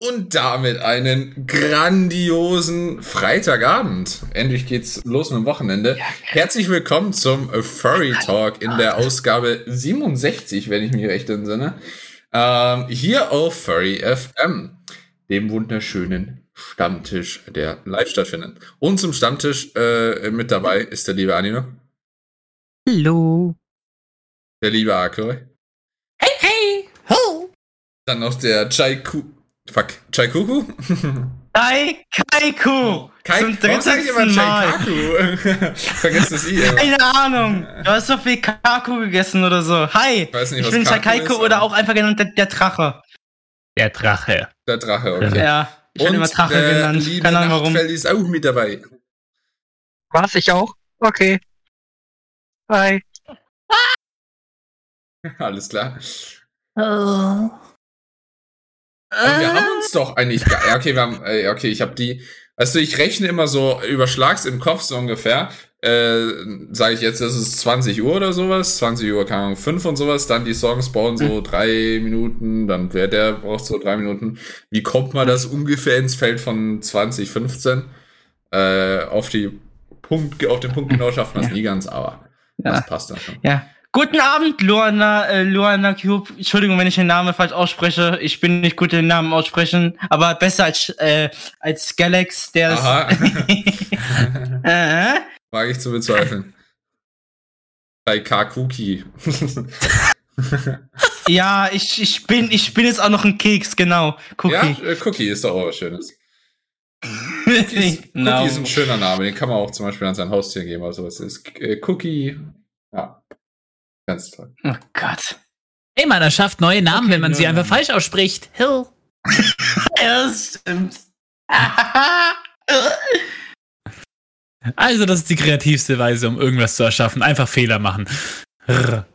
Und damit einen grandiosen Freitagabend. Endlich geht's los mit dem Wochenende. Herzlich willkommen zum Furry Talk in der Ausgabe 67, wenn ich mich recht entsinne. Ähm, hier auf Furry FM, dem wunderschönen Stammtisch, der live stattfindet. Und zum Stammtisch äh, mit dabei ist der liebe Anino. Hallo. Der liebe Akoi. Hey, hey. Ho. Dann noch der Chaiku. Fuck, Chaikuku? Chai Kaiku. Kai Zum Warum sag ich immer drittesten Mal. Chaikaku? Vergiss das I. Keine Ahnung. Du hast so viel Kaku gegessen oder so. Hi. Ich weiß nicht, Ich was bin Kaku Chai Kaiku ist, oder auch einfach genannt der, der Drache. Der Drache. Der Drache, okay. Ja. Ich werde immer Drache der genannt. liebe Keine Ahnung warum. Nachtfeld ist auch mit dabei. Was, ich auch? Okay. Hi. Alles klar. Oh. Aber wir Äh, haben uns doch eigentlich. ge- Ja, okay, wir haben. Äh, okay, ich habe die. Also ich rechne immer so überschlags im Kopf so ungefähr. Äh, sage ich jetzt, das ist 20 Uhr oder sowas. 20 Uhr, keine Ahnung, 5 und sowas. Dann die Songs brauchen Hm. so drei Minuten. Dann wer der braucht so drei Minuten. Wie kommt man das ungefähr ins Feld von 2015? Äh, auf die Punkt, auf den Punkt genau schaffen wir es Ja. nie ganz, aber Ja. das passt dann schon. Ja. Guten Abend, Luana, äh, Luana Cube. Entschuldigung, wenn ich den Namen falsch ausspreche. Ich bin nicht gut den Namen aussprechen, aber besser als, äh, als Galax, der. Aha. äh, Wage ich zu bezweifeln. Bei Kakuki. ja, ich, ich bin, ich bin jetzt auch noch ein Keks, genau. Cookie. ja, äh, Cookie ist doch auch was Schönes. Cookie ist, Genau. Ist ein schöner Name, den kann man auch zum Beispiel an sein Haustier geben. Also was ist äh, Cookie? Ja, ganz toll. Oh Gott. Ey, man erschafft neue Namen, Okay, wenn man sie einfach Namen. falsch ausspricht. Hill. Ja, das stimmt. Also, das ist die kreativste Weise, um irgendwas zu erschaffen. Einfach Fehler machen. Ja,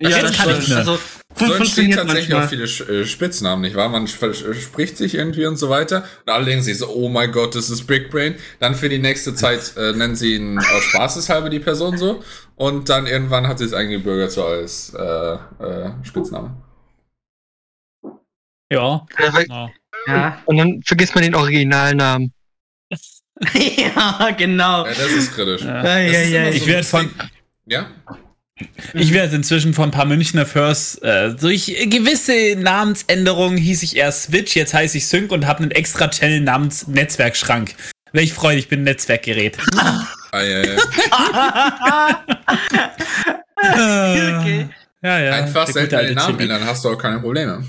Jetzt das kann ich nur. Also, So entstehen funktioniert tatsächlich manchmal. auch viele äh, Spitznamen, nicht wahr? Man äh, spricht sich irgendwie und so weiter. Und alle denken sich so, oh mein Gott, das ist Big Brain. Dann für die nächste Zeit äh, nennen sie ihn aus Spaßeshalber die Person so. Und dann irgendwann hat sie es eingebürgert so als äh, äh, Spitzname. Ja. Perfekt. ja. Und dann vergisst man den Originalnamen. ja, genau. Ja, das ist kritisch. Ja. Ja, ja, Das ist ja. immer Ich so werd von-. Ja? Ich werde inzwischen von ein paar Münchner First äh, durch gewisse Namensänderungen hieß ich erst Switch, jetzt heiße ich Sync und habe einen extra Channel namens Netzwerkschrank. Welch Freude, ich bin ein Netzwerkgerät. Ah, ja, ja. okay. Ja, ja. Einfach selten den Namen ändern, hast du auch keine Probleme.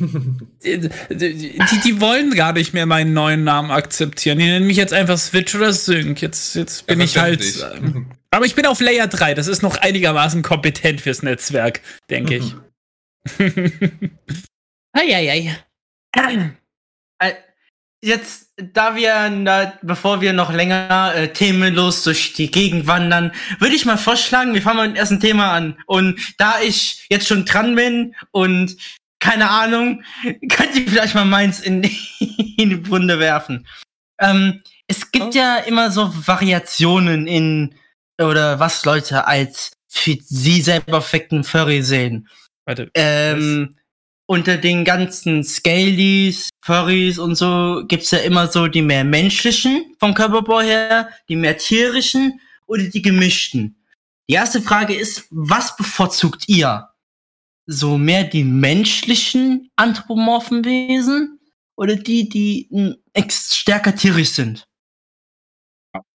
Die, die, die wollen gar nicht mehr meinen neuen Namen akzeptieren. Die nennen mich jetzt einfach Switch oder Sync. Jetzt, jetzt bin Ja, ich halt. Ähm, aber ich bin auf Layer 3. Das ist noch einigermaßen kompetent fürs Netzwerk, denke ich. Eieiei. Äh, Jetzt, da wir, bevor wir noch länger äh, themenlos durch die Gegend wandern, würde ich mal vorschlagen, wir fangen mal mit dem ersten Thema an. Und da ich jetzt schon dran bin und keine Ahnung, könnt ihr vielleicht mal meins in, in die Runde werfen. Ähm, es gibt ja immer so Variationen in, oder was Leute als für sie selber perfekten Furry sehen. Warte. Ähm, unter den ganzen Scalies, Furries und so gibt's ja immer so die mehr menschlichen vom Körperbau her, die mehr tierischen oder die gemischten. Die erste Frage ist, was bevorzugt ihr? So mehr die menschlichen anthropomorphen Wesen oder die, die stärker tierisch sind?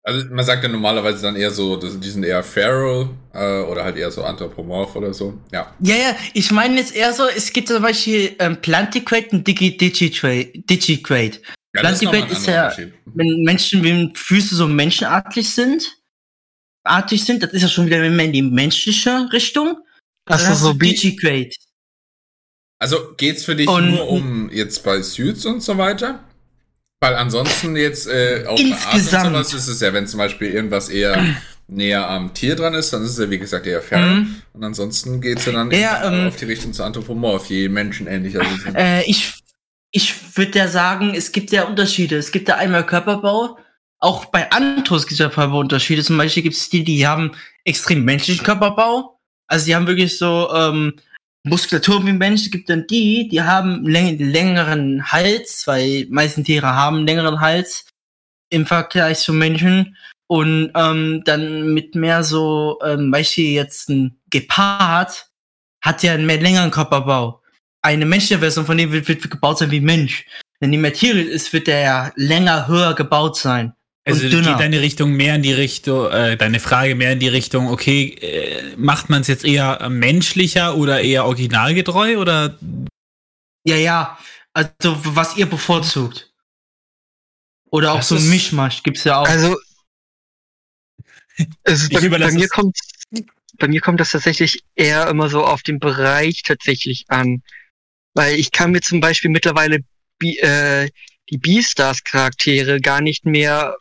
Also man sagt ja normalerweise dann eher so, das- die sind eher feral äh, oder halt eher so anthropomorph oder so. Ja. Ja, ja, ich meine jetzt eher so, es gibt zum Beispiel ähm, Plantigrade und Digi Digitrade. Digigrade. ja das Plantigrade ist anderer ja, wenn Menschen, wenn Füße so menschenartig sind, artig sind, das ist ja schon wieder mehr in die menschliche Richtung. Achso, hast so Digigrade. Also geht's für dich Und- nur um jetzt bei Suits und so weiter? Weil ansonsten jetzt äh, und Insgesamt. sowas ist es ja, wenn zum Beispiel irgendwas eher näher am Tier dran ist, dann ist es ja wie gesagt eher feral. Mhm. Und ansonsten geht's ja dann Ja, ähm, auf die Richtung zu anthropomorph, je menschenähnlicher sie sind. Äh, ich ich würde ja sagen, es gibt ja Unterschiede. Es gibt ja einmal Körperbau. Auch bei Antos gibt es ja Körperunterschiede. Zum Beispiel gibt es die, die haben extrem menschlichen Körperbau. Also die haben wirklich so ähm, Muskulatur wie Mensch. Gibt dann die, die haben läng längeren Hals, weil meisten Tiere haben längeren Hals im Vergleich zu Menschen. Und ähm, dann mit mehr so, ähm, Beispiel jetzt ein Gepard hat ja einen mehr längeren Körperbau. Eine menschliche Version von dem wird, wird gebaut sein wie Mensch. Wenn die Tiere ist, wird der ja länger, höher gebaut sein. Also und dünner. geht deine Richtung mehr in die Richtung, äh, deine Frage mehr in die Richtung, okay, äh, macht man es jetzt eher menschlicher oder eher originalgetreu oder Ja, ja. Also, was ihr bevorzugt. Oder auch Das so ein Mischmasch gibt's ja auch. Also, es ist Ich bei, bei überlasse mir es- kommt bei mir kommt das tatsächlich eher immer so auf den Bereich tatsächlich an. Weil ich kann mir zum Beispiel mittlerweile äh, die Beastars-Charaktere gar nicht mehr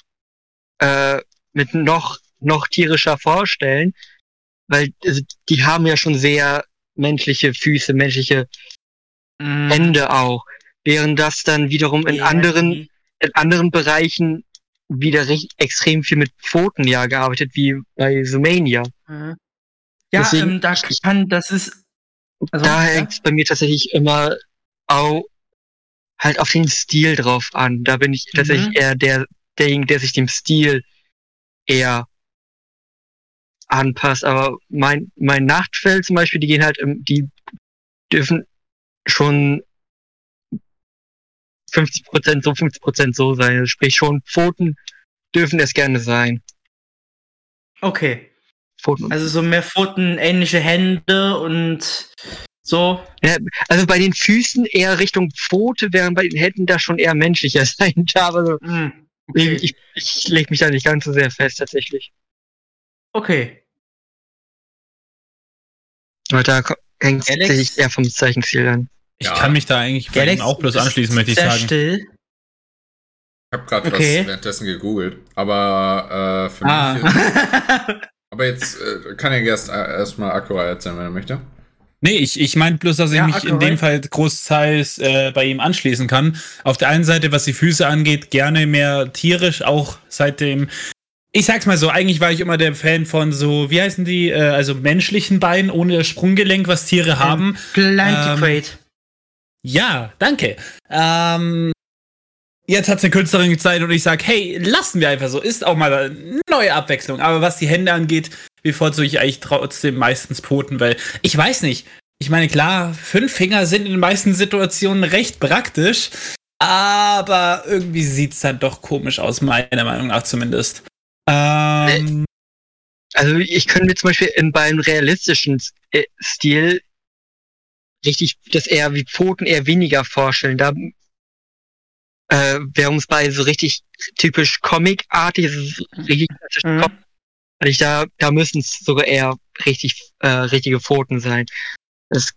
äh, mit noch, noch tierischer vorstellen. Weil also, die haben ja schon sehr menschliche Füße, menschliche Mm, Hände auch. Während das dann wiederum in ja, anderen in anderen Bereichen wieder recht extrem viel mit Pfoten ja gearbeitet, wie bei Zoomania. Mhm. Ja, Deswegen- ähm, da kann, das ist. Also, da hängt es bei mir tatsächlich immer auch halt auf den Stil drauf an. Da bin ich tatsächlich Mhm. eher der, derjenige, der sich dem Stil eher anpasst. Aber mein, mein Nachtfell zum Beispiel, die gehen halt, im, die dürfen schon 50 Prozent so, 50 Prozent so sein. Also sprich schon Pfoten dürfen es gerne sein. Okay. Pfoten. Also so mehr Pfoten, ähnliche Hände und so. Also bei den Füßen eher Richtung Pfote, während bei den Händen da schon eher menschlicher sein darf. Also Mm, okay. ich, ich leg mich da nicht ganz so sehr fest tatsächlich. okay. Weil da hängt es Alex? tatsächlich eher vom Zeichenstil an. ich Ja. kann mich da eigentlich bei Ihnen auch bloß anschließen, möchte ich sehr sagen. Still. Ich habe gerade Okay. was währenddessen gegoogelt, aber äh, für mich. Ah. Aber jetzt äh, kann er erst äh, erstmal Akura erzählen, wenn er möchte. Nee, ich, ich meine bloß, dass ich Ja, mich in dem Fall großteils äh, bei ihm anschließen kann. Auf der einen Seite, was die Füße angeht, gerne mehr tierisch, auch seitdem. Ich sag's mal so, eigentlich war ich immer der Fan von so, wie heißen die, äh, also menschlichen Beinen ohne das Sprunggelenk, was Tiere haben. Plantigrade. Ja, danke. Ähm, jetzt hat's eine Künstlerin gezeigt und ich sag, hey, lassen wir einfach so. Ist auch mal eine neue Abwechslung. Aber was die Hände angeht, bevorzuge ich eigentlich trotzdem meistens Pfoten, weil ich weiß nicht. Ich meine, klar, fünf Finger sind in den meisten Situationen recht praktisch, aber irgendwie sieht's dann doch komisch aus, meiner Meinung nach zumindest. Ähm, Also ich könnte mir zum Beispiel in beim realistischen äh, Stil richtig das eher wie Pfoten eher weniger vorstellen. Da äh, wäre uns bei so richtig typisch Comic-artig, so richtig klassisch Mhm. Comic, weil ich da, da müssen es sogar eher richtig äh, richtige Pfoten sein. Das,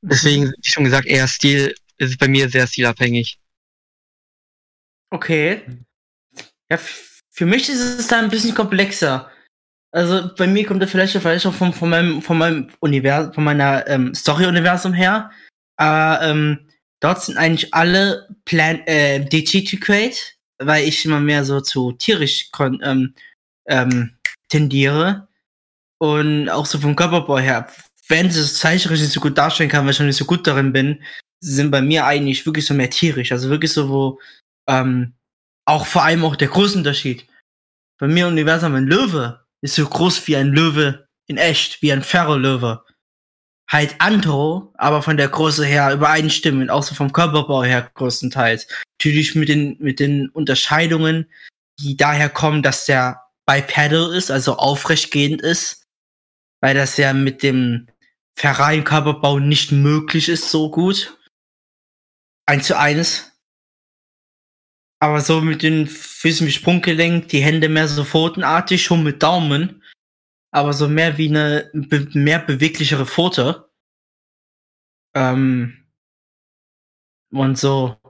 deswegen, wie schon gesagt, eher Stil ist bei mir sehr stilabhängig. Okay. Ja, für mich ist es da ein bisschen komplexer. Also bei mir kommt da vielleicht, auch von, von meinem, von meinem Universum, von meiner ähm, Story-Universum her. Aber ähm, dort sind eigentlich alle Plan äh, Digitigrade, weil ich immer mehr so zu tierisch kon ähm, ähm, tendiere. Und auch so vom Körperbau her, wenn sie das zeichnerisch nicht so gut darstellen kann, weil ich schon nicht so gut darin bin, sind bei mir eigentlich wirklich so mehr tierisch. Also wirklich so, wo ähm, auch vor allem auch der Größenunterschied. Bei mir im Universum ein Löwe ist so groß wie ein Löwe in echt, wie ein Ferro-Löwe. Halt Andro, aber von der Größe her übereinstimmend, auch so vom Körperbau her größtenteils. Natürlich mit den, mit den Unterscheidungen, die daher kommen, dass der bipedal ist, also aufrechtgehend ist, weil das ja mit dem Ferrari-Körperbau nicht möglich ist so gut. Eins zu eins. Aber so mit den Füßen wie Sprunggelenk, die Hände mehr so pfotenartig, schon mit Daumen. Aber so mehr wie eine be mehr beweglichere Pfote. Ähm, und so.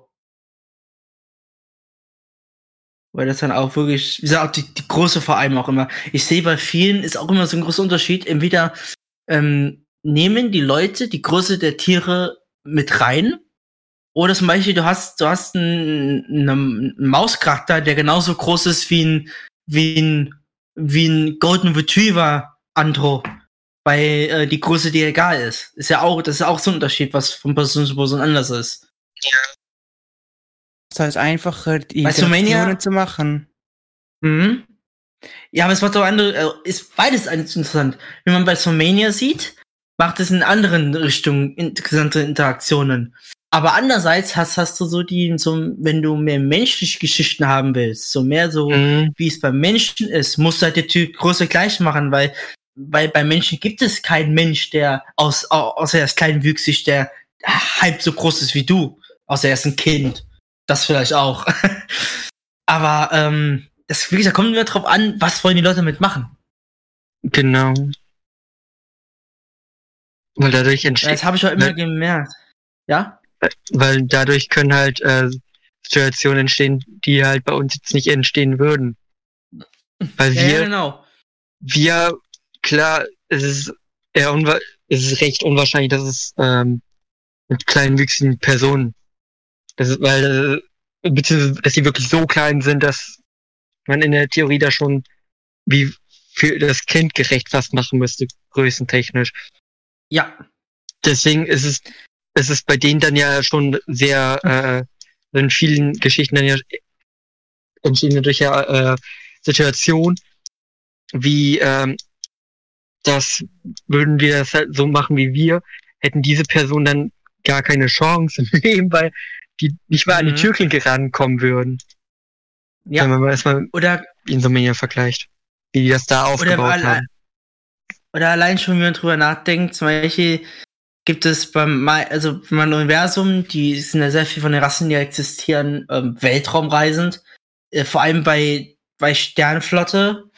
Weil das dann auch wirklich, wie gesagt, die, die große vor allem auch immer. Ich sehe bei vielen ist auch immer so ein großer Unterschied. Entweder ähm, nehmen die Leute die Größe der Tiere mit rein oder zum Beispiel, du hast, du hast einen, einen Mauscharakter, der genauso groß ist wie ein, wie ein, wie ein Golden Retriever Andro. Weil äh, die Größe dir egal ist. Ist ja auch, das ist auch so ein Unterschied, was von Person zu Person anders ist. Das heißt einfacher, die Weißt Interaktionen zu machen. Mhm. Ja, aber es macht auch andere, äh, ist beides interessant. Wie man bei Somania sieht, macht es in anderen Richtungen interessante Interaktionen. Aber andererseits hast, hast du so die, so, wenn du mehr menschliche Geschichten haben willst, so mehr so, Mhm. wie es beim Menschen ist, musst du halt die Typ Größe gleich machen, weil, weil bei Menschen gibt es keinen Mensch, der aus, au- außer er ist kleinwüchsig, der halb so groß ist wie du. Außer er ist ein Kind. Das vielleicht auch. Aber ähm, das wie gesagt, kommt immer drauf an, was wollen die Leute damit machen. Genau. Weil dadurch Ja, entsteht, das habe ich auch immer Ne- gemerkt. Ja? weil dadurch können halt äh, Situationen entstehen, die halt bei uns jetzt nicht entstehen würden. Weil Ja, ja, wir, genau. wir, klar, es ist eher unwa es ist recht unwahrscheinlich, dass es ähm, mit kleinwüchsigen Personen, das ist, weil, äh, beziehungsweise, dass die wirklich so klein sind, dass man in der Theorie da schon wie für das Kind gerecht fast machen müsste, größentechnisch. Ja. deswegen ist es, ist es bei denen dann ja schon sehr, äh, in vielen Geschichten dann ja entschieden durch ja, äh, Situation, wie, ähm, das würden wir das halt so machen wie wir, hätten diese Personen dann gar keine Chance im Leben, weil die nicht mal an die Mhm. Türklinke rankommen würden. Ja. Wenn man das mal Oder, in Somenia vergleicht. Wie die das da aufgebaut alle- haben. oder allein schon, wenn man drüber nachdenkt, zum Beispiel gibt es beim, also beim Universum, die sind ja sehr viel von den Rassen, die existieren, ähm, weltraumreisend. Äh, vor allem bei, bei Sternflotte,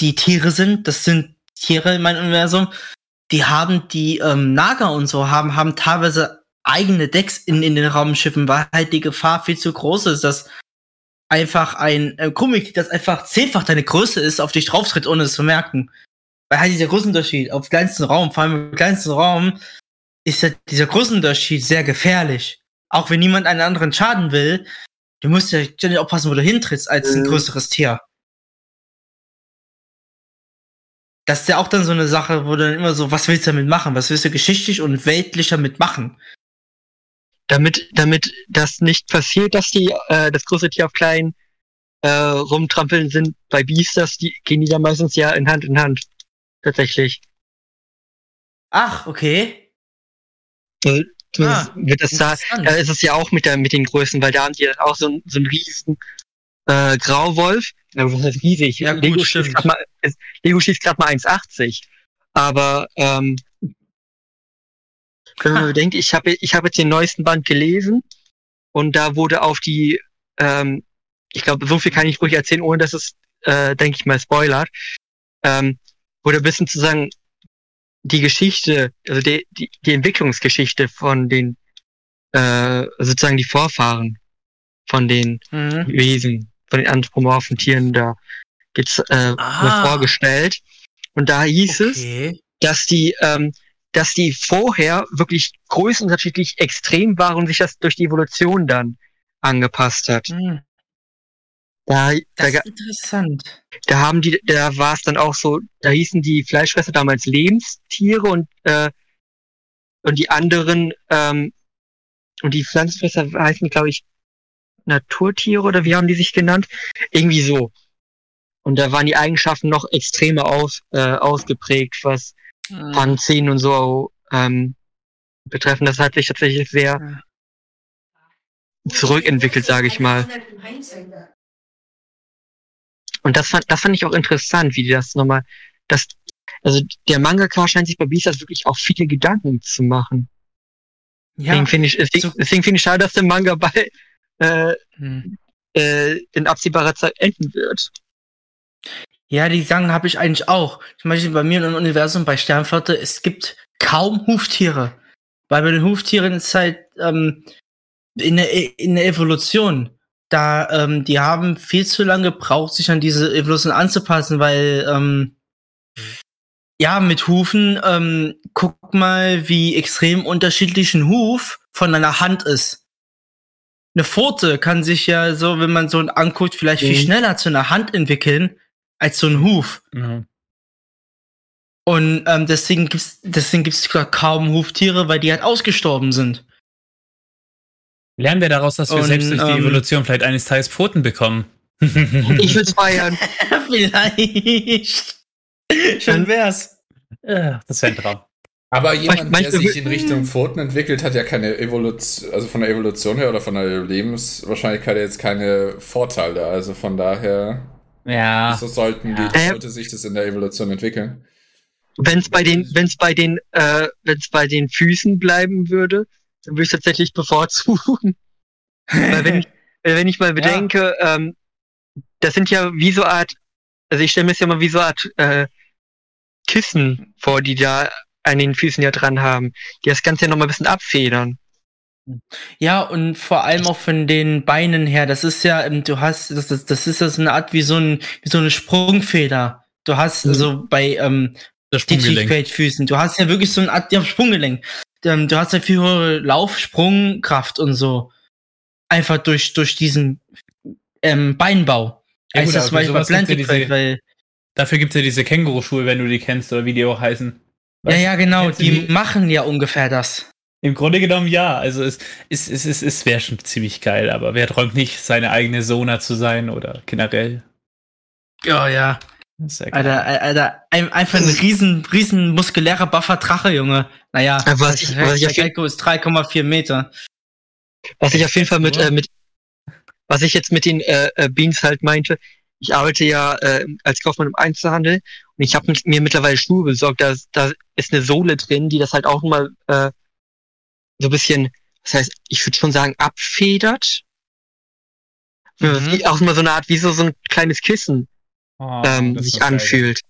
die Tiere sind, das sind Tiere in meinem Universum, die haben die ähm, Naga und so haben, haben teilweise eigene Decks in, in den Raumschiffen, weil halt die Gefahr viel zu groß ist, dass einfach ein äh, Crewmitglied, das einfach zehnfach deine Größe ist, auf dich drauftritt, ohne es zu merken. Weil halt dieser Größenunterschied auf kleinsten Raum, vor allem im kleinsten Raum, ist ja dieser Größenunterschied sehr gefährlich. Auch wenn niemand einen anderen schaden will, du musst ja ständig aufpassen, wo du hintrittst, als ein Mhm. größeres Tier. Das ist ja auch dann so eine Sache, wo du dann immer so, was willst du damit machen? Was willst du geschichtlich und weltlich damit machen? Damit, damit das nicht passiert, dass die äh, das große Tier auf klein äh, rumtrampeln sind bei Beasters, die gehen die da meistens ja in Hand in Hand. Tatsächlich. Ach, okay. Also, Ah, wird das da, da ist es ja auch mit der mit den Größen, weil da haben die dann auch so, ein- so einen riesen äh, Grauwolf. Ja, was heißt riesig? Ja, gut, Lego schießt grad mal, Lego schießt gerade mal 1,80. Aber ähm, wenn man Ha. bedenkt, ich habe ich hab jetzt den neuesten Band gelesen und da wurde auf die, ähm, ich glaube, so viel kann ich ruhig erzählen, ohne dass es, äh, denke ich mal, spoilert, ähm, wurde ein bisschen zu sagen, die Geschichte, also die, die, die Entwicklungsgeschichte von den, äh, sozusagen die Vorfahren von den Mhm. Wesen, von den anthropomorphen Tieren da gibt's äh, Ah. vorgestellt. Und da hieß es, Okay. dass die, ähm, dass die vorher wirklich größenunterschiedlich extrem waren und sich das durch die Evolution dann angepasst hat. Hm, Da, Das da, ist interessant. da haben die, da war es dann auch so, da hießen die Fleischfresser damals Lebenstiere und äh, und die anderen ähm, und die Pflanzenfresser heißen, glaube ich, Naturtiere oder wie haben die sich genannt? Irgendwie so. Und da waren die Eigenschaften noch extremer aus, äh, ausgeprägt, was Hm. Fangszenen und so ähm, betreffen. Das hat sich tatsächlich sehr zurückentwickelt, sage ich mal. Und das fand, das fand ich auch interessant, wie die das nochmal, das, also der Mangaka scheint sich bei Beastars wirklich auch viele Gedanken zu machen. Ja. Deswegen finde ich, deswegen, so- deswegen finde ich schade, dass der Manga bei, äh, Hm. äh, in absehbarer Zeit enden wird. Ja, die Sachen habe ich eigentlich auch. Zum Beispiel bei mir im Universum bei Sternflotte, es gibt kaum Huftiere. Weil bei den Huftieren ist halt ähm, in, der, in der Evolution, da ähm, die haben viel zu lange gebraucht, sich an diese Evolution anzupassen, weil ähm, ja, mit Hufen, ähm, guck mal, wie extrem unterschiedlich ein Huf von einer Hand ist. Eine Pfote kann sich ja so, wenn man so einen anguckt, vielleicht viel Mhm. schneller zu einer Hand entwickeln, als so ein Huf. Ja. Und ähm, deswegen gibt's deswegen gibt's sogar kaum Huftiere, weil die halt ausgestorben sind. Lernen wir daraus, dass wir Und, selbst durch die ähm, Evolution vielleicht eines Tages Pfoten bekommen. Ich will's feiern. Vielleicht. Schön wär's. Ja, das wäre ein Traum. Aber jemand, der sich in Richtung Pfoten entwickelt, hat ja keine Evolution, also von der Evolution her oder von der Lebenswahrscheinlichkeit her jetzt keine Vorteile. Also von daher, Ja. so sollten Ja. die, sollte sich das in der Evolution entwickeln. Wenn's bei den, wenn's bei den, äh, wenn's bei den Füßen bleiben würde, dann würde ich tatsächlich bevorzugen. Weil wenn ich, wenn ich mal bedenke, ähm, das sind ja wie so Art, also ich stelle mir es ja mal wie so Art äh, Kissen vor, die da an den Füßen ja dran haben, die das Ganze ja nochmal ein bisschen abfedern. Ja, und vor allem auch von den Beinen her. Das ist ja, ähm, du hast, das, das, das ist ja so eine Art wie so, ein, wie so eine Sprungfeder. Du hast Mhm. also bei ähm, Das Sprunggelenk. Füßen, du hast ja wirklich so eine Art ja, Sprunggelenk. Ähm, du hast ja viel höhere Lauf, Sprungkraft und so. Einfach durch, durch diesen ähm, Beinbau. Ja, gut, das zum Beispiel bei Plantic diese- weil, Dafür gibt's ja diese Känguruschuhe, wenn du die kennst oder wie die auch heißen. Ja, ja, genau, du die machen ja ungefähr das. Im Grunde genommen ja. Also es, es, es, es, es wäre schon ziemlich geil, aber wer träumt nicht, seine eigene Sona zu sein oder generell? Ja, ja. Geil. Alter, Alter, ein, einfach ein riesen, riesen muskulärer buffer Drache, Junge. Naja, Ja, was ich- was ich Gecko ist 3,4 Meter. Was ich auf jeden Fall mit, äh, mit was ich jetzt mit den äh, äh, Beans halt meinte, ich arbeite ja äh, als Kaufmann im Einzelhandel und ich habe mir mittlerweile Schuhe besorgt, da, da ist eine Sohle drin, die das halt auch mal äh, so ein bisschen, das heißt, ich würde schon sagen, abfedert. Mhm. Wie- Auch mal so eine Art, wie so, so ein kleines Kissen Oh, ähm, sich doch geil. anfühlt.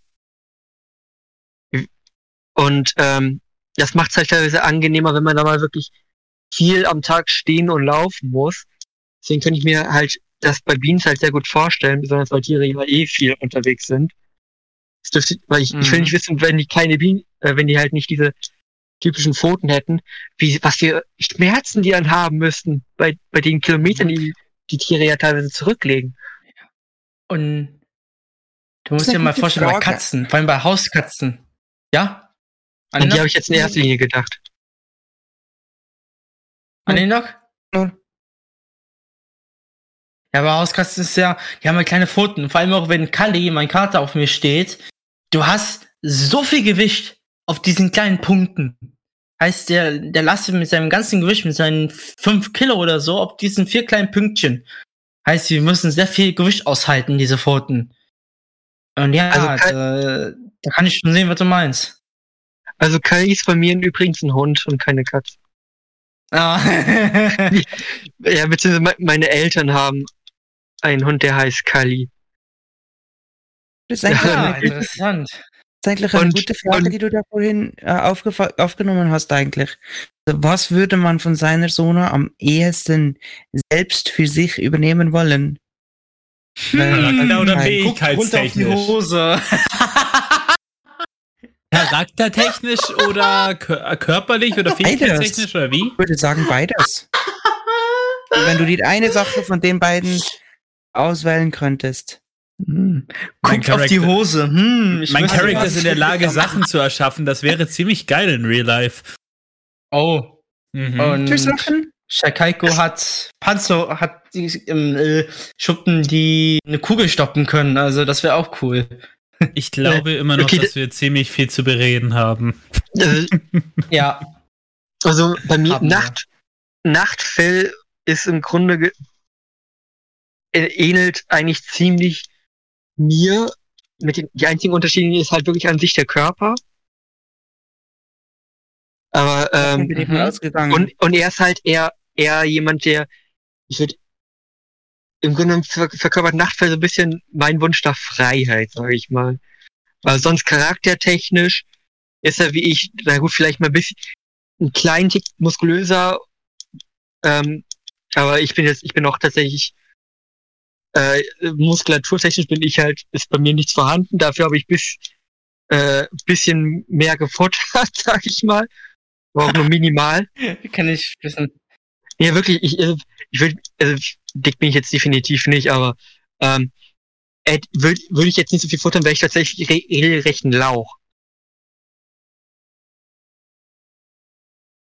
Und ähm, das macht es halt teilweise angenehmer, wenn man da mal wirklich viel am Tag stehen und laufen muss. Deswegen könnte ich mir halt das bei Beans halt sehr gut vorstellen, besonders weil Tiere ja eh viel unterwegs sind. Das dürfte, weil ich, ich will Mhm. nicht wissen, wenn die keine Bienen, äh, wenn die halt nicht diese typischen Pfoten hätten, wie, was für Schmerzen die dann haben müssten bei, bei den Kilometern, die die Tiere ja teilweise zurücklegen. Und du musst dir mal vorstellen, bei Frage. Katzen, vor allem bei Hauskatzen. Ja? An die Aninok? habe ich jetzt in erster Linie gedacht. Aninok? Null. Ja, aber Hauskatzen ist ja, die haben ja kleine Pfoten. Vor allem auch, wenn Kali, mein Kater, auf mir steht. Du hast so viel Gewicht auf diesen kleinen Punkten. Heißt, der, der lastet mit seinem ganzen Gewicht, mit seinen fünf Kilo oder so, auf diesen vier kleinen Pünktchen. Heißt, wir müssen sehr viel Gewicht aushalten, diese Pfoten. Und ja, Also da, da kann ich schon sehen, was du meinst. Also Kai ist bei mir übrigens ein Hund und keine Katze. Ah. Ja, beziehungsweise me- meine Eltern haben einen Hund, der heißt Kali. Das ist ja, gute, interessant. Das ist eigentlich eine Und- gute Frage, und- die du da vorhin äh, aufgenommen hast eigentlich. Also, Was würde man von seiner Sona am ehesten selbst für sich übernehmen wollen? Charakter oder fähigkeitstechnisch? Hose. Charaktertechnisch oder kör- körperlich oder fähigkeitstechnisch oder wie? Ich würde sagen beides. Wenn du die eine Sache von den beiden auswählen könntest. Hm. Guckt auf die Hose. Hm, ich Mein Charakter ist in der Lage, Sachen zu erschaffen. Das wäre ziemlich geil in Real Life. Oh. Mhm. Und? Shakaiko hat Panzer, hat die im äh, Schuppen, die eine Kugel stoppen können. Also das wäre auch cool. Ich glaube immer noch, Okay, dass wir ziemlich viel zu bereden haben. Äh, Ja. Also bei mir, Haben wir. Nacht, Nachtfell ist im Grunde äh, ähnelt eigentlich ziemlich mir. Mit den, die einzigen Unterschiede ist halt wirklich an sich der Körper. Aber ähm, bin ich mhm. und, und er ist halt eher eher jemand, der ich würde im Grunde verkörpert Nachtfell so ein bisschen mein Wunsch nach Freiheit, sage ich mal. Weil sonst charaktertechnisch ist er wie ich, na gut, vielleicht mal ein bisschen ein kleinen Tick muskulöser, ähm, aber ich bin jetzt, ich bin auch tatsächlich äh, muskulaturtechnisch bin ich halt, ist bei mir nichts vorhanden. Dafür habe ich bis äh, bisschen mehr gefuttert, sag ich mal. Aber auch nur minimal. Kann ich wissen. Ja, wirklich, ich, äh, ich will, also äh, dick bin ich jetzt definitiv nicht, aber ähm, würde würd ich jetzt nicht so viel futtern, wäre ich tatsächlich regelrecht ein Lauch.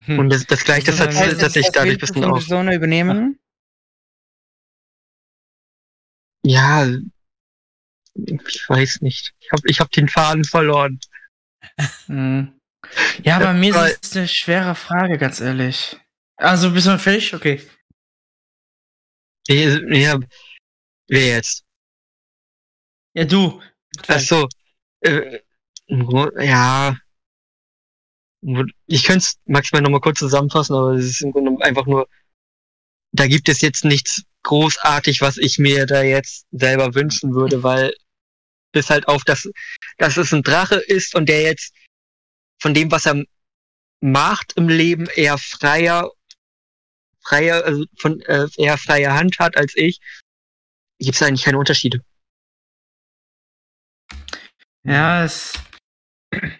Hm. Und das, das gleicht das, also, das, das tatsächlich dadurch ein bisschen auf. Persona übernehmen? Ja, ich weiß nicht. Ich habe ich hab den Faden verloren. Hm. Ja, bei mir ist es eine schwere Frage, ganz ehrlich. Also, bist du fertig? Okay. Ja, wer jetzt? Ja, du. Ach so. Äh, ja. Ich könnte es maximal nochmal kurz zusammenfassen, aber es ist im Grunde einfach nur, da gibt es jetzt nichts großartig, was ich mir da jetzt selber wünschen würde, weil bis halt auf, dass, dass es ein Drache ist und der jetzt von dem, was er macht im Leben, eher freier, freier, also von äh, eher freie Hand hat als ich, gibt es eigentlich keine Unterschiede. Ja, es.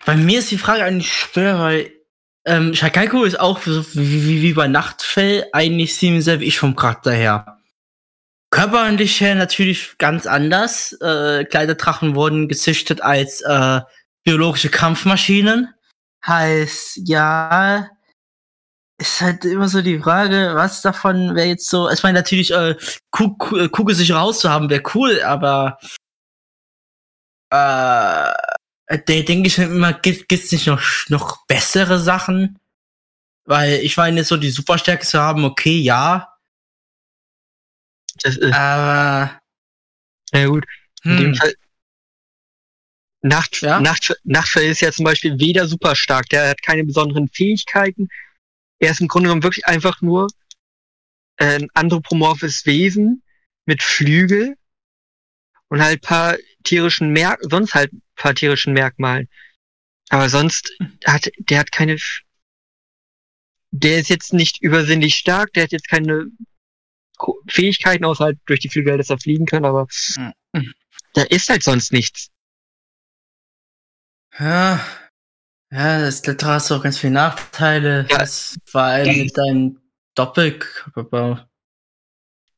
Bei mir ist die Frage eigentlich schwer, weil ähm, Shakaiko ist auch wie, wie, bei Nachtfell eigentlich ziemlich sehr wie ich vom Charakter her. Körperlich her natürlich ganz anders. Äh, Kleiderdrachen wurden gezüchtet als äh, biologische Kampfmaschinen. Heißt, ja, ist halt immer so die Frage, was davon wäre jetzt so. Ich meine, natürlich, äh, Ku- Ku- kugelsicher Haus zu haben, wäre cool, aber äh, der denke ich mir immer, gibt es nicht noch, noch bessere Sachen? Weil ich meine, so die Superstärke zu haben, okay, ja, Das ist, aber na gut, in dem hm, Fall. Nacht, Ja? Nacht, Nachtfell ist ja zum Beispiel weder super stark, der hat keine besonderen Fähigkeiten. Er ist im Grunde genommen wirklich einfach nur äh, ein anthropomorphes Wesen mit Flügel und halt paar tierischen Merk sonst halt paar tierischen Merkmalen. Aber sonst hat der hat keine der ist jetzt nicht übersinnlich stark, der hat jetzt keine Fähigkeiten, außer halt durch die Flügel, dass er fliegen kann, aber Mhm. da ist halt sonst nichts. ja, ja, das da hast du auch ganz viele Nachteile. Ja. Das vor allem mit deinem Doppelkörperbau.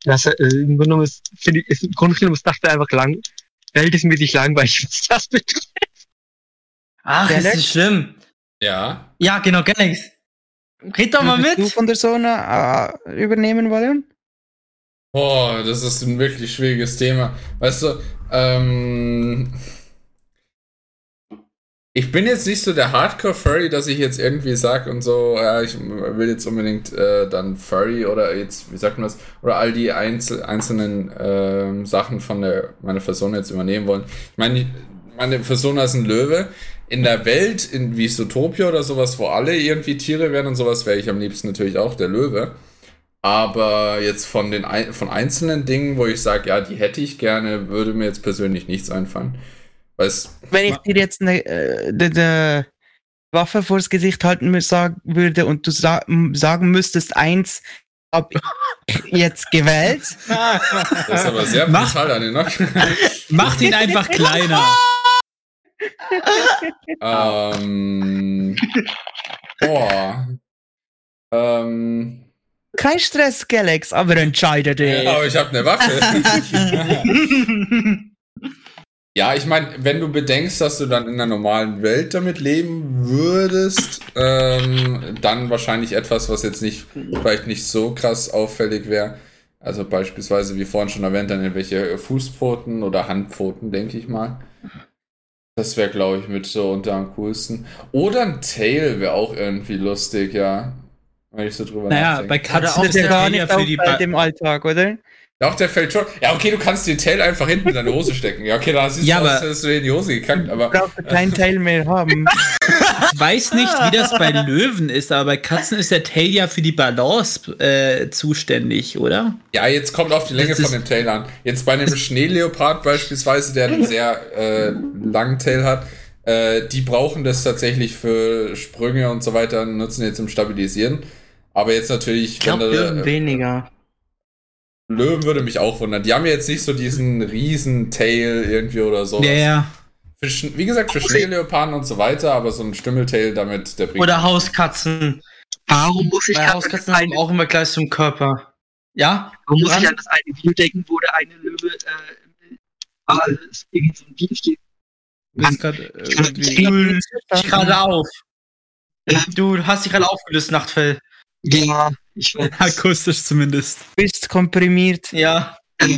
Das, äh, im Grunde genommen ist, finde ich, ist im Grunde genommen ist das einfach lang, verhältnismäßig langweilig, was das betrifft. Ach, ist Galax? nicht schlimm. Ja. Ja, genau, Galax. Red doch mal Würdest mit. du von der Sona äh, übernehmen wollen? Boah, das ist ein wirklich schwieriges Thema. Weißt du, ähm. Ich bin jetzt nicht so der Hardcore-Furry, dass ich jetzt irgendwie sag und so, ja, ich will jetzt unbedingt äh, dann Furry oder jetzt, wie sagt man das, oder all die einzel einzelnen ähm, Sachen von der meiner Person jetzt übernehmen wollen. Ich meine, meine Persona ist ein Löwe. In der Welt, in wie Zootopia oder sowas, wo alle irgendwie Tiere werden und sowas, wäre ich am liebsten natürlich auch der Löwe. Aber jetzt von den von einzelnen Dingen, wo ich sage, ja, die hätte ich gerne, würde mir jetzt persönlich nichts einfallen. Weil es, Wenn ich dir jetzt eine äh, de, de Waffe vors Gesicht halten sagen würde und du sa sagen müsstest, eins hab ich jetzt gewählt. das ist aber sehr Mach- brutal an den Nacken. Macht ihn einfach kleiner. ähm, boah. Ähm, Kein Stress, Galax, aber entscheide dich. aber ich habe eine Waffe. Ja, ich meine, wenn du bedenkst, dass du dann in einer normalen Welt damit leben würdest, ähm, dann wahrscheinlich etwas, was jetzt nicht, vielleicht nicht so krass auffällig wäre. Also beispielsweise, wie vorhin schon erwähnt, dann irgendwelche Fußpfoten oder Handpfoten, denke ich mal. Das wäre, glaube ich, mit so unter am coolsten. Oder ein Tail wäre auch irgendwie lustig, ja. Wenn ich so drüber Naja, bei nachdenke. Katzen Auch ist der der gar Tail ja nicht für die ba im Alltag, oder? Doch, der fällt schon. Ja, okay, du kannst den Tail einfach hinten in deine Hose stecken. Ja, okay, da siehst Ja, du aus, hättest du in die Hose gekackt, aber. Braucht keinen Teil mehr haben. Ich weiß nicht, wie das bei Löwen ist, aber bei Katzen ist der Tail ja für die Balance äh, zuständig, oder? Ja, jetzt kommt auf die Länge Das von dem Tail an. Jetzt bei einem Schneeleopard beispielsweise, der einen sehr äh, langen Tail hat, äh, die brauchen das tatsächlich für Sprünge und so weiter, nutzen jetzt zum Stabilisieren. Aber jetzt natürlich, Ich glaube, wenn du, äh, weniger. Löwen würde mich auch wundern. Die haben ja jetzt nicht so diesen riesen Tail irgendwie oder so. Ja, ja. Für, wie gesagt, für Schneeleoparden und so weiter, aber so ein Stimmeltail damit, der bringt. Oder Hauskatzen. Warum muss ich Weil grad Hauskatzen haben auch immer gleich zum Körper. Ja? Warum muss ich an das eine Video denken, wo der eine Löwe, äh, ah, das ist irgendwie so ein. Ist grad, äh, dich gerade auf. Du hast dich gerade aufgelöst, Nachtfell. Ja, ich weiß. Akustisch zumindest. Bist komprimiert. Ja. Er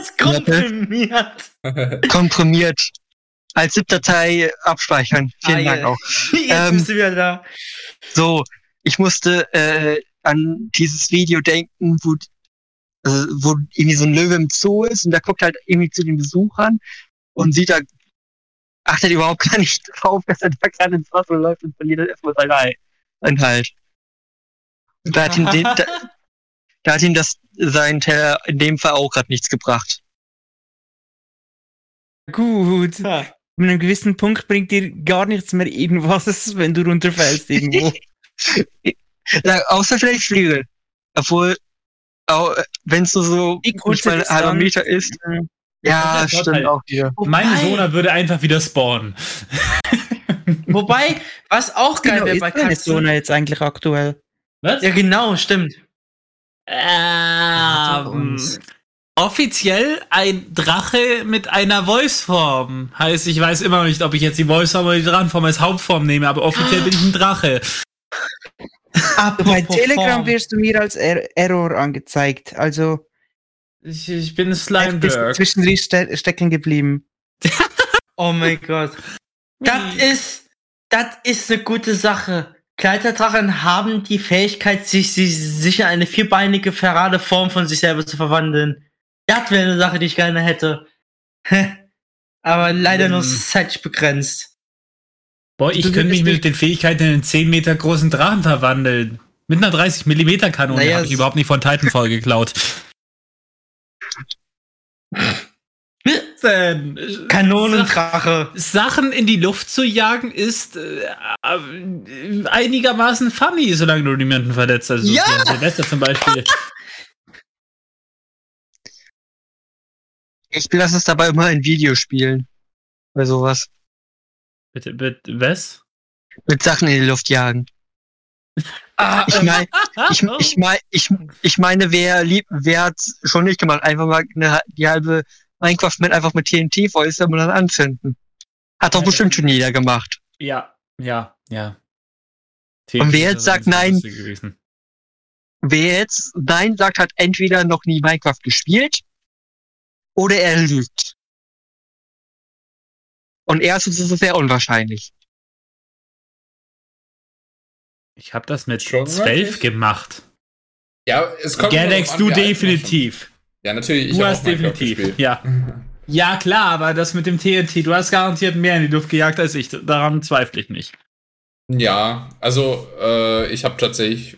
ist komprimiert. komprimiert. Als ZIP-Datei abspeichern. Vielen Ah, Dank ja. auch. Jetzt Ähm, bist du wieder da. So, ich musste äh, an dieses Video denken, wo, also, wo irgendwie so ein Löwe im Zoo ist und der guckt halt irgendwie zu den Besuchern und sieht da, achtet überhaupt gar nicht drauf, dass er da gerade ins Wasser läuft und verliert erstmal seinen Hai- seinen Halt. Da hat ihm, den, da, da hat ihm das sein Teller in dem Fall auch gerade nichts gebracht. Gut. Ja. An einem gewissen Punkt bringt dir gar nichts mehr irgendwas, wenn du runterfällst irgendwo. Ja, außer vielleicht Flügel. Obwohl, wenn es nur so Die kurze nicht mal ein halber. Meter ist. Ja, der stimmt Vorteil. auch. Meine Wobei- Sona würde einfach wieder spawnen. Wobei, was auch geil Genau, wäre ist bei Katzen. Zone jetzt eigentlich aktuell? Was? Ja, genau, stimmt. Ähm, offiziell ein Drache mit einer Voice-Form. Heißt, ich weiß immer noch nicht, ob ich jetzt die Voice-Form oder die Drachenform als Hauptform nehme, aber offiziell bin ich ein Drache. Bei Apropos Telegram wirst du mir als er Error angezeigt. Also Ich, ich bin Slimeberg. zwischendrin ste stecken geblieben. Oh mein Gott. Das ist, das ist eine gute Sache. Kleiderdrachen haben die Fähigkeit, sich, sich, sich in eine vierbeinige, ferrade Form von sich selber zu verwandeln. Das wäre eine Sache, die ich gerne hätte. Aber leider nur Hm. zeitlich begrenzt. Boah, ich könnte mich mit den Fähigkeiten in einen 10 Meter großen Drachen verwandeln. Mit einer 30 mm Kanone Naja, habe ich überhaupt nicht von Titanfall geklaut. Denn, Kanonendrache. Sachen in die Luft zu jagen ist äh, äh, einigermaßen funny, solange du niemanden verletzt. Also Ja! Silvester zum Beispiel. Ich lasse es dabei immer in Videospielen. Bei sowas. bitte, bitte, was? Mit Sachen in die Luft jagen. Ah, Ich meine, ich, ich, mein, ich, ich meine, wer lieb, wer hat's schon nicht gemacht? Einfach mal eine, die halbe Minecraft mit einfach mit TNT fäuste und dann anzünden. Hat doch Ja, bestimmt schon jeder gemacht. Ja, ja, ja. Und wer jetzt sagt nein-. Wer jetzt nein sagt, hat entweder noch nie Minecraft gespielt oder er lügt. Und erstens ist es sehr unwahrscheinlich. Ich habe das mit Schon 12 wirklich? gemacht. Ja, es kommt an, du definitiv. Ja, natürlich. Ich Du hab hast definitiv. Ja. Ja, klar, aber das mit dem TNT, du hast garantiert mehr in die Luft gejagt als ich. Daran zweifle ich nicht. Ja, also äh, ich habe tatsächlich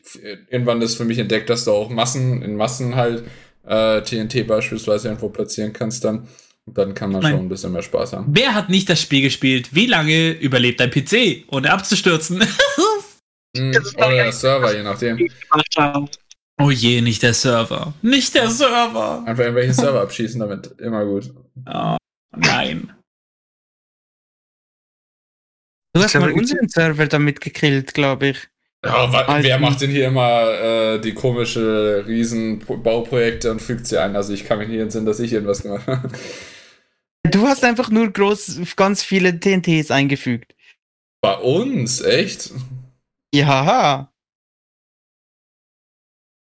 irgendwann das für mich entdeckt, dass du auch Massen in Massen halt äh, TNT beispielsweise irgendwo platzieren kannst dann. Und dann kann man Nein. schon ein bisschen mehr Spaß haben. Wer hat nicht das Spiel gespielt? Wie lange überlebt dein PC, ohne abzustürzen? Das ist oder der Server, je nachdem. Oh je, nicht der Server. Nicht der Server. Einfach irgendwelche Server abschießen damit. Immer gut. Oh, nein. Du hast mal unseren Server damit gekillt, glaube ich. Ja, wa- Alten. wer macht denn hier immer äh, die komische Riesenbauprojekte und fügt sie ein? Also ich kann mich nicht entsinnen, dass ich irgendwas gemacht habe. Du hast einfach nur groß ganz viele TNTs eingefügt. Bei uns? Echt? Ja.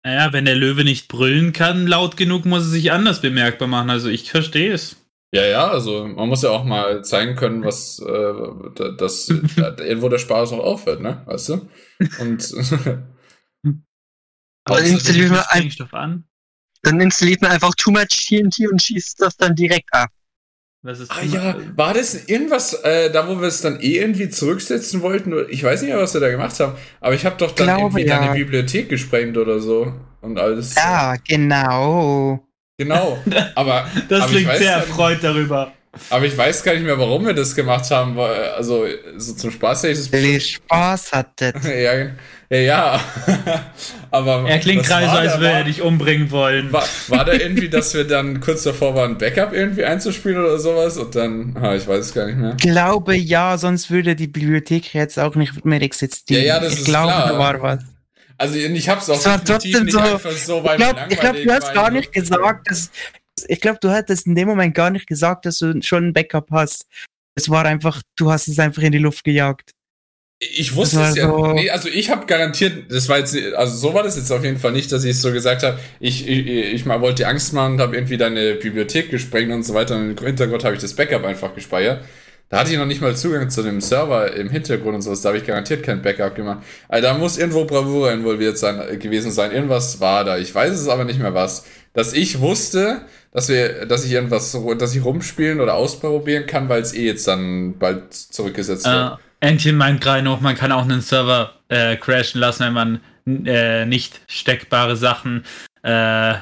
Naja, wenn der Löwe nicht brüllen kann, laut genug, muss er sich anders bemerkbar machen. Also ich verstehe es. Ja, ja, also man muss ja auch mal zeigen können, was, äh, da- dass da, irgendwo der Spaß auch aufhört, ne? Weißt du? Und Aber Außerdem installiert man ein- an. Dann installiert man einfach too much TNT und schießt das dann direkt ab. Was ist ah, ja, war das irgendwas, äh, da wo wir es dann eh irgendwie zurücksetzen wollten? Ich weiß nicht mehr, was wir da gemacht haben, aber ich habe doch dann Glaube, irgendwie ja. deine Bibliothek gesprengt oder so und alles. Ja, genau. Genau. Aber, Das aber klingt sehr erfreut darüber. Aber ich weiß gar nicht mehr, warum wir das gemacht haben. weil, Also, so zum Spaß hätte ich das Weil ihr Spaß hattet. ja, ja, ja. aber Er klingt gerade so, als würde er dich umbringen wollen. War, war da irgendwie, dass wir dann kurz davor waren, Backup irgendwie einzuspielen oder sowas? Und dann, ah, ich weiß es gar nicht mehr. glaube ja, sonst würde die Bibliothek jetzt auch nicht mehr existieren. Ja, ja, das ich ist glaube, klar. da war was. Also ich hab's auch Es war trotzdem nicht so- einfach so, weil Ich glaube, ich glaub, du hast gar nicht gesagt, dass. Ich glaube, du hattest in dem Moment gar nicht gesagt, dass du schon ein Backup hast. Es war einfach, du hast es einfach in die Luft gejagt. Ich wusste es ja. so- Nee, also ich habe garantiert, das war jetzt, also so war das jetzt auf jeden Fall nicht, dass ich es so gesagt habe. Ich, ich, ich mal wollte dir Angst machen und habe irgendwie deine Bibliothek gesprengt und so weiter. Und im Hintergrund habe ich das Backup einfach gespeichert. Da hatte ich noch nicht mal Zugang zu dem Server im Hintergrund und sowas. Da habe ich garantiert kein Backup gemacht. Also da muss irgendwo Bravura involviert sein, gewesen sein. Irgendwas war da. Ich weiß es aber nicht mehr was. Dass ich wusste, dass wir, dass ich irgendwas, dass ich rumspielen oder ausprobieren kann, weil es eh jetzt dann bald zurückgesetzt wird. Äh, Entchen meint gerade noch, man kann auch einen Server äh, crashen lassen, wenn man äh, nicht steckbare Sachen, äh,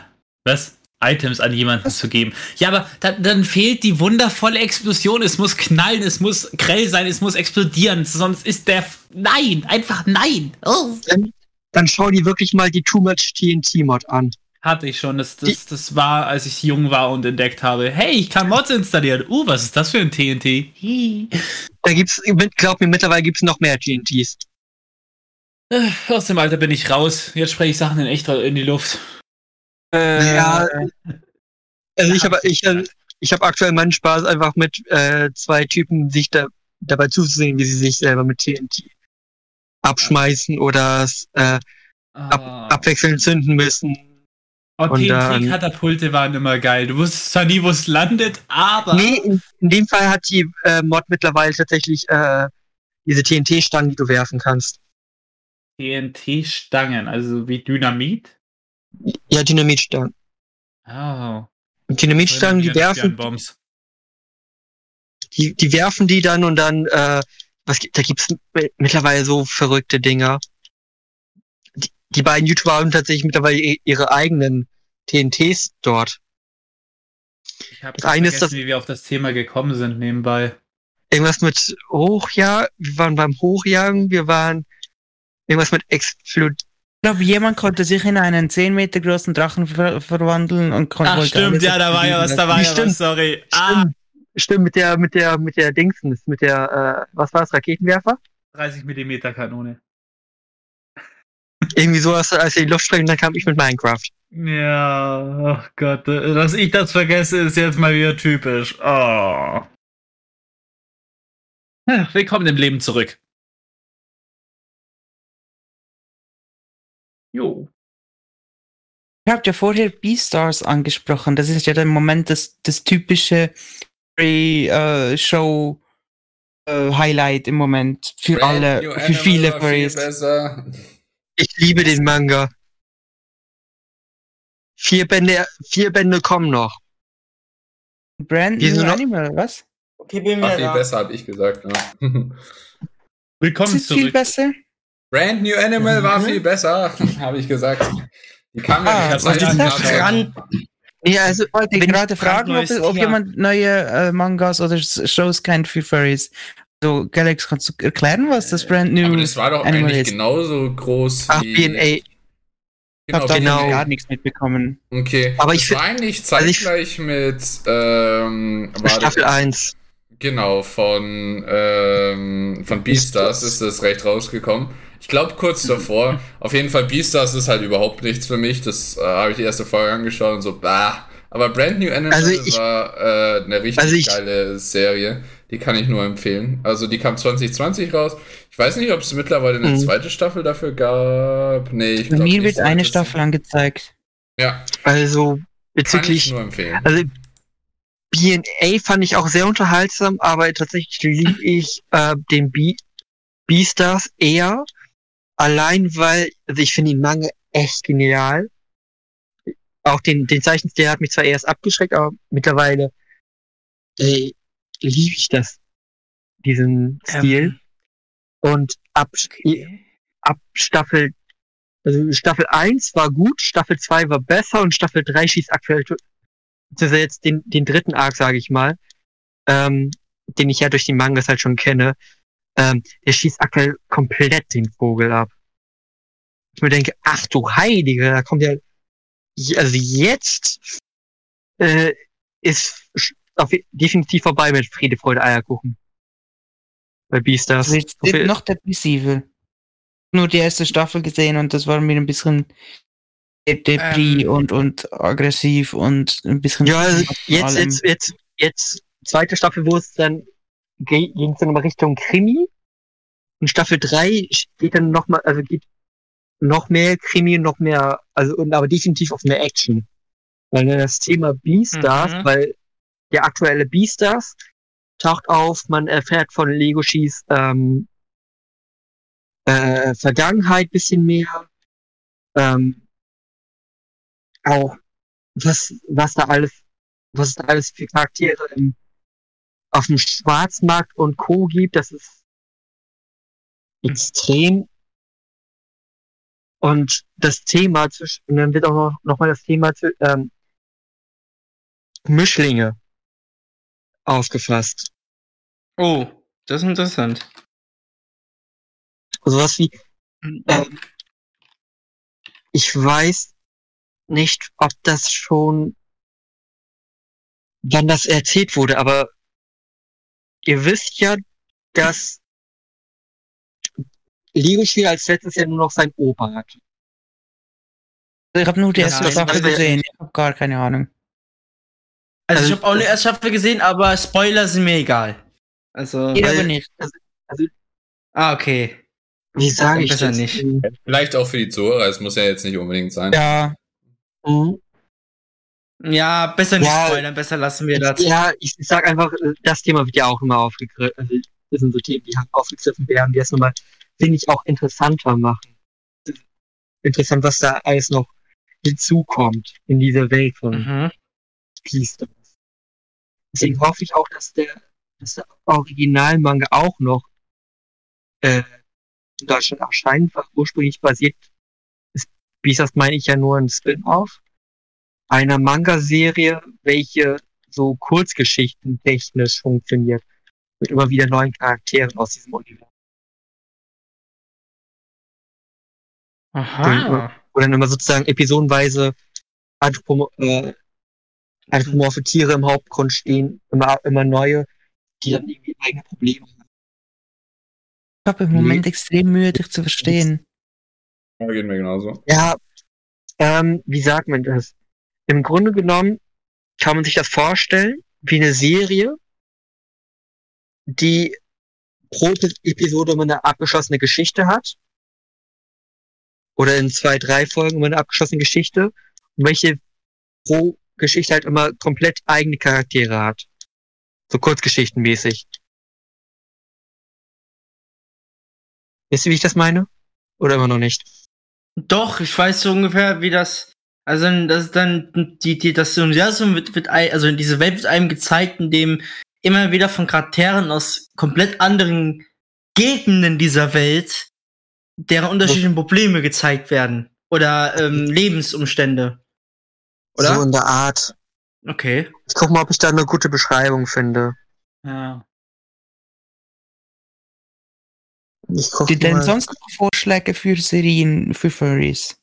was? Items an jemanden zu geben. Ja, aber dann, dann fehlt die wundervolle Explosion. Es muss knallen, es muss grell sein, es muss explodieren. Sonst ist der. F nein, einfach nein. Oh. Dann, dann schau dir wirklich mal die Too Much TNT Mod an. Hatte ich schon. Das, das, das war, als ich jung war und entdeckt habe. Hey, ich kann Mods installieren. Uh, was ist das für ein TNT? Da gibt's, glaub mir, mittlerweile gibt's noch mehr TNTs. Äh, Aus dem Alter bin ich raus. Jetzt spreche ich Sachen in echt in die Luft. Äh, Ja, Also ich habe ich, äh, ich hab aktuell meinen Spaß einfach mit äh, zwei Typen, sich da, dabei zuzusehen, wie sie sich selber mit TNT abschmeißen oder es, äh, ab, abwechselnd zünden müssen. TNT-Katapulte waren immer geil. Du wusstest zwar nie, wo es landet, aber. Nee, in, in dem Fall hat die äh, Mod mittlerweile tatsächlich äh, diese TNT-Stangen, die du werfen kannst. TNT-Stangen, also wie Dynamit. Ja, Dynamitstangen. Oh. Und Dynamitstangen, die werfen, die, die werfen die dann und dann, äh, was, gibt- da gibt's mi- mittlerweile so verrückte Dinger. Die, beiden YouTuber haben tatsächlich mittlerweile ihre eigenen TNTs dort. Ich habe Das eine ist vergessen, das- wie wir auf das Thema gekommen sind nebenbei. Irgendwas mit Hochjagen, wir waren beim Hochjagen, wir waren irgendwas mit Explod. Ich glaube, jemand konnte sich in einen 10 Meter großen Drachen ver verwandeln und konnte. Ach stimmt, ja, da war ja was, da war ja Stimmt. was, sorry. Ah, Stimmt, stimmt, mit der, mit der, mit der Dingsens, mit der, äh, was war das, Raketenwerfer? 30 Millimeter Kanone. Irgendwie sowas, als wir in die Luft sprengen, dann kam ich mit Minecraft. Ja, ach Gott, äh, dass ich das vergesse, ist jetzt mal wieder typisch. Oh. Ja, Willkommen im Leben zurück. Jo. Ihr habt ja vorher Beastars angesprochen. Das ist ja im Moment das, das typische Show Highlight im Moment für Brand alle, für viele Furries. Ich liebe den Manga. Vier Bände, vier Bände kommen noch. Brand New Animal, was? Okay, bin War wieder viel da. besser, habe ich gesagt. Ja. Willkommen Das ist viel zurück. besser. Brand New Animal war Mhm. viel besser, habe ich gesagt. Die kam ja Ah, nicht was ist das? Brand, Ja, also, Ich wollte gerade fragen, ob, ob jemand neue äh, Mangas oder Shows kennt für Furries. Also, Galax, kannst du erklären, was das Brand New Aber das war doch Animal eigentlich ist? genauso groß ach, wie... BNA. Ich Genau, habe davon genau. gar nichts mitbekommen. Okay, Aber ich ich war eigentlich also ich- zeitgleich mit ähm, war Staffel das- 1. Genau, von, ähm, von Beastars ist das recht rausgekommen. Ich glaube kurz davor. Auf jeden Fall Beastars ist halt überhaupt nichts für mich. Das äh, habe ich die erste Folge angeschaut und so, bah. Aber Brand New Animal Also ich- war äh, eine richtig also ich- geile Serie. Die kann ich nur empfehlen. Also die kam 2020 raus. Ich weiß nicht, ob es mittlerweile eine Mhm. zweite Staffel dafür gab. Nee, ich Bei glaub mir wird eine Staffel angezeigt. Ja, Also, kann ich bezüglich, nur empfehlen. also, BNA fand ich auch sehr unterhaltsam, aber tatsächlich lieb ich äh, den B Beastars eher. Allein weil, also ich finde den Manga echt genial. Auch den, den Zeichenstil hat mich zwar erst abgeschreckt, aber mittlerweile äh, liebe ich das, diesen Stil. Und ab, ab Staffel, also Staffel 1 war gut, Staffel 2 war besser und Staffel 3 schießt aktuell, das ist jetzt den, den dritten Arc, sage ich mal, ähm, den ich ja durch die Mangas halt schon kenne, ähm, der schießt aktuell komplett den Vogel ab. Ich mir denke, ach du Heilige, da kommt ja, also jetzt äh, ist auf, definitiv vorbei mit Friede, Freude, Eierkuchen. Bei Beastars. So viel- noch depressiver. Nur die erste Staffel gesehen und das war mir ein bisschen de- depri Ähm. und, und aggressiv und ein bisschen. Ja, also jetzt, jetzt, jetzt, jetzt, zweite Staffel, wo es dann ging es dann immer Richtung Krimi. Und Staffel 3 geht dann noch mal, also geht noch mehr Krimi, noch mehr, also und aber definitiv auf mehr Action. Weil das Thema Beastars, Mhm. weil der aktuelle Beastars taucht auf, man erfährt von Legoshis ähm, äh, Vergangenheit bisschen mehr. Ähm, auch was, was da alles, was da alles für Charaktere im, auf dem Schwarzmarkt und Co. gibt, das ist extrem. Und das Thema zwischen, und dann wird auch noch, noch mal das Thema zu, ähm, Mischlinge aufgefasst. Oh, das ist interessant. Sowas wie, ähm, ich weiß nicht, ob das schon, wann das erzählt wurde, aber ihr wisst ja, dass Legoshi als letztes Jahr nur noch sein Opa hat. Ich habe nur die Ja, erste Staffel das- gesehen. Ich habe gar keine Ahnung. Also, ich Also- habe auch eine erste Staffel gesehen, aber Spoiler sind mir egal. Also. Ich Weil- aber nicht. Ah, okay. Wie sage ich Besser das? nicht. Vielleicht auch für die Zuhörer, es muss ja jetzt nicht unbedingt sein. Ja, Mhm. Ja, besser nicht Ja. spoilern, besser lassen wir das. Ja, ich sag einfach, äh, das Thema wird ja auch immer aufgegriffen. Also, das sind so Themen, die halt aufgegriffen werden, die es nochmal, finde ich, auch interessanter machen. Interessant, was da alles noch hinzukommt in dieser Welt von Mhm. Beastars. Deswegen hoffe ich auch, dass der, dass der Originalmanga auch noch äh, in Deutschland erscheint, weil ursprünglich basiert ist Beastars, meine ich ja nur ein Spin-off einer Manga-Serie, welche so Kurzgeschichten technisch funktioniert. Mit immer wieder neuen Charakteren aus diesem Universum. Aha. Wo dann immer sozusagen episodenweise äh, anthropomorphe Tiere im Hauptgrund stehen, immer, immer neue, die dann irgendwie eigene Probleme haben. ich habe im Moment extrem Mühe, dich zu verstehen. Ja, geht mir genauso. Ja, ähm, wie sagt man das? Im Grunde genommen kann man sich das vorstellen wie eine Serie, die pro Episode immer eine abgeschlossene Geschichte hat. Oder in zwei, drei Folgen immer eine abgeschlossene Geschichte. Und welche pro Geschichte halt immer komplett eigene Charaktere hat. So kurzgeschichtenmäßig. Wisst ihr, wie ich das meine? Oder immer noch nicht? Doch, ich weiß so ungefähr, wie das. Also das ist dann die, die, das Universum wird, wird also diese Welt wird einem gezeigt, in dem immer wieder von Charakteren aus komplett anderen Gegenden dieser Welt, deren unterschiedlichen Probleme gezeigt werden. Oder ähm, Lebensumstände. Oder? So in der Art. Okay. Ich guck mal, ob ich da eine gute Beschreibung finde. Ja. Ich guck Die denn mal. sonst noch Vorschläge für Serien für Furries?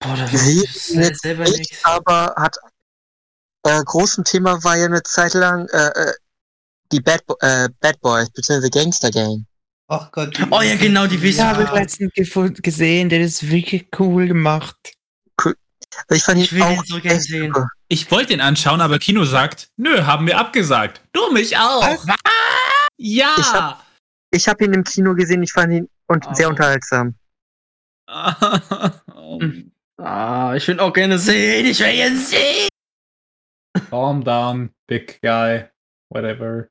Boah, da Sie- weiß ich jetzt selber Ich nichts. aber hat äh, großen Thema war ja eine Zeit lang äh, äh, die Bad, Bo äh, Bad Boys bzw. Gangster Gang. Ach Gott. Oh ja, genau, die wissen. Ja, habe ich letztens gesehen, der ist wirklich cool gemacht. Ich fand Ich ihn will auch ihn so gern sehen. super. Ich wollte ihn anschauen, aber Kino sagt, nö, haben wir abgesagt. Du mich auch. Ja. Ich hab- Ich habe ihn im Kino gesehen, ich fand ihn und Oh. sehr unterhaltsam. oh, Ah, ich will auch gerne sehen. Ich will jetzt sehen. calm down, big guy. Whatever.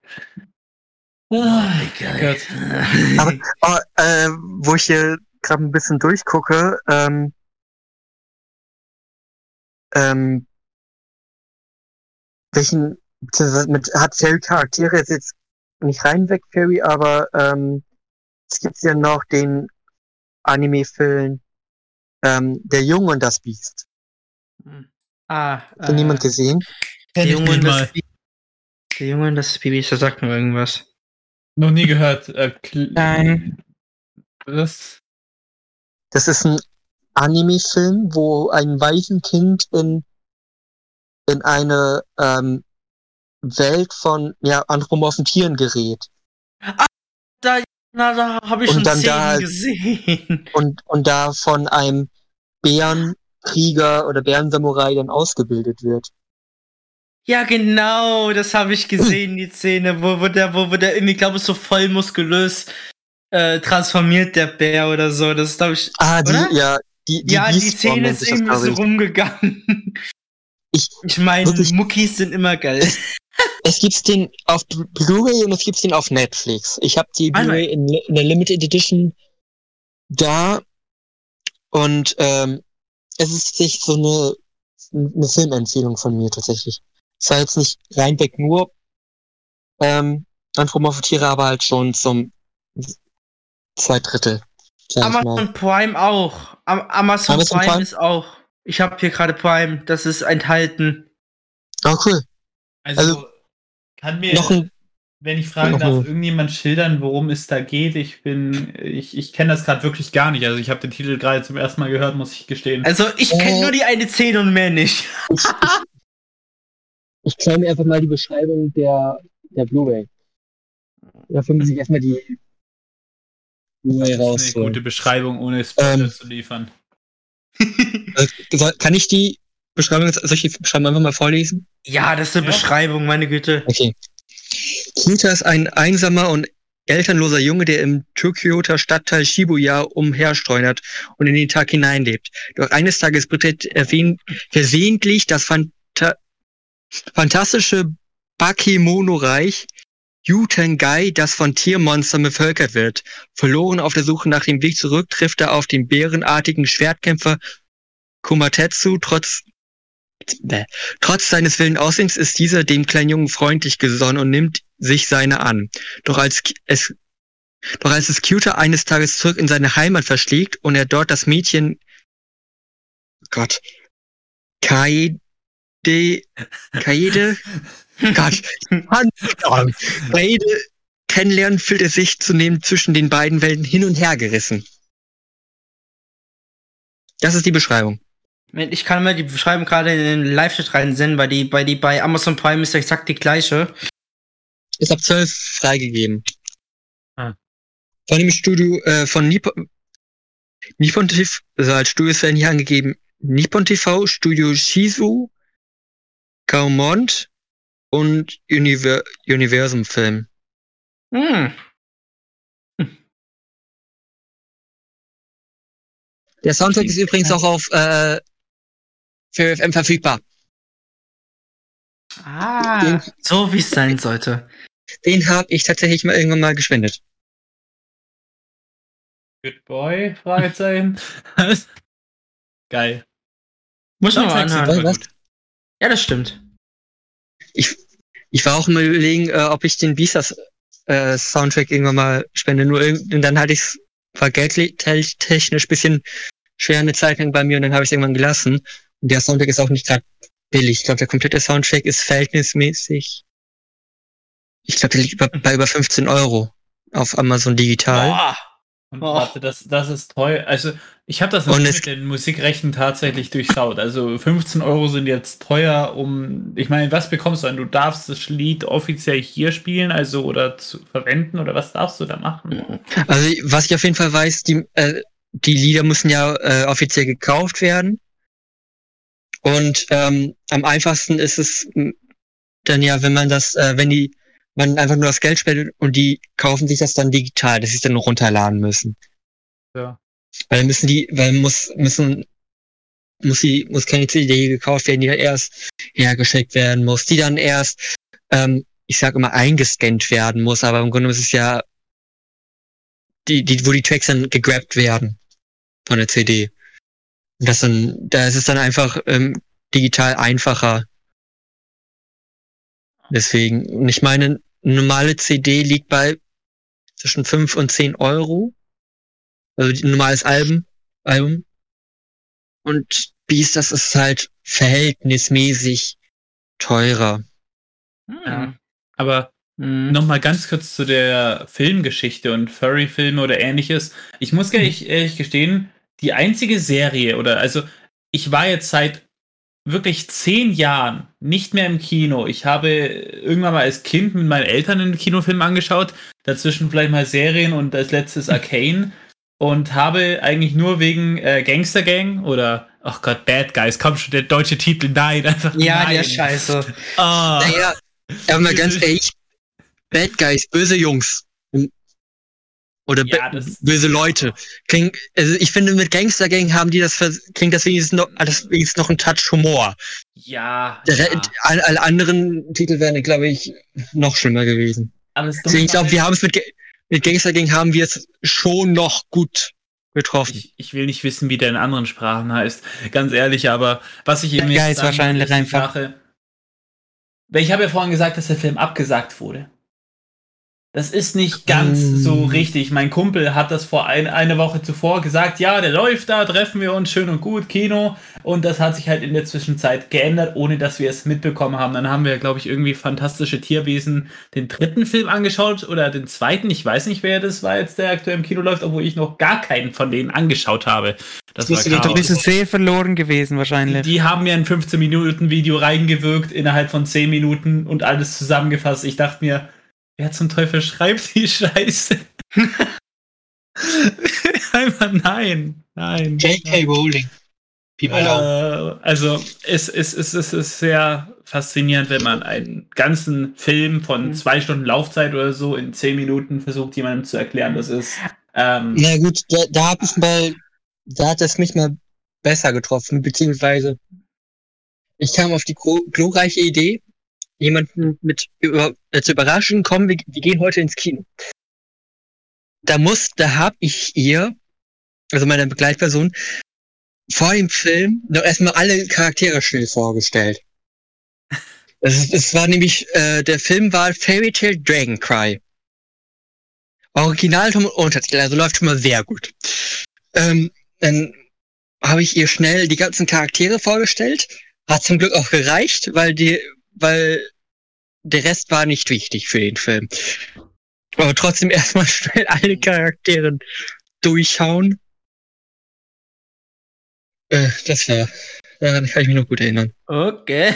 Ah, Gott. Aber oh, äh, wo ich hier gerade ein bisschen durchgucke, ähm, ähm, welchen, beziehungsweise mit, hat Fairy Charaktere ist jetzt nicht rein weg Fairy, aber ähm, es gibt ja noch den Anime-Film ähm, Der Junge und das Biest. ah, Hat den niemand gesehen? der Junge, und das mal. Bi- der Junge und das Baby, das sagt mir irgendwas. Noch nie gehört. Äh, Nein. Was? Das ist ein Anime-Film, wo ein Waisenkind in, in eine ähm, Welt von ja, anthropomorphen Tieren gerät. Da, na, da habe ich Und schon dann Szenen da- gesehen. und, und da von einem Bärenkrieger oder Bärensamurai dann ausgebildet wird. Ja, genau, das habe ich gesehen, die Szene, wo, wo der, wo, wo der irgendwie, glaube ich, so voll muskulös äh, transformiert der Bär oder so. Das ist, glaube ich. Ah, die, Oder? ja, die, die ja, die Szene ist irgendwie so rumgegangen. Ich- ich meine, Muckis sind immer geil. Es gibt's den auf Blu- Blu-ray und es gibt's den auf Netflix. Ich habe die Einmal. Blu-ray in, in der Limited Edition da und ähm, es ist sich so eine, eine Filmempfehlung von mir tatsächlich. Es war jetzt nicht reinweg nur ähm, Anthropomorphe-Tiere, aber halt schon zum zwei Drittel. Amazon Prime auch. Am Amazon, Amazon Prime, Prime? ist auch. Ich habe hier gerade Prime. Das ist enthalten. Oh, cool. Also, Also, kann mir, Noch ein, wenn ich fragen darf, ein- irgendjemand schildern, worum es da geht? Ich bin, ich, ich kenne das gerade wirklich gar nicht. Also ich habe den Titel gerade zum ersten Mal gehört, muss ich gestehen. Also ich kenne Äh. nur die eine Szene und mehr nicht. ich, ich, ich mir einfach mal die Beschreibung der, der Blu-ray. Dafür muss ich erstmal die Blu-ray das ist eine gute Beschreibung, ohne Spoiler Ähm, zu liefern. Soll, kann ich die Beschreibung, soll ich die Beschreibung einfach mal vorlesen? Ja, das ist eine Ja. Beschreibung, meine Güte. Okay. Kita ist ein einsamer und elternloser Junge, der im Tokioter Stadtteil Shibuya umherstreunert und in den Tag hineinlebt. Doch eines Tages betritt er versehentlich das Phanta fantastische Bakemono-Reich Yutengai, das von Tiermonstern bevölkert wird. Verloren auf der Suche nach dem Weg zurück, trifft er auf den bärenartigen Schwertkämpfer Kumatetsu. Trotz, bäh. trotz seines wilden Aussehens ist dieser dem kleinen Jungen freundlich gesonnen und nimmt sich seine an. Doch als es doch als es Cuter eines Tages zurück in seine Heimat verschlägt und er dort das Mädchen Gott Kaede Kaede Gott. Kaede kennenlernen, fühlt er sich zunehmend zwischen den beiden Welten hin und her gerissen. Das ist die Beschreibung. Ich kann mal die Beschreibung gerade in den Live-Chat reinsenden, weil die, bei die bei Amazon Prime ist ja exakt die gleiche. Ist ab 12 freigegeben. Ah. Von dem Studio, äh, von Nippon, Nippon TV, also als Studios werden hier angegeben, Nippon TV, Studio Shizu, Gaumont und Univer Universum Film. Hm. Der Soundtrack ist übrigens auch auf äh, für FM verfügbar. Ah, Den- so wie es sein sollte. Den habe ich tatsächlich mal irgendwann mal gespendet. Good Boy? Fragezeichen. Geil. Muss man mal anhören. Ja, das stimmt. Ich war auch mal überlegen, äh, ob ich den Beastars äh, Soundtrack irgendwann mal spende. Nur und dann hatte ich war geldtechnisch bisschen schwer eine Zeit lang bei mir und dann habe ich es irgendwann gelassen. Und der Soundtrack ist auch nicht gerade billig. Ich glaube, der komplette Soundtrack ist verhältnismäßig. Ich glaube, der liegt bei über 15 Euro auf Amazon Digital. Boah. Und Oh. warte, das, das ist teuer. Also, ich habe das mit den Musikrechten tatsächlich durchschaut. Also, 15 Euro sind jetzt teuer, um. Ich meine, was bekommst du denn? Du darfst das Lied offiziell hier spielen, also oder zu verwenden, oder was darfst du da machen? Also was ich auf jeden Fall weiß, die, äh, die Lieder müssen ja äh, offiziell gekauft werden. Und ähm, am einfachsten ist es dann ja, wenn man das, äh, wenn die, man einfach nur das Geld spendet und die kaufen sich das dann digital, dass sie es dann runterladen müssen. Ja. Weil dann müssen die, weil muss, müssen, muss sie, muss keine CD gekauft werden, die dann erst hergeschickt werden muss, die dann erst, ähm, ich sag immer, eingescannt werden muss, aber im Grunde ist es ja die, die, wo die Tracks dann gegrabt werden von der CD. Und das dann, da ist es dann einfach ähm, digital einfacher. Deswegen, und ich meine, eine normale CD liegt bei zwischen 5 und 10 Euro. Also ein normales Album, Album. Und Beast, das ist halt verhältnismäßig teurer. Ja. Aber Hm. Nochmal ganz kurz zu der Filmgeschichte und Furry-Filme oder ähnliches. Ich muss ehrlich, ehrlich gestehen, die einzige Serie oder also ich war jetzt seit wirklich zehn Jahren nicht mehr im Kino. Ich habe irgendwann mal als Kind mit meinen Eltern einen Kinofilm angeschaut, dazwischen vielleicht mal Serien und als letztes Arcane und habe eigentlich nur wegen äh, Gangster Gang oder ach Gott, Bad Guys, komm schon, der deutsche Titel, nein, einfach Ja, nein. der Scheiße. Ah. Naja, aber mal ganz ehrlich, Bad Guys, böse Jungs. Oder Ja, das- böse Leute. Klingt, also ich finde, mit Gangster Gang haben die das, klingt das wenigstens noch, alles wenigstens noch ein Touch Humor. Ja. Der, ja. Alle, alle anderen Titel wären, glaube ich, noch schlimmer gewesen. Aber das Deswegen, ich glaube, wir haben es mit, mit Gangster Gang haben wir es schon noch gut getroffen. Ich, ich will nicht wissen, wie der in anderen Sprachen heißt. Ganz ehrlich, aber was ich eben Ja, jetzt ist wahrscheinlich ist einfach- Sache- Weil ich habe ja vorhin gesagt, dass der Film abgesagt wurde. Das ist nicht ganz Mm. so richtig. Mein Kumpel hat das vor ein, eine Woche zuvor gesagt, ja, der läuft da, treffen wir uns, schön und gut, Kino. Und das hat sich halt in der Zwischenzeit geändert, ohne dass wir es mitbekommen haben. Dann haben wir, glaube ich, irgendwie fantastische Tierwesen den dritten Film angeschaut oder den zweiten. Ich weiß nicht, wer das war jetzt, der aktuell im Kino läuft, obwohl ich noch gar keinen von denen angeschaut habe. Das war doch Da Chaos. du sehr verloren gewesen wahrscheinlich. Die haben mir ein 15-Minuten-Video reingewirkt innerhalb von 10 Minuten und alles zusammengefasst. Ich dachte mir, wer zum Teufel schreibt die Scheiße? Einfach nein, nein. J.K. Rowling. Äh, also es, es, es, es ist sehr faszinierend, wenn man einen ganzen Film von zwei Stunden Laufzeit oder so in 10 Minuten versucht, jemandem zu erklären, das ist. Ähm, Na gut, da, da hab ich mal, da hat es mich mal besser getroffen, beziehungsweise ich kam auf die glorreiche Idee, jemanden mit äh, zu überraschen, komm, wir, wir gehen heute ins Kino. Da muss, da hab ich ihr, also meiner Begleitperson, vor dem Film noch erstmal alle Charaktere schnell vorgestellt. Es, es war nämlich, äh, der Film war Fairy Tale Dragon Cry. Originalton und Untertitel, also läuft schon mal sehr gut. Ähm, dann habe ich ihr schnell die ganzen Charaktere vorgestellt. Hat zum Glück auch gereicht, weil die, weil der Rest war nicht wichtig für den Film. Aber trotzdem erstmal schnell alle Charaktere durchschauen. Äh, das war, daran kann ich mich noch gut erinnern. Okay.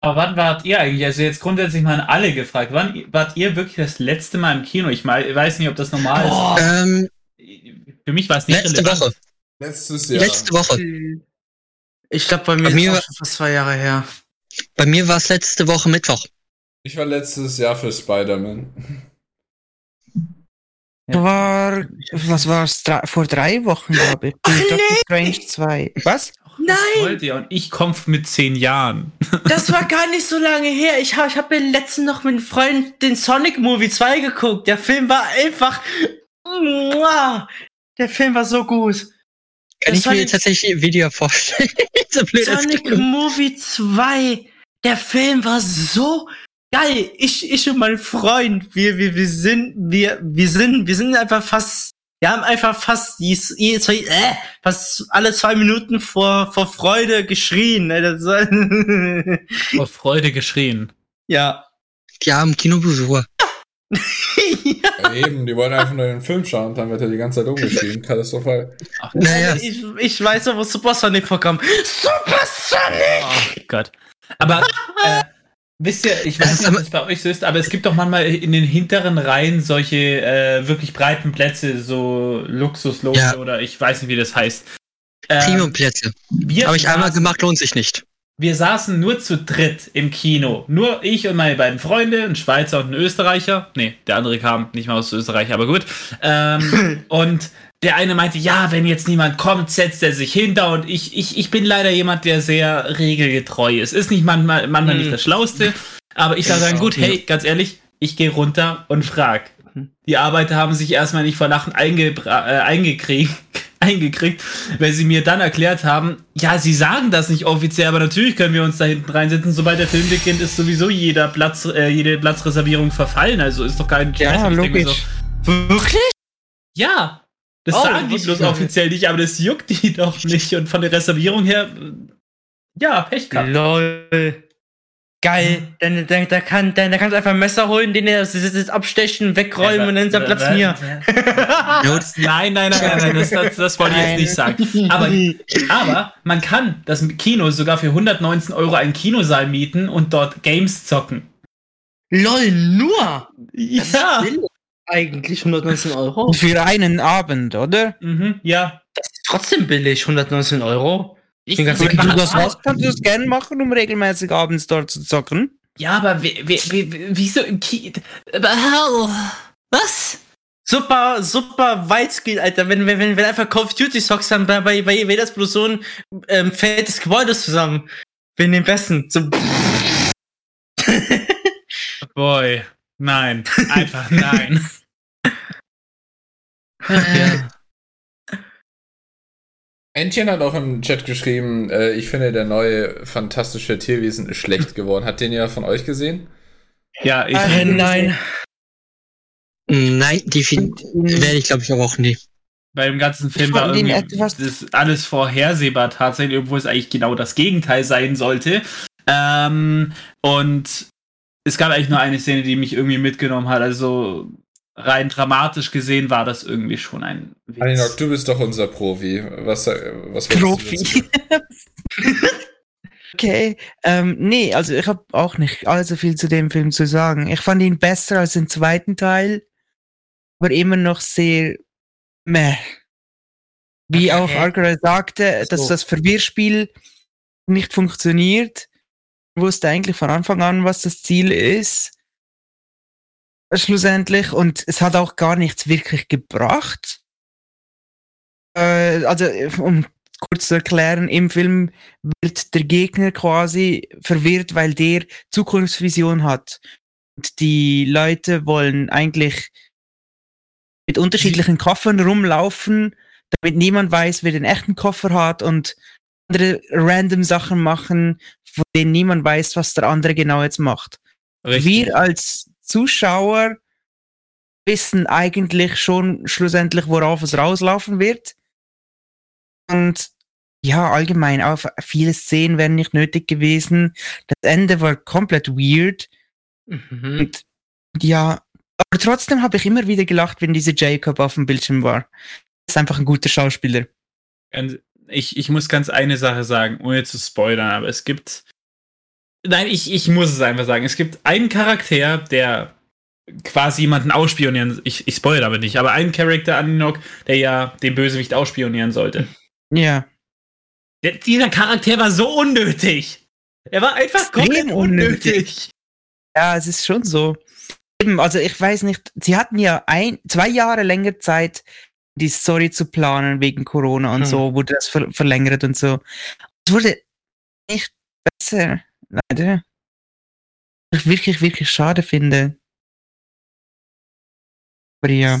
Aber wann wart ihr eigentlich? Also jetzt grundsätzlich mal an alle gefragt. Wann wart ihr wirklich das letzte Mal im Kino? Ich mal, weiß nicht, ob das normal Boah. Ähm, ist. Für mich war es nicht letzte relevant. Woche. Letztes Jahr. Letzte Woche. Ich glaube, bei mir, Bei ist mir- auch schon fast zwei Jahre her. Bei mir war es letzte Woche Mittwoch. Ich war letztes Jahr für Spider-Man. War, was war's, drei, vor drei Wochen, glaube ich. Ach, Doctor nee. Strange 2. Was? Das wollt ihr und ich komme mit zehn Jahren. Das war gar nicht so lange her. Ich habe ich hab mir letztens noch mit einem Freund den Sonic Movie 2 geguckt. Der Film war einfach. Der Film war so gut. Kann Das ich mir tatsächlich ein Video vorstellen? so blöd Sonic. Movie 2. Der Film war so geil. Ich, ich und mein Freund, wir, wir, wir sind, wir, wir sind, wir sind einfach fast, wir haben einfach fast die, die zwei, äh, fast alle zwei Minuten vor, vor Freude geschrien. ne, das war- Vor Freude geschrien. ja. Die armen Kinobesucher. Ja, eben, die wollen einfach nur den Film schauen und dann wird er die ganze Zeit umgeschrieben. Katastrophal. Ach, Naja, Ich, ich weiß noch, wo Super Sonic vorkam. Super Sonic! oh Gott. Aber äh, wisst ihr, ich weiß nicht, ob es bei euch so ist, aber es gibt doch manchmal in den hinteren Reihen solche äh, wirklich breiten Plätze, so Luxusloge Ja. oder ich weiß nicht, wie das heißt. Ähm, Premium-Plätze. Habe ich einmal gemacht, lohnt sich nicht. Wir saßen nur zu dritt im Kino. Nur ich und meine beiden Freunde, ein Schweizer und ein Österreicher. Nee, der andere kam nicht mal aus Österreich, aber gut. Ähm, und der eine meinte, ja, wenn jetzt niemand kommt, setzt er sich hinter. Und ich, ich, ich bin leider jemand, der sehr regelgetreu ist. Ist nicht manchmal, manchmal nicht Hm. das Schlauste. Aber ich sage dann, gut, hey, ganz ehrlich, ich gehe runter und frag. Die Arbeiter haben sich erstmal nicht vor Lachen eingebra- äh, eingekriegt, eingekriegt, weil sie mir dann erklärt haben, ja, sie sagen das nicht offiziell, aber natürlich können wir uns da hinten reinsetzen. Sobald der Film beginnt, ist sowieso jeder Platz, äh, jede Platzreservierung verfallen. Also ist doch kein Stress. Ja, logisch. Wirklich? ja, das Oh, sagen die bloß offiziell nicht, aber das juckt die doch nicht. Und von der Reservierung her, ja, Pech gehabt. Lol. Geil. Dann, dann, da kann, dann, da kannst du einfach ein Messer holen, den er das jetzt abstechen, wegräumen und dann ist der Platz mir. Nein, nein, nein, nein, nein das, das, das wollte ich jetzt nicht sagen. Aber, aber man kann das Kino sogar für 119 Euro einen Kinosaal mieten und dort Games zocken. Lol, nur? Das Ja. Eigentlich 119 Euro. Für einen Abend, oder? Mhm, ja. Das ist trotzdem billig, 119 Euro. Ich, bin ganz Wenn sicher. du das hast, kannst du das gerne machen, um regelmäßig abends dort zu zocken. ja, aber wie, wie, wie, wieso im Kino? Was? super, super Weitskill, Alter. Wenn, wenn, wenn wir einfach Call of Duty Socks haben, bei, bei, bei jeder Explosion ähm, fällt das Gebäude zusammen. Wir den besten. So. Boy. Nein. Einfach nein. Ja. Entchen hat auch im Chat geschrieben, äh, ich finde, der neue fantastische Tierwesen ist schlecht geworden. Hat den ja von euch gesehen? Ja, ich. Äh, nein. Nein, definitiv werde ich glaube ich aber auch nicht. Bei dem ganzen Film war irgendwie etwas- das ist alles vorhersehbar tatsächlich, obwohl es eigentlich genau das Gegenteil sein sollte. Ähm, und es gab eigentlich nur eine Szene, die mich irgendwie mitgenommen hat. Also rein dramatisch gesehen war das irgendwie schon ein Witz. Aninok, du bist doch unser Profi. Was, äh, was Profi. Okay, ähm, nee, also ich habe auch nicht allzu viel zu dem Film zu sagen. Ich fand ihn besser als den zweiten Teil, aber immer noch sehr meh. Wie auch. Argyle sagte, dass So. das Verwirrspiel nicht funktioniert. Ich wusste eigentlich von Anfang an, was das Ziel ist. Schlussendlich. Und es hat auch gar nichts wirklich gebracht. Äh, also, um kurz zu erklären, im Film wird der Gegner quasi verwirrt, weil der Zukunftsvision hat. Und die Leute wollen eigentlich mit unterschiedlichen Koffern rumlaufen, damit niemand weiß, wer den echten Koffer hat und andere random Sachen machen, von denen niemand weiß, was der andere genau jetzt macht. Richtig. Wir als Zuschauer wissen eigentlich schon schlussendlich, worauf es rauslaufen wird. Und ja, allgemein, auch viele Szenen wären nicht nötig gewesen. Das Ende war komplett weird. Mhm. Und ja, aber trotzdem habe ich immer wieder gelacht, wenn dieser Jacob auf dem Bildschirm war. ist einfach ein guter Schauspieler. Ich, ich muss ganz eine Sache sagen, ohne zu spoilern, aber es gibt. Nein, ich, ich muss es einfach sagen. Es gibt einen Charakter, der quasi jemanden ausspionieren. Ich, ich spoilere aber nicht, aber einen Charakter Aninok, der ja den Bösewicht ausspionieren sollte. Ja. Der, dieser Charakter war so unnötig. Er war einfach Extrem komplett unnötig. unnötig. Ja, es ist schon so. Eben, also ich weiß nicht, sie hatten ja ein, zwei Jahre länger Zeit, die Story zu planen wegen Corona und Hm. so, wurde das ver verlängert und so. Es wurde nicht besser, leider. Was Ich wirklich, wirklich schade finde. Aber ja.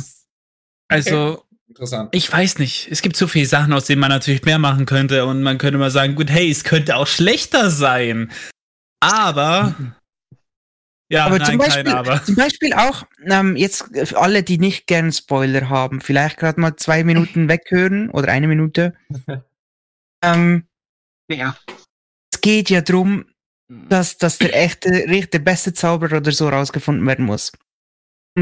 Also, Interessant. ich weiß nicht. Es gibt so viele Sachen, aus denen man natürlich mehr machen könnte und man könnte mal sagen, gut, hey, es könnte auch schlechter sein. Aber. Ja, aber nein, zum, Beispiel, kein Aber. zum Beispiel auch, ähm, jetzt für alle, die nicht gern Spoiler haben, vielleicht gerade mal zwei Minuten weghören oder eine Minute. ähm, Ja. es geht ja drum, dass, dass der echte, der beste Zauberer oder so rausgefunden werden muss.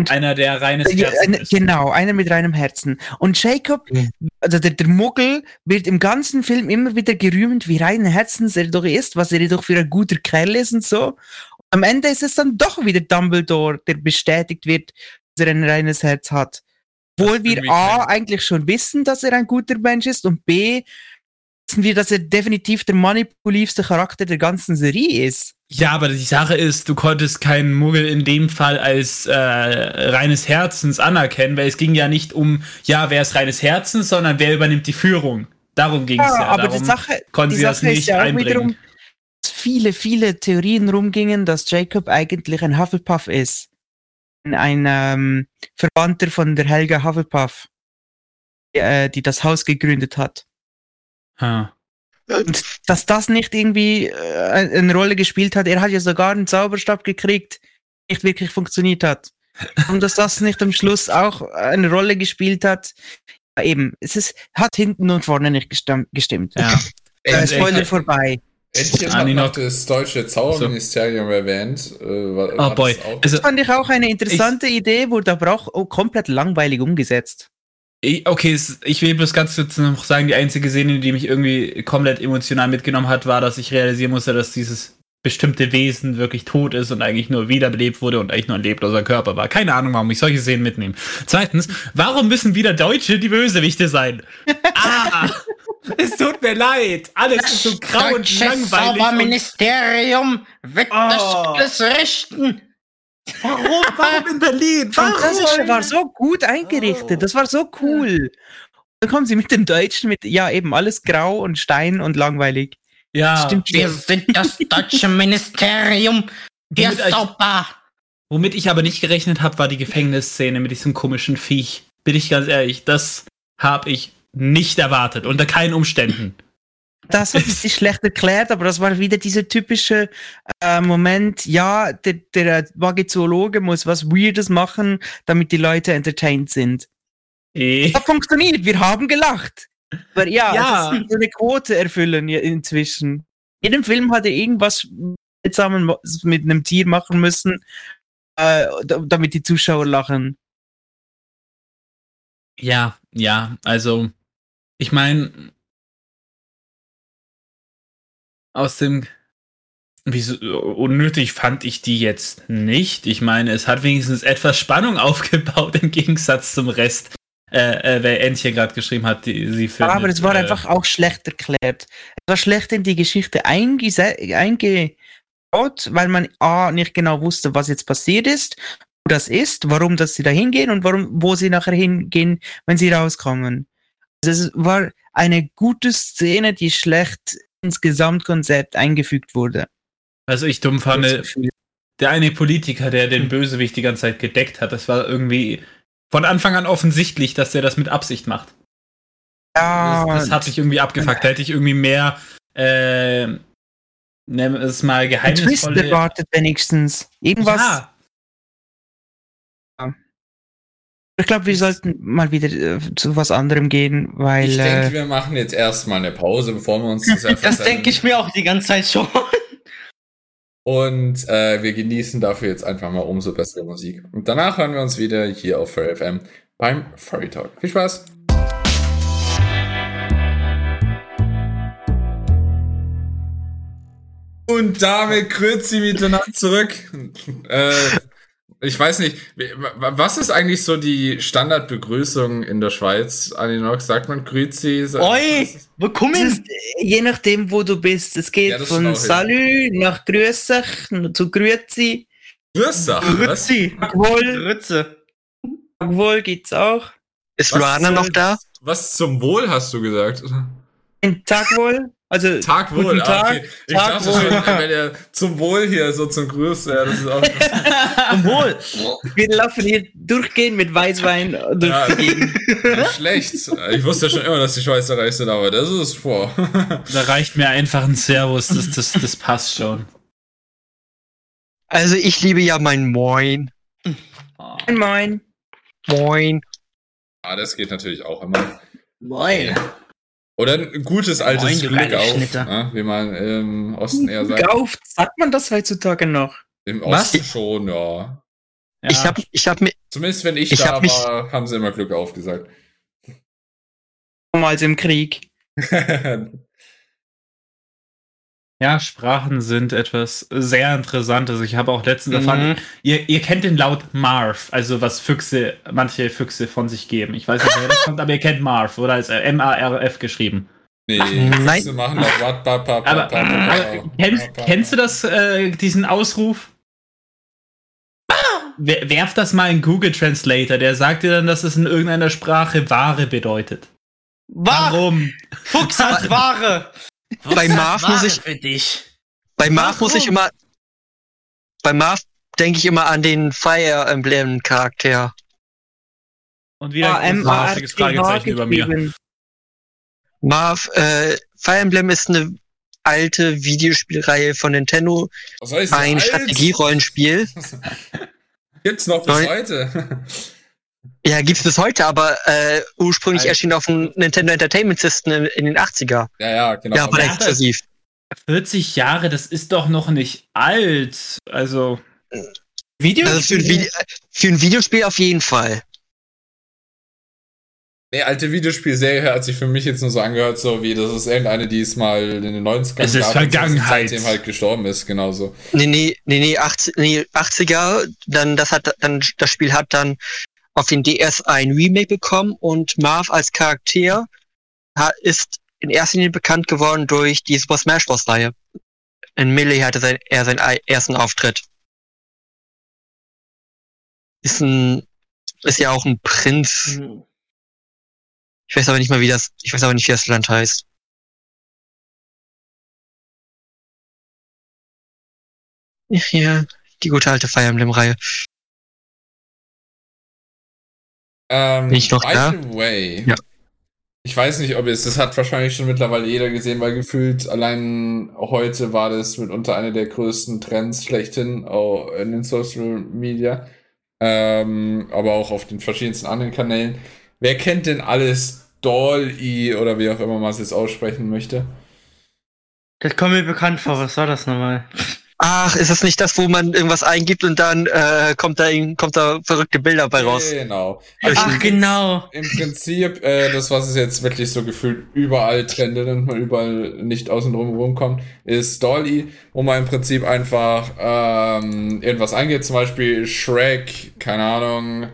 Einer, der reines Ja, Herzen eine- ist. Genau, einer mit reinem Herzen. Und Jacob, Mhm. also der, der Muggel, wird im ganzen Film immer wieder gerühmt, wie reinen Herzens er doch ist, was er doch für ein guter Kerl ist und so. Am Ende ist es dann doch wieder Dumbledore, der bestätigt wird, dass er ein reines Herz hat. Obwohl wir A eigentlich schon wissen, dass er ein guter Mensch ist und B wir, dass er definitiv der manipulativste Charakter der ganzen Serie ist. Ja, aber die Sache ist, du konntest keinen Muggel in dem Fall als äh, reines Herzens anerkennen, weil es ging ja nicht um, ja, wer ist reines Herzens, sondern wer übernimmt die Führung. Darum ging es ja. Ja, aber Darum die Sache, konnten die sie das Sache ist nicht ja einbringen. wiederum, dass viele, viele Theorien rumgingen, dass Jacob eigentlich ein Hufflepuff ist. Ein ähm, Verwandter von der Helga Hufflepuff, die, äh, die das Haus gegründet hat. Ha. Und dass das nicht irgendwie äh, eine Rolle gespielt hat, er hat ja sogar einen Zauberstab gekriegt, der nicht wirklich funktioniert hat. Und dass das nicht am Schluss auch eine Rolle gespielt hat, eben, es ist, hat hinten und vorne nicht gestimmt. Ja. Äh, Entchen Spoiler vorbei. Entchen hat noch das deutsche Zauberministerium erwähnt. Äh, wa- Oh hat boy. das auch- Also, Das fand ich auch eine interessante Idee, wurde aber auch oh, komplett langweilig umgesetzt. Ich, okay, ich will bloß ganz kurz noch sagen, die einzige Szene, die mich irgendwie komplett emotional mitgenommen hat, war, dass ich realisieren musste, dass dieses bestimmte Wesen wirklich tot ist und eigentlich nur wiederbelebt wurde und eigentlich nur ein lebloser Körper war. Keine Ahnung, warum ich solche Szenen mitnehme. Zweitens, warum müssen wieder Deutsche die Bösewichte sein? Ah! es tut mir leid. Alles ist so grau und langweilig. Und Zauberministerium wird das Oh. alles richten. Warum? Warum in Berlin? Französische war so gut eingerichtet. Das war so cool. Dann kommen sie mit dem Deutschen mit, ja, eben alles grau und Stein und langweilig. Ja, Stimmt Wir sind das deutsche Ministerium euch- Sauber. Womit ich aber nicht gerechnet habe, war die Gefängnisszene mit diesem komischen Viech. Bin ich ganz ehrlich, das habe ich nicht erwartet, unter keinen Umständen. Das hat sich schlecht erklärt, aber das war wieder dieser typische äh, Moment, ja, der, der Magizoologe muss was Weirdes machen, damit die Leute entertained sind. Eh. Hat funktioniert, wir haben gelacht. Aber ja, Ja. das ist eine Quote erfüllen inzwischen. Jedem Film hat er irgendwas zusammen mit einem Tier machen müssen, äh, da- damit die Zuschauer lachen. Ja, ja, also, ich meine, aus dem. Wieso, unnötig fand ich die jetzt nicht. Ich meine, es hat wenigstens etwas Spannung aufgebaut im Gegensatz zum Rest, äh, äh, wer Entchen gerade geschrieben hat, die sie findet. aber es war äh, einfach auch schlecht erklärt. Es war schlecht in die Geschichte eingebaut, weil man A nicht genau wusste, was jetzt passiert ist, wo das ist, warum dass sie da hingehen und warum, wo sie nachher hingehen, wenn sie rauskommen. Also es war eine gute Szene, die schlecht ins Gesamtkonzept eingefügt wurde. Also ich dumm fand, der eine Politiker, der den Bösewicht die ganze Zeit gedeckt hat, das war irgendwie von Anfang an offensichtlich, dass der das mit Absicht macht. Ja, Das, das hat mich irgendwie abgefuckt. Da hätte ich irgendwie mehr, äh, nennen wir es mal ein Twist geheimnisvolle. erwartet wenigstens. Irgendwas. Ja, Ich glaube, wir sollten mal wieder äh, zu was anderem gehen, weil Ich äh, denke, wir machen jetzt erstmal eine Pause, bevor wir uns das Das denke ich mir auch die ganze Zeit schon. Und äh, wir genießen dafür jetzt einfach mal umso bessere Musik. Und danach hören wir uns wieder hier auf Furry FM beim Furry Talk. Viel Spaß! Und damit Grüezi miteinander zurück. äh, ich weiß nicht, was ist eigentlich so die Standardbegrüßung in der Schweiz, Aninox? Sagt man Grüezi? Oi, es willkommen. ist äh, je nachdem, wo du bist. Es geht Ja, von. Salü nach Grüßach zu Grüezi. Grüßach? Grüezi. Wohl, Grütze. wohl gibt's auch. Ist Luana noch da? Was zum Wohl hast du gesagt? Ein Tag wohl. Also Tag wohl. Guten Tag. okay. Ich Tag dachte wohl. schon, wenn er zum Wohl hier so zum Grüß, ja, das ist auch Zum Wohl. wir laufen hier durchgehend mit Weißwein durch Ja. nicht schlecht. Ich wusste ja schon immer, dass die Schweizer reich sind, aber das ist vor. da reicht mir einfach ein Servus, das, das, das passt schon. Also ich liebe ja mein Moin. Moin, moin. Moin. Ah, das geht natürlich auch immer. Moin. Oder ein gutes altes Moin, Glück auf, Schnitter. ne? wie man im Osten eher sagt. Gekauft. Sagt man das heutzutage noch? Im Was? Osten schon, ja. Ja. Ich hab, ich hab mir, Zumindest wenn ich, Ich da hab mich- war, haben sie immer Glück auf gesagt. Damals im Krieg. Ja, Sprachen sind etwas sehr Interessantes. Ich habe auch letztens Mhm. erfahren, ihr, ihr kennt den Laut Marv, also was Füchse, manche Füchse von sich geben. Ich weiß nicht, wer das kommt, aber ihr kennt Marv, oder ist er M-A-R-F geschrieben. nee, nein. Füchse machen das. Wat, ba, ba, ba, Aber, ba, ba, ba, aber kennst, kennst du das, äh, diesen Ausruf? Wer- Werf das mal in Google Translator, der sagt dir dann, dass es in irgendeiner Sprache Ware bedeutet. Ware. Warum? Fuchs hat Ware. Bei Marv muss ich, für dich. bei Marv muss ich immer, bei Marv denke ich immer an den Fire Emblem Charakter. Und wieder Ah, ein großes lustiges Fragezeichen über mir. Marv, äh, Fire Emblem ist eine alte Videospielreihe von Nintendo, Was so ein alt? Strategierollenspiel. Gibt's noch bis Soll- heute. Ja, gibt's bis heute, aber äh, ursprünglich Alter. erschien auf dem Nintendo Entertainment System in, in den 80er. ja, ja, genau. Ja, aber ja, exklusiv. 40 Jahre, das ist doch noch nicht alt. Also, Video? Also für ein, Vide für ein Videospiel auf jeden Fall. Nee, alte Videospielserie hat sich für mich jetzt nur so angehört, so wie das ist irgendeine, die es mal in den 90ern Es ist Vergangenheit. seitdem halt gestorben ist, genauso. Nee, nee, nee, nee, 80, nee 80er, dann das hat dann das Spiel hat dann auf den DS ein Remake bekommen und Marv als Charakter ha- ist in erster Linie bekannt geworden durch die Super Smash Bros. Reihe. In Melee hatte sein, er seinen ei- ersten Auftritt. ist ein, ist ja auch ein Prinz. Ich weiß aber nicht mal, wie das, ich weiß aber nicht, wie das Land heißt. Ja, die gute alte Fire Emblem-Reihe. Ähm, Bin ich noch by da? the way. Ja. Ich weiß nicht, ob es, das hat wahrscheinlich schon mittlerweile jeder gesehen, weil gefühlt allein heute war das mitunter einer der größten Trends schlechthin in den Social Media, ähm, aber auch auf den verschiedensten anderen Kanälen. Wer kennt denn alles Dolly oder wie auch immer man es jetzt aussprechen möchte? Das kommt mir bekannt vor. Was war das nochmal? Ach, ist das nicht das, wo man irgendwas eingibt und dann äh, kommt da irgend- kommt da verrückte Bilder bei raus? Genau. Ach, genau. Im Prinzip, äh, das, was es jetzt wirklich so gefühlt überall trendet und man überall nicht außen drum rumkommt, ist Dolly, wo man im Prinzip einfach ähm, irgendwas eingeht, zum Beispiel Shrek, keine Ahnung,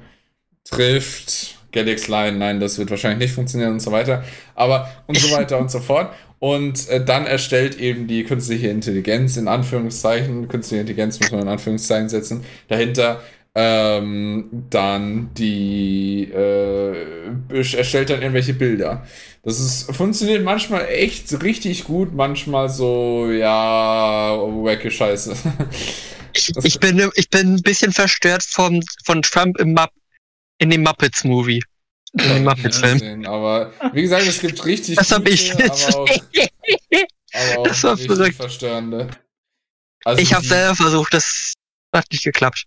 trifft, Galax Line, nein, das wird wahrscheinlich nicht funktionieren und so weiter, aber und so weiter und so fort. Und äh, dann erstellt eben die künstliche Intelligenz, in Anführungszeichen, künstliche Intelligenz muss man in Anführungszeichen setzen, dahinter ähm, dann die äh, erstellt dann irgendwelche Bilder. Das ist, funktioniert manchmal echt richtig gut, manchmal so, ja, wacke Scheiße. Ich, ich, bin, ich bin ein bisschen verstört vom, von Trump im Mupp, in dem Muppets-Movie. In dem Muppets-Film. Sehen, aber wie gesagt, es gibt richtig Das hab ich aber auch, aber auch Das war verrückt. verstörende. Also Ich habe die- selber versucht, das hat nicht geklappt.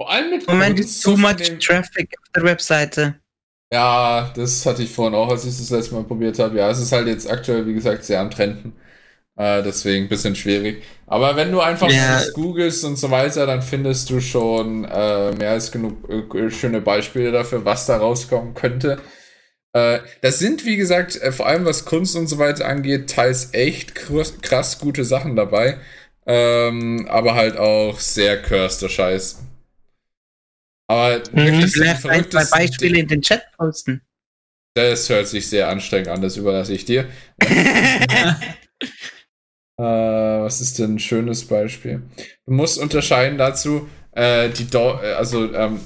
vor allem mit Moment, too much traffic auf der Webseite. Ja, das hatte ich vorhin auch, als ich das letzte Mal probiert habe. Ja, es ist halt jetzt aktuell, wie gesagt, sehr am Trenden. Äh, deswegen ein bisschen schwierig. Aber wenn du einfach Ja. mal googelst und so weiter, dann findest du schon äh, mehr als genug äh, schöne Beispiele dafür, was da rauskommen könnte. Äh, das sind, wie gesagt, äh, vor allem was Kunst und so weiter angeht, teils echt krass, krass gute Sachen dabei. Ähm, aber halt auch sehr cursed Scheiß. Aber die Vielleicht verrücktesten Beispiele in den Chat posten. das hört sich sehr anstrengend an, das überlasse ich dir. äh, was ist denn ein schönes Beispiel? Du musst unterscheiden dazu, äh, die Do äh, also ähm,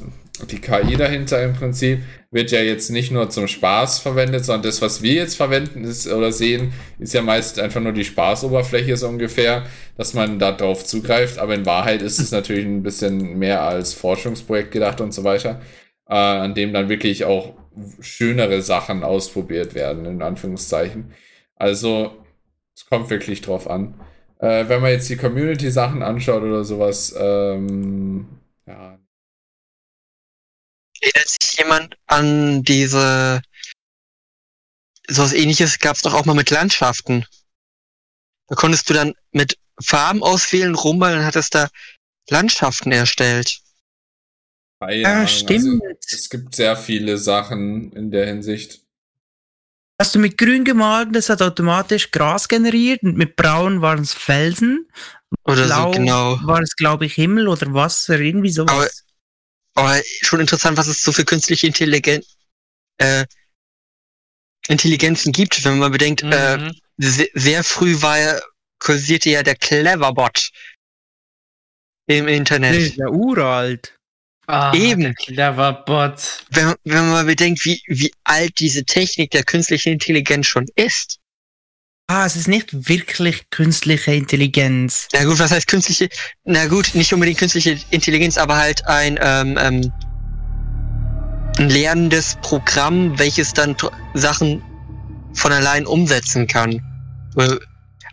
die KI dahinter im Prinzip wird ja jetzt nicht nur zum Spaß verwendet, sondern das, was wir jetzt verwenden ist, oder sehen, ist ja meist einfach nur die Spaßoberfläche so ungefähr, dass man da drauf zugreift. Aber in Wahrheit ist es natürlich ein bisschen mehr als Forschungsprojekt gedacht und so weiter, äh, an dem dann wirklich auch schönere Sachen ausprobiert werden, in Anführungszeichen. Also, es kommt wirklich drauf an. Äh, wenn man jetzt die Community-Sachen anschaut oder sowas, ähm, ja, Erinnert sich jemand an diese sowas ähnliches gab es doch auch mal mit Landschaften. Da konntest du dann mit Farben auswählen, rummalen und hattest da Landschaften erstellt. keine Ja, Ahnung, stimmt. Also, es gibt sehr viele Sachen in der Hinsicht. Hast du mit grün gemalt, das hat automatisch Gras generiert und mit braun waren es Felsen. Oder Blau so, genau. war es, glaube ich, Himmel oder Wasser, irgendwie sowas. Aber schon interessant, was es so für künstliche Intelligenz, äh, Intelligenzen gibt, wenn man bedenkt, äh, Mhm. sehr, sehr früh war ja, kursierte ja der Cleverbot im Internet. ist ja uralt. Ah, Eben. Clever Bot. Wenn, wenn man bedenkt, wie, wie alt diese Technik der künstlichen Intelligenz schon ist. Ah, es ist nicht wirklich künstliche Intelligenz. Na gut, was heißt künstliche? Na gut, nicht unbedingt künstliche Intelligenz, aber halt ein, ähm, ähm, ein lernendes Programm, welches dann Sachen von allein umsetzen kann.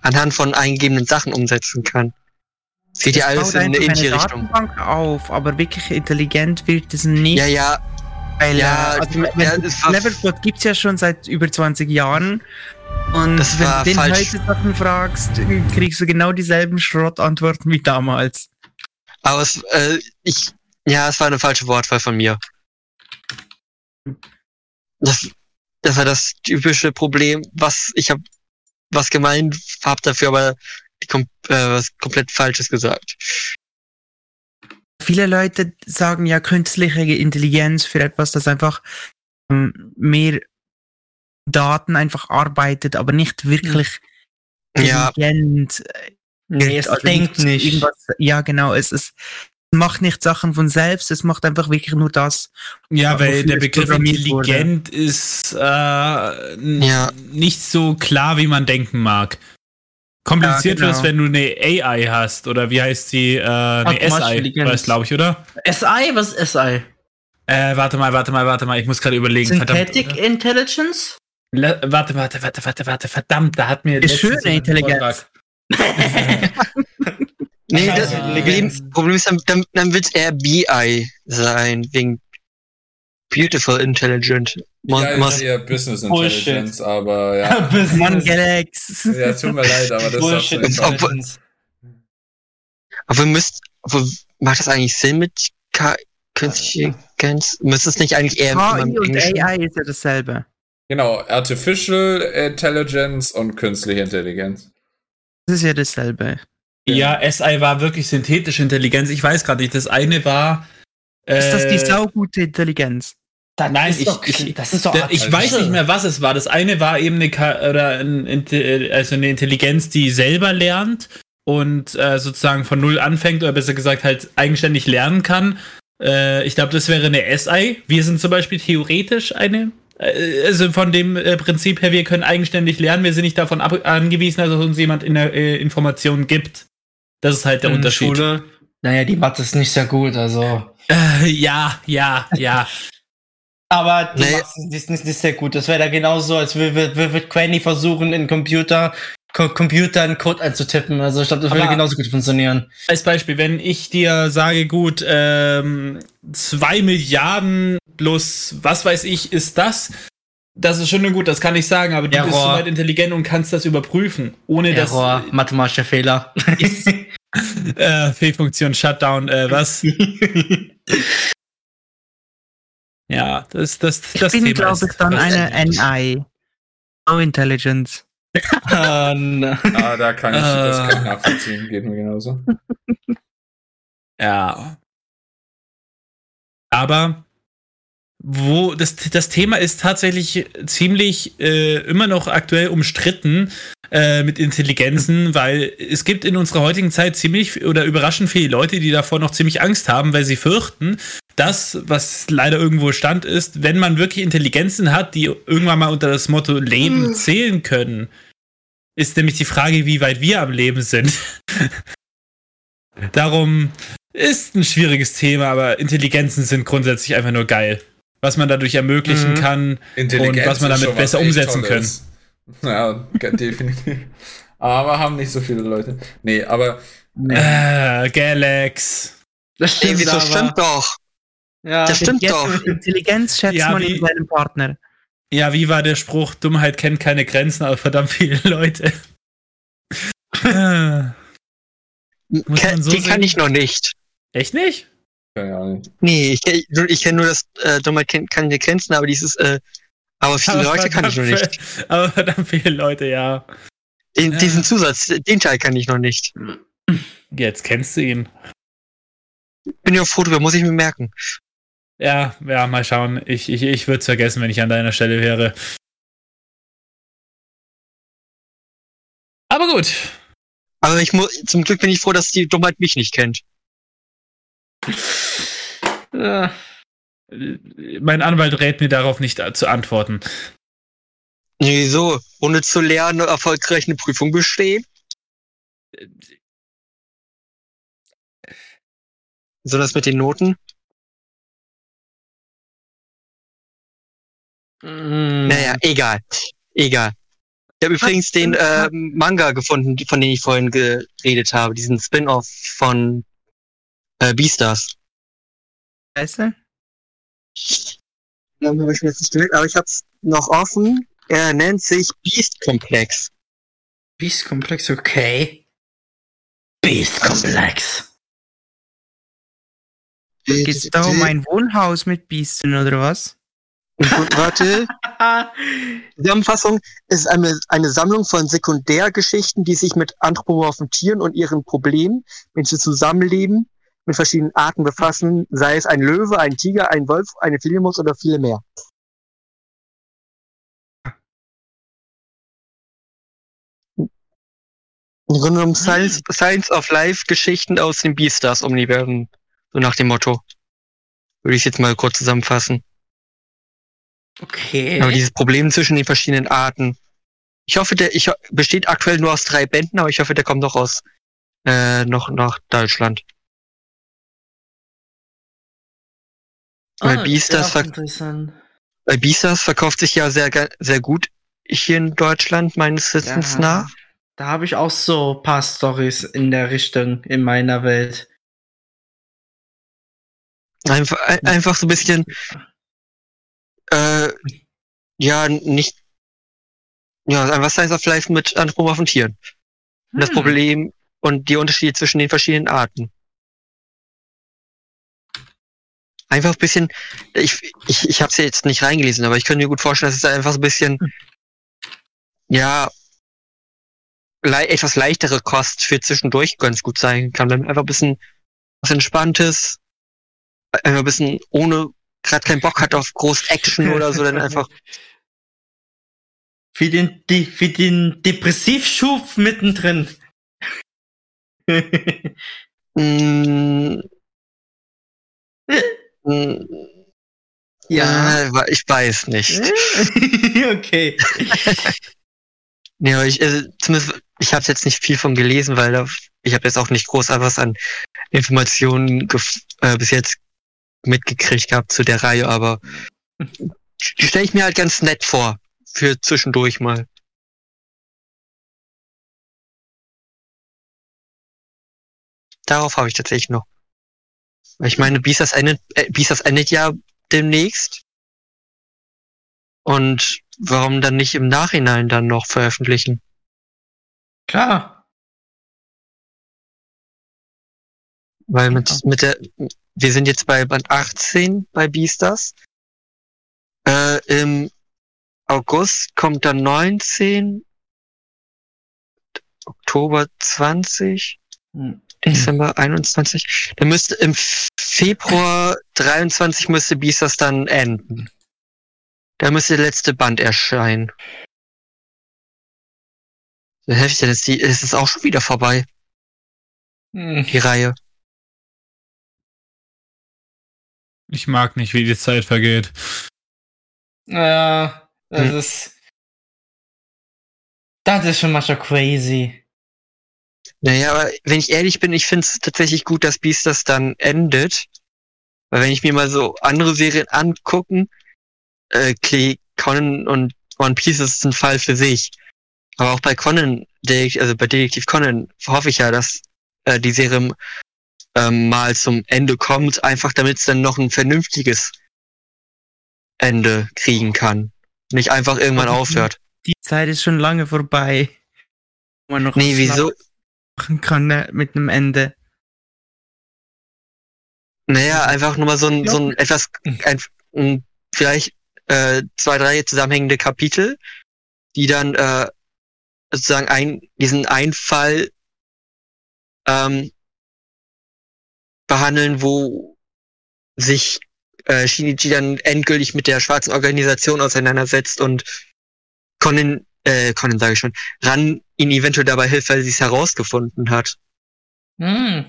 Anhand von eingegebenen Sachen umsetzen kann. Es geht ja Es alles in eine ähnliche Richtung. Datenbank auf, aber wirklich intelligent wird es nicht. Ja, ja, Weil, ja, äh, also, ja, Cleverbot gibt es ja schon seit über 20 Jahren. Und Das wenn du den falsch. heute Sachen fragst, kriegst du genau dieselben Schrottantworten wie damals. aber es, äh, ich, ja, es war eine falsche Wortwahl von mir. Das, das war das typische Problem, was ich habe, was gemeint hab dafür, aber kom äh, was komplett Falsches gesagt. Viele Leute sagen ja künstliche Intelligenz für etwas, das einfach ähm, mehr Daten einfach arbeitet, aber nicht wirklich Ja, intelligent. Nee, es Also denkt nicht. Irgendwas, ja, genau. Es ist macht nicht Sachen von selbst, es macht einfach wirklich nur das. Ja, weil der es Begriff programmiert wurde. intelligent ist äh, Ja. nicht so klar, wie man denken mag. Kompliziert Ja, wird es, genau. wenn du eine AI hast, oder wie heißt die? Äh, eine SI, es, glaube ich, oder? SI? Was ist SI? Äh, warte mal, warte mal, warte mal, ich muss gerade überlegen. Synthetic Verdammt. Intelligence? Le warte, warte, warte, warte, warte, verdammt, da hat mir Ist schöne Intelligenz. Nee, das Intelligenz. Problem, Problem ist, dann, dann, dann wird es eher BI sein, wegen Beautiful Intelligent. Mo- Ja, ist eher Business Bullshit. Intelligence, aber ja. Business. Mann, Galax. Ja, tut mir leid, aber das Bullshit. Intelligence. Aber wir müsst, aber macht das eigentlich Sinn mit K künstliche Intelligenz? Müsste es nicht eigentlich eher KI im und? AI ist ja dasselbe. Genau, Artificial Intelligence und künstliche Intelligenz. Das ist ja dasselbe. Ja, SI war wirklich synthetische Intelligenz. Ich weiß gerade nicht. Das eine war. Äh, Ist das die saugute Intelligenz? Das Nein, ist ich, doch, ich, das ist doch da- ich weiß nicht mehr, was es war. Das eine war eben eine, Ka- oder ein, also eine Intelligenz, die selber lernt und äh, sozusagen von null anfängt oder besser gesagt halt eigenständig lernen kann. Äh, ich glaube, das wäre eine SI. Wir sind zum Beispiel theoretisch eine. äh, Also von dem äh, Prinzip her, wir können eigenständig lernen. Wir sind nicht davon ab angewiesen, dass uns jemand in der, äh, Informationen gibt. Das ist halt der In Unterschied. Schule, naja, die Mathe ist nicht sehr gut, also. Äh, ja, ja, ja. Aber die Nee. Ist nicht, nicht sehr gut. Das wäre da genauso, als würde, würde Quanny versuchen, in Computer, Co Computer einen Code einzutippen. Also ich glaube, das würde genauso gut funktionieren. Als Beispiel, wenn ich dir sage, gut, ähm, zwei Milliarden plus was weiß ich ist das, das ist schon nur gut, das kann ich sagen, aber du bist Error. soweit intelligent und kannst das überprüfen, ohne Error, mathematischer Fehler. dass äh, Fehlfunktion Shutdown, äh, was? ja, das, das, das ich bin, Thema glaube ist ich, dann eine. NI. No Intelligence. Ah, na. Ah, da kann ich das kann ich Äh. nachvollziehen, geht mir genauso. Ja. Aber wo das, das Thema ist tatsächlich ziemlich äh, immer noch aktuell umstritten äh, mit Intelligenzen, weil es gibt in unserer heutigen Zeit ziemlich oder überraschend viele Leute, die davor noch ziemlich Angst haben, weil sie fürchten, das, was leider irgendwo stand, ist, wenn man wirklich Intelligenzen hat, die irgendwann mal unter das Motto Leben zählen können, ist nämlich die Frage, wie weit wir am Leben sind. Darum ist ein schwieriges Thema, aber Intelligenzen sind grundsätzlich einfach nur geil. Was man dadurch ermöglichen Mhm. kann. Intelligenz was man damit besser umsetzen Tolles. Ja, definitiv. Aber haben nicht so viele Leute. Nee, aber Äh, Galax. Das stimmt, aber, stimmt doch? Ja, Das stimmt Jetzt doch. mit Intelligenz schätzt Ja, man wie- in seinem Partner. Ja, wie war der Spruch? Dummheit kennt keine Grenzen, aber verdammt viele Leute. Muss Ke man so die kann sehen? ich noch nicht. Echt nicht? keine Ahnung. Nee, ich, kenn- ich kenne nur das äh, Dummheit kennt keine Grenzen, aber dieses, äh, aber viele Aber Leute kann ich noch nicht. Aber verdammt viele Leute, ja. Den, Ja. Diesen Zusatz, den Teil kann ich noch nicht. Jetzt kennst du ihn. Bin ja froh drüber, muss ich mir merken. Ja, ja, mal schauen. Ich, ich, ich würde es vergessen, wenn ich an deiner Stelle wäre. Aber gut. Aber ich muss, zum Glück bin ich froh, dass die Dummheit mich nicht kennt. Ja. Mein Anwalt rät mir darauf nicht äh, zu antworten. Nee, so, ohne zu lernen, erfolgreich eine Prüfung bestehen. So das mit den Noten? Mm. Naja, egal. Egal. Ich habe übrigens den ähm, Manga gefunden, von dem ich vorhin geredet habe, diesen Spin-off von äh, Beastars. Weißt du? Den habe ich mir jetzt nicht gemerkt, aber ich habe es noch offen. Er nennt sich Beast Complex. Beast Komplex, okay. Beast Komplex. Geht's da um ein Wohnhaus mit Bienen oder was? Warte, Zusammenfassung ist eine, eine Sammlung von Sekundärgeschichten, die sich mit anthropomorphen Tieren und ihren Problemen, Menschen zusammenleben, mit verschiedenen Arten befassen, sei es ein Löwe, ein Tiger, ein Wolf, eine Fledermaus oder viele mehr. Im Grunde genommen Science, Science of Life Geschichten aus dem Beastars-Universum So nach dem Motto. Würde ich jetzt mal kurz zusammenfassen. Okay. Aber dieses Problem zwischen den verschiedenen Arten. Ich hoffe, der ich, besteht aktuell nur aus drei Bänden, aber ich hoffe, der kommt noch aus äh, noch nach Deutschland. Weil Ah, Beastars. Weil Beastars verkauft sich ja sehr sehr gut hier in Deutschland meines Wissens Ja. nach. Da habe ich auch so ein paar Stories in der Richtung in meiner Welt. Einfach ein- einfach so ein bisschen äh, ja nicht ja einfach Science of Life mit anthropomorphen Tieren. Und Das Hm. Problem und die Unterschiede zwischen den verschiedenen Arten. Einfach ein bisschen, ich, ich, ich habe es ja jetzt nicht reingelesen, aber ich könnte mir gut vorstellen, dass es einfach so ein bisschen, ja, lei etwas leichtere Kost für zwischendurch ganz gut sein kann. Man einfach ein bisschen was Entspanntes, einfach ein bisschen ohne, gerade keinen Bock hat auf groß Action oder so, dann einfach, Für den, für den Depressivschub mittendrin. mh, mh, ja. äh, ich weiß nicht. okay. Aber ich, also, zumindest, ich habe jetzt nicht viel von gelesen, weil da, ich habe jetzt auch nicht groß was an Informationen äh, bis jetzt mitgekriegt gehabt zu der Reihe, aber die stelle ich mir halt ganz nett vor. Für zwischendurch mal. Darauf habe ich tatsächlich noch. Ich meine, Beastars endet, äh, Beastars endet ja demnächst. Und warum dann nicht im Nachhinein dann noch veröffentlichen? Klar. Weil mit, mit der, wir sind jetzt bei Band 18 bei Beastars. Äh, Im August kommt dann 19, Oktober 20, Hm. Dezember 21. Dann müsste im Februar 23 müsste Beastars dann enden. Da müsste der letzte Band erscheinen. Wie heftig denn ist die, ist es auch schon wieder vorbei, Hm. die Reihe. Ich mag nicht, wie die Zeit vergeht. Ja, das Hm. ist. Das ist schon manchmal crazy. Naja, aber wenn ich ehrlich bin, ich finde es tatsächlich gut, dass Beastars dann endet. Weil wenn ich mir mal so andere Serien angucken, äh, Clay, Conan und One Piece ist ein Fall für sich. Aber auch bei Conan, also bei Detektiv Conan, hoffe ich ja, dass äh, die Serie ähm, mal zum Ende kommt, einfach damit es dann noch ein vernünftiges Ende kriegen kann. Nicht einfach irgendwann Aber- aufhört. Die Zeit ist schon lange vorbei. Man noch Nee, wieso? machen kann ne, mit einem Ende. Naja, einfach nur mal so ein, so ein etwas, ein, ein, vielleicht äh, zwei, drei zusammenhängende Kapitel, die dann äh, sozusagen ein, diesen Einfall ähm, behandeln, wo sich äh, Shinichi dann endgültig mit der schwarzen Organisation auseinandersetzt und Conan, äh, Conan sage ich schon, Ran ihn eventuell dabei hilft, weil sie es herausgefunden hat. Hm.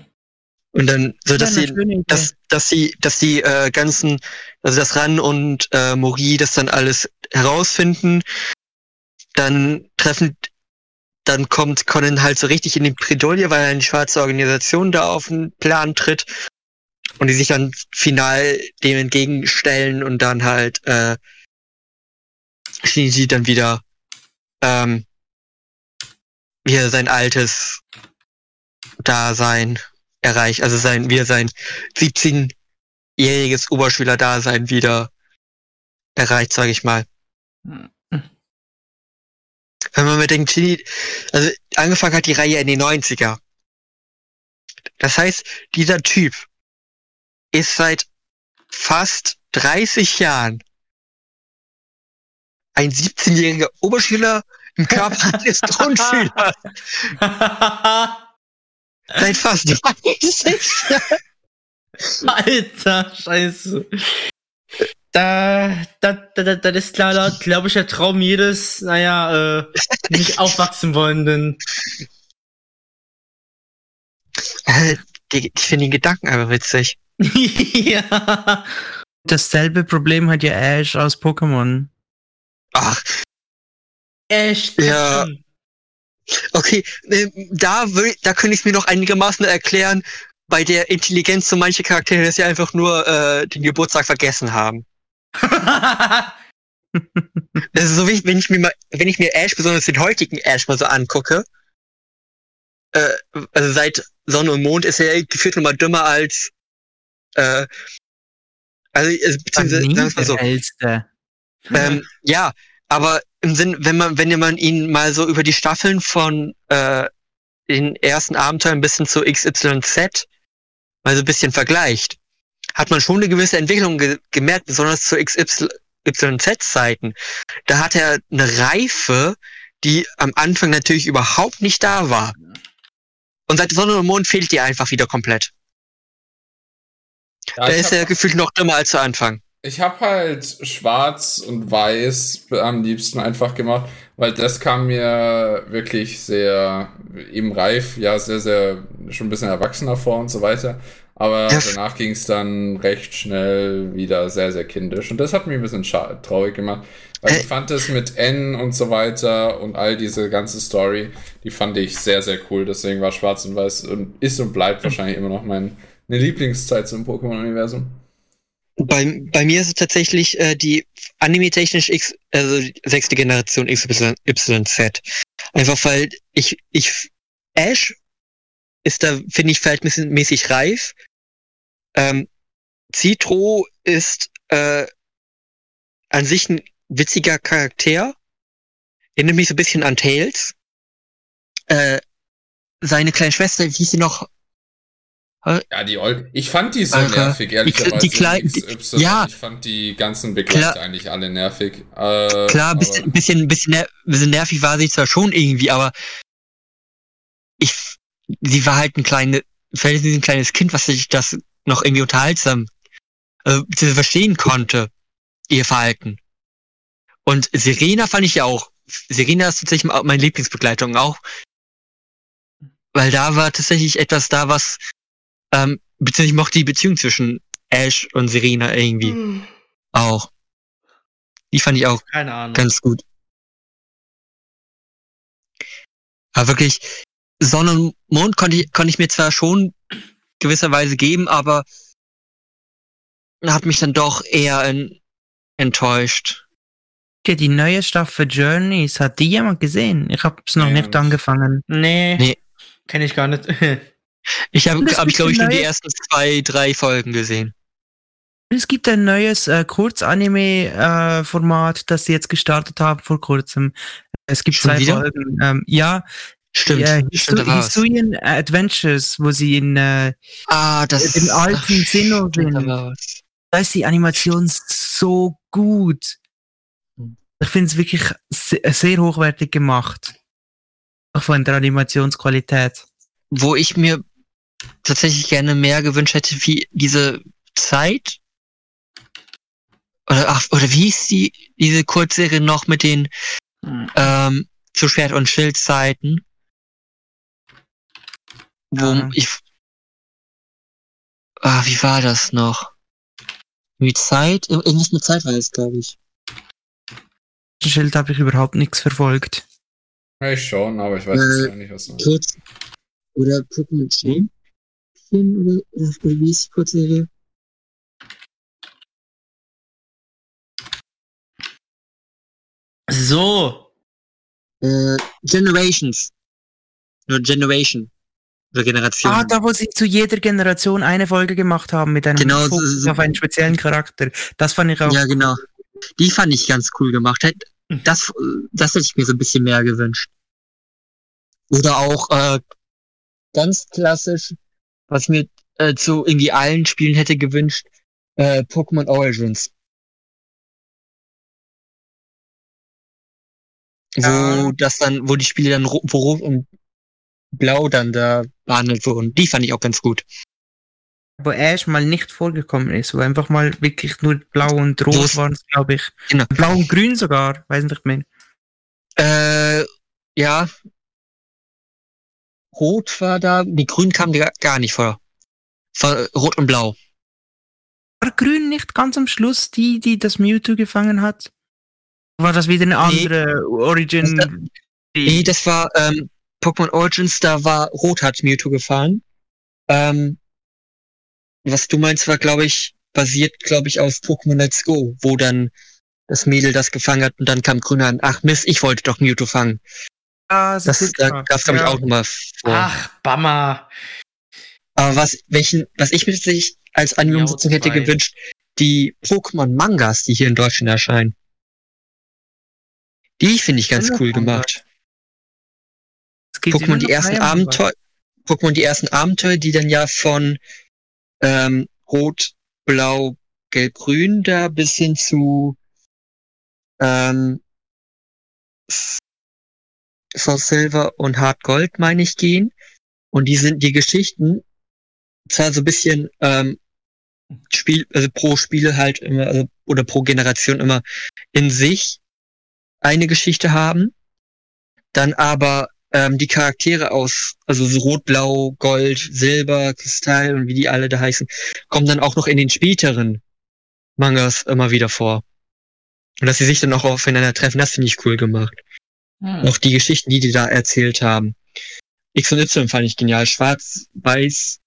Und dann, so dass sie dass, dass die, dass die äh, ganzen, also das Ran und äh, Mori das dann alles herausfinden, dann treffen, dann kommt Conan halt so richtig in die Bredouille, weil eine schwarze Organisation da auf den Plan tritt und die sich dann final dem entgegenstellen und dann halt äh, Shinji dann wieder ähm, wieder sein altes Dasein erreicht, also sein, wieder sein 17-jähriges Oberschüler-Dasein wieder erreicht, sage ich mal. Hm. Wenn man bedenkt, Shinji, also angefangen hat die Reihe in den 90er. Das heißt, dieser Typ ist seit fast 30 Jahren ein 17-jähriger Oberschüler im Körper eines Grundschülers. Seit fast 30 Jahren. Alter, scheiße. Da, da, da, da, das ist klar, glaube ich, der Traum jedes, naja, äh, nicht aufwachsen wollenden. Äh, ich finde den Gedanken einfach witzig. ja. Dasselbe Problem hat ja Ash aus Pokémon. Ach, Echt? Ja. okay, äh, da, da könnte ich es mir noch einigermaßen erklären, bei der Intelligenz so manche Charaktere, dass sie einfach nur äh, den Geburtstag vergessen haben. Das ist so wie, wenn ich mir mal, wenn ich mir Ash, besonders den heutigen Ash mal so angucke, äh, also seit Sonne und Mond ist er gefühlt nochmal dümmer als, äh, also, beziehungsweise, sagen so, hellste. ähm, ja, aber im Sinn, wenn man, wenn man ihn mal so über die Staffeln von äh, den ersten Abenteuern bis hin zu XYZ mal so ein bisschen vergleicht, hat man schon eine gewisse Entwicklung ge gemerkt, besonders zu XYZ-Zeiten. Da hat er eine Reife, die am Anfang natürlich überhaupt nicht da war. Und seit Sonne und Mond fehlt die einfach wieder komplett. Ja, da ist er gefühlt noch dümmer als zu Anfang. Ich habe halt schwarz und weiß am liebsten einfach gemacht, weil das kam mir wirklich sehr eben reif, ja, sehr, sehr schon ein bisschen erwachsener vor und so weiter. Aber Ja. danach ging es dann recht schnell wieder sehr, sehr kindisch. Und das hat mich ein bisschen traurig gemacht. Weil Äh. ich fand das mit N und so weiter und all diese ganze Story, die fand ich sehr, sehr cool. Deswegen war Schwarz und Weiß und ist und bleibt wahrscheinlich immer noch meine Lieblingszeit zum Pokémon-Universum. Bei, bei mir ist es tatsächlich äh, die anime-technisch X, also sechste Generation XY, YZ. Einfach weil ich, ich, Ash ist da, finde ich, verhältnismäßig reif. Ähm, Citro ist äh, an sich ein witziger Charakter. Erinnert mich so ein bisschen an Tails. Äh, seine kleine Schwester, wie hieß sie noch? Ja, die Old. Ich fand die so Alter, nervig, ehrlicherweise. die kleinen- die- XY. ja. Ich fand die ganzen Klar. eigentlich alle nervig. Äh, Klar, ein bisschen, bisschen, bisschen nervig war sie zwar schon irgendwie, aber ich, sie war halt ein kleine, vielleicht ein kleines Kind, was sich das noch irgendwie unterhaltsam äh, beziehungsweise verstehen konnte, ihr Verhalten. Und Serena fand ich ja auch. Serena ist tatsächlich auch meine Lieblingsbegleitung auch. Weil da war tatsächlich etwas da, was, ähm, beziehungsweise ich mochte die Beziehung zwischen Ash und Serena irgendwie auch. Die fand ich auch Keine Ahnung. ganz gut. Aber wirklich, Sonne und Mond konnte ich, konnte ich mir zwar schon gewisserweise geben, aber hat mich dann doch eher en, enttäuscht. Okay, die neue Staffel Journeys, hat die jemand gesehen? Ich habe es noch Ja, nicht angefangen. nee. Nee. Kenn ich gar nicht. Ich habe, es hab ich glaube ich, nur die ersten zwei, drei Folgen gesehen. Es gibt ein neues äh, Kurzanime-Format, das sie jetzt gestartet haben vor kurzem. Es gibt Schon zwei wieder? Folgen. Ähm, ja, Stimmt, äh, Hisu war was. Hisuian Adventures, wo sie in äh, Ah, das dem alten Sinnoh sind. Da ist die Animation so gut. Hm. Ich finde es wirklich se sehr hochwertig gemacht. Auch von der Animationsqualität. Wo ich mir tatsächlich gerne mehr gewünscht hätte, wie diese Zeit. Oder, ach, oder wie hieß die, diese Kurzserie noch mit den Hm. ähm, zu Schwert- und Schildzeiten. Wo Ja. ich. Ah, wie war das noch? Wie Zeit? Irgendwas mit Zeit war es, glaube ich. Das Schild habe ich überhaupt nichts verfolgt. Ich schon, aber ich weiß Äh, nicht, was noch. Kurz. Oder Pokémon Champion? Oder, oder, oder wie ist die Kurzserie? So. Äh, Generations. Oder Generation. Generation. Ah, da wo sie zu jeder Generation eine Folge gemacht haben mit einem Genau, Fokus so- auf einen speziellen Charakter. Das fand ich auch. Ja, genau. Die fand ich ganz cool gemacht. Hm. Das, das hätte ich mir so ein bisschen mehr gewünscht. Oder auch äh, ganz klassisch, was mir äh, zu irgendwie allen Spielen hätte gewünscht, äh, Pokémon Origins. Wo Ja. das dann, wo die Spiele dann wo rot und blau dann da behandelt wurden. Die fand ich auch ganz gut. Wo Ash mal nicht vorgekommen ist, wo einfach mal wirklich nur blau und rot waren, glaube ich. Genau. Blau und grün sogar, weiß nicht mehr. Äh, ja. Rot war da, die Grün kam gar nicht vor. War Rot und Blau. War Grün nicht ganz am Schluss die, die das Mewtwo gefangen hat? War das wieder eine Nee. andere Origin? Nee, das war ähm, Pokémon Origins, da war Rot hat Mewtwo gefahren. Ähm, was du meinst, war, glaube ich, basiert, glaube ich, auf Pokémon Let's Go, wo dann das Mädel das gefangen hat und dann kam Grün an, ach Mist, ich wollte doch Mewtwo fangen. Ah, Das, ist da klar. gab's, glaube ich, Ja. auch nochmal vor. Ach, Bammer. Aber was, welchen, was ich mir tatsächlich als Anime-Umsetzung hätte gewünscht, die Pokémon-Mangas, die hier in Deutschland erscheinen. Die finde ich ganz cool gemacht. Pokémon die ersten. Abenteuer, Pokémon die ersten Abenteuer, die dann ja von ähm, Rot, Blau, Gelb, Grün da bis hin zu ähm, Soul Silver und Hard Gold, meine ich, gehen. Und die sind die Geschichten zwar so ein bisschen ähm, Spiel, also pro Spiele halt immer, also, oder pro Generation immer in sich eine Geschichte haben, dann aber ähm, die Charaktere aus, also so Rot, Blau, Gold, Silber, Kristall und wie die alle da heißen, kommen dann auch noch in den späteren Mangas immer wieder vor. Und dass sie sich dann auch aufeinander treffen, das finde ich cool gemacht. Hm. Auch die Geschichten, die die da erzählt haben. X und Y fand ich genial. Schwarz, Weiß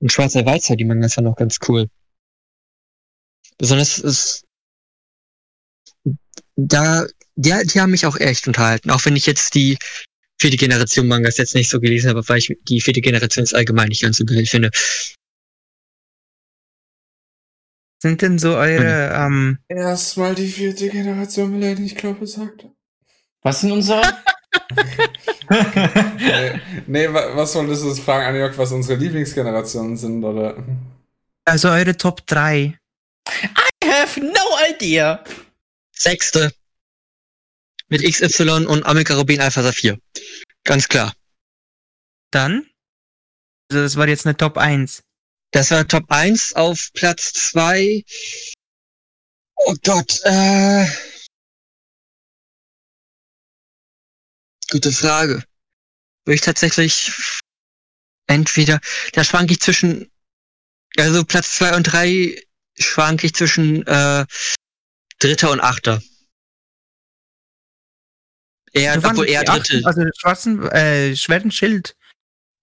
und Schwarzer Weiß die Mangas waren noch ganz cool. Besonders ist da, die, die haben mich auch echt unterhalten. Auch wenn ich jetzt die vierte Generation Mangas jetzt nicht so gelesen habe, weil ich die vierte Generation jetzt allgemein nicht ganz so geil finde. Sind denn so eure, ähm, Erstmal die vierte Generation, Melanie, ich glaube, sagt. Was sind unsere? nee, nee, wa- was wolltest du jetzt fragen, Anjok, was unsere Lieblingsgenerationen sind, oder? also eure Top 3? I have no idea. Sechste. Mit XY und Amiga Rubin Alpha Saphir. Ganz klar. Dann? Also das war jetzt eine Top 1. Das war Top 1 auf Platz 2. Oh Gott, äh. Gute Frage. Würde ich tatsächlich entweder, da schwank ich zwischen, also Platz 2 und 3 schwank ich zwischen äh, Dritter und Achter. Er, so obwohl er Dritte. Achten, also Schwarzen, äh, Schwertenschild.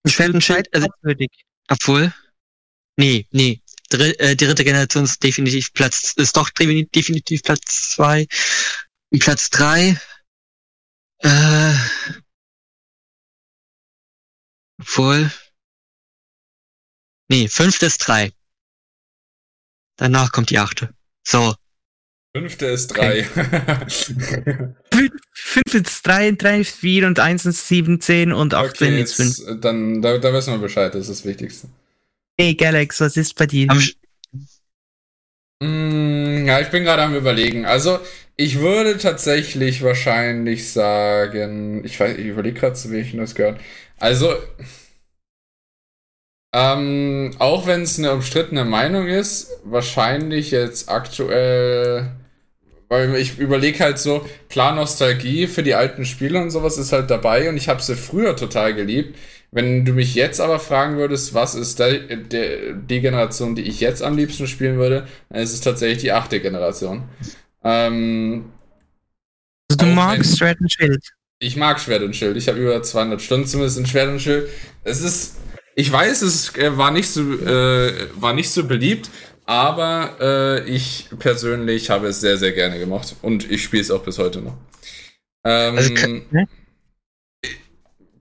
Schwertenschild, also, obwohl. Nee, nee. Dr äh, dritte Generation ist definitiv Platz, ist doch definitiv Platz zwei. Platz drei. Äh, obwohl. Nee, fünfte ist drei. Danach kommt die achte. So. Fünfte ist drei. 5 ist 3, 3 ist 4 und 1 ist 7, 10 und 18 okay, jetzt, ist 5. Dann, da, da wissen wir Bescheid, das ist das Wichtigste. Hey Galax, was ist bei dir? Mm, ja, ich bin gerade am überlegen. Also, ich würde tatsächlich wahrscheinlich sagen, ich weiß, ich überlege gerade, zu welchen das gehört. Also, ähm, auch wenn es eine umstrittene Meinung ist, wahrscheinlich jetzt aktuell weil ich überlege halt so, klar, Nostalgie für die alten Spiele und sowas ist halt dabei und ich habe sie früher total geliebt. Wenn du mich jetzt aber fragen würdest, was ist der, der, die Generation, die ich jetzt am liebsten spielen würde, dann ist es tatsächlich die achte Generation. Ähm, also du magst Schwert und Schild. ich mag Schwert und Schild. Ich habe über 200 Stunden zumindest in Schwert und Schild. Es ist, ich weiß, es äh, war nicht so, äh, war nicht so beliebt, aber äh, ich persönlich habe es sehr, sehr gerne gemacht und ich spiele es auch bis heute noch. Ähm, Also kann- ne?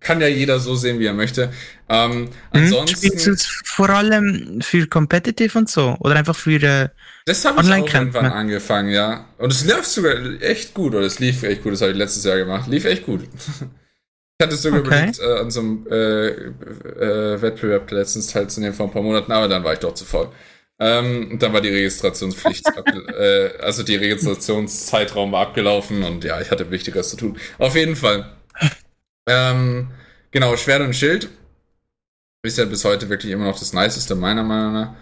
kann ja jeder so sehen, wie er möchte. Ähm, Hm? Spielst du ansonsten, es vor allem für Competitive und so? Oder einfach für, äh, das habe ich auch irgendwann angefangen, ja. Und es läuft sogar echt gut, oder es lief echt gut, das habe ich letztes Jahr gemacht. Lief echt gut. Ich hatte sogar Okay. überlegt, äh, an so einem äh, äh, Wettbewerb letztens teilzunehmen vor ein paar Monaten, aber dann war ich doch zu voll. Ähm, und dann war die Registrationspflicht, äh, also die Registrationszeitraum war abgelaufen und ja, ich hatte Wichtigeres zu tun. Auf jeden Fall. Ähm, genau, Schwert und Schild ist ja bis heute wirklich immer noch das Niceste, meiner Meinung nach.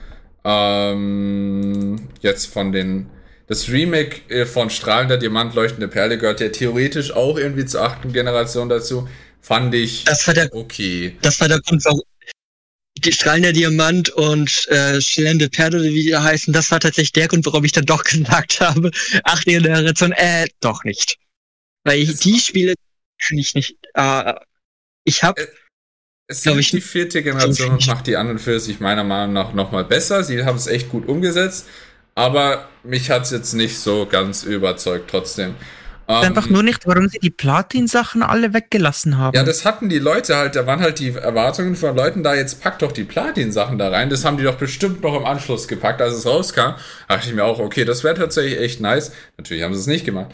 Ähm, jetzt von den. Das Remake äh, von Strahlender Diamant, leuchtende Perle gehört ja theoretisch auch irgendwie zur achten Generation dazu. Fand ich Das war der, okay. das war der Grund, warum, die strahlende Diamant und äh, schillernde Perle, wie die heißen, das war tatsächlich der Grund, warum ich dann doch gesagt habe, achte Generation, äh, doch nicht. Weil ich, die Spiele kann ich nicht, äh, ich habe Äh, Es sind ich- die vierte Generation und macht die an und für sich meiner Meinung nach nochmal besser. Sie haben es echt gut umgesetzt, aber mich hat es jetzt nicht so ganz überzeugt trotzdem. Ähm, Einfach nur nicht, warum sie die Platin-Sachen alle weggelassen haben. Ja, das hatten die Leute halt, da waren halt die Erwartungen von Leuten da, jetzt packt doch die Platin-Sachen da rein. Das haben die doch bestimmt noch im Anschluss gepackt, als es rauskam. Dachte ich mir auch, okay, das wäre tatsächlich echt nice. Natürlich haben sie es nicht gemacht.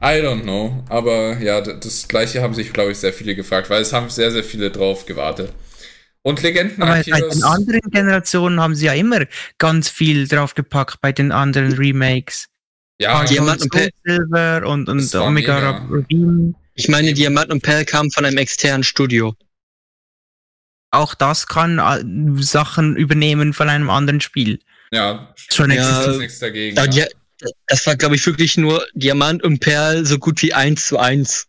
I don't know. Aber ja, das gleiche haben sich, glaube ich, sehr viele gefragt, weil es haben sehr, sehr viele drauf gewartet. Und Legenden Aber bei den anderen Generationen haben sie ja immer ganz viel draufgepackt bei den anderen Remakes. Ja, Diamant und Pe- Silver und, und Omega mega. Rubin. Ich meine, Diamant und Perl kamen von einem externen Studio. Auch das kann äh, Sachen übernehmen von einem anderen Spiel. ja, Schon Ja, nichts dagegen. Ja. die, das war, glaube ich, wirklich nur Diamant und Perl so gut wie eins zu eins.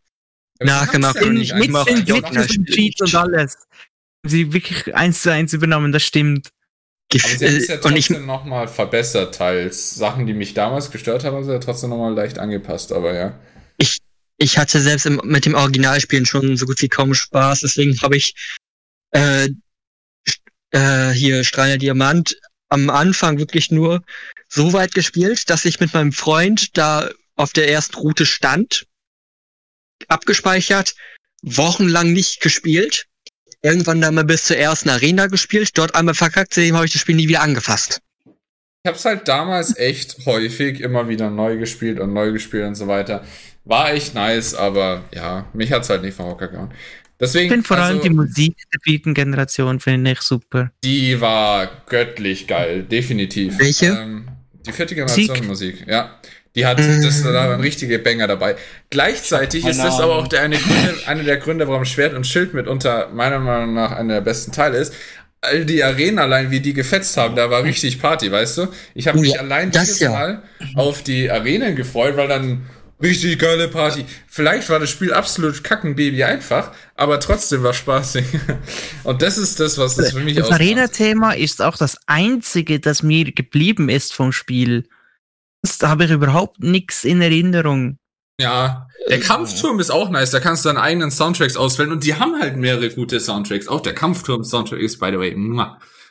Nachgemacht ja und nicht mit einfach den gemacht. Glitches und Cheats und alles. Sie wirklich eins zu eins übernommen, das stimmt. Aber sie ja Gef- und ich, trotzdem nochmal verbessert, teils. Sachen, die mich damals gestört haben, haben sie ja trotzdem nochmal leicht angepasst, aber ja. ich hatte selbst im, mit dem Originalspielen schon so gut wie kaum Spaß, deswegen habe ich äh, äh, hier Strahlender Diamant am Anfang wirklich nur so weit gespielt, dass ich mit meinem Freund da auf der ersten Route stand, abgespeichert, wochenlang nicht gespielt, irgendwann dann mal bis zur ersten Arena gespielt, dort einmal verkackt, seitdem habe ich das Spiel nie wieder angefasst. Ich hab's halt damals echt häufig immer wieder neu gespielt und neu gespielt und so weiter. War echt nice, aber ja, mich hat's halt nicht vom Hocker gehauen. Deswegen, Ich finde vor allem also, die Musik der vierten Generation finde ich super. die war göttlich geil, definitiv. Welche? Ähm, die vierte Generation Musik, ja. Die hat, Mm. das, da waren richtige Banger dabei. Gleichzeitig ist Keine das aber auch der eine, Gründe, einer der Gründe, warum Schwert und Schild mitunter meiner Meinung nach einer der besten Teile ist. All die Arenen allein, wie die gefetzt haben, da war richtig Party, weißt du? Ich habe mich Ja, allein dieses ja. Mal auf die Arenen gefreut, weil dann richtig geile Party. Vielleicht war das Spiel absolut kackenbaby einfach, aber trotzdem war spaßig. Und das ist das, was das für mich Das. Arena-Thema ist auch das einzige, das mir geblieben ist vom Spiel. Sonst habe ich überhaupt nichts in Erinnerung. Ja, der Kampfturm ist auch nice, da kannst du deine eigenen Soundtracks auswählen und die haben halt mehrere gute Soundtracks. Auch der Kampfturm-Soundtrack ist, by the way,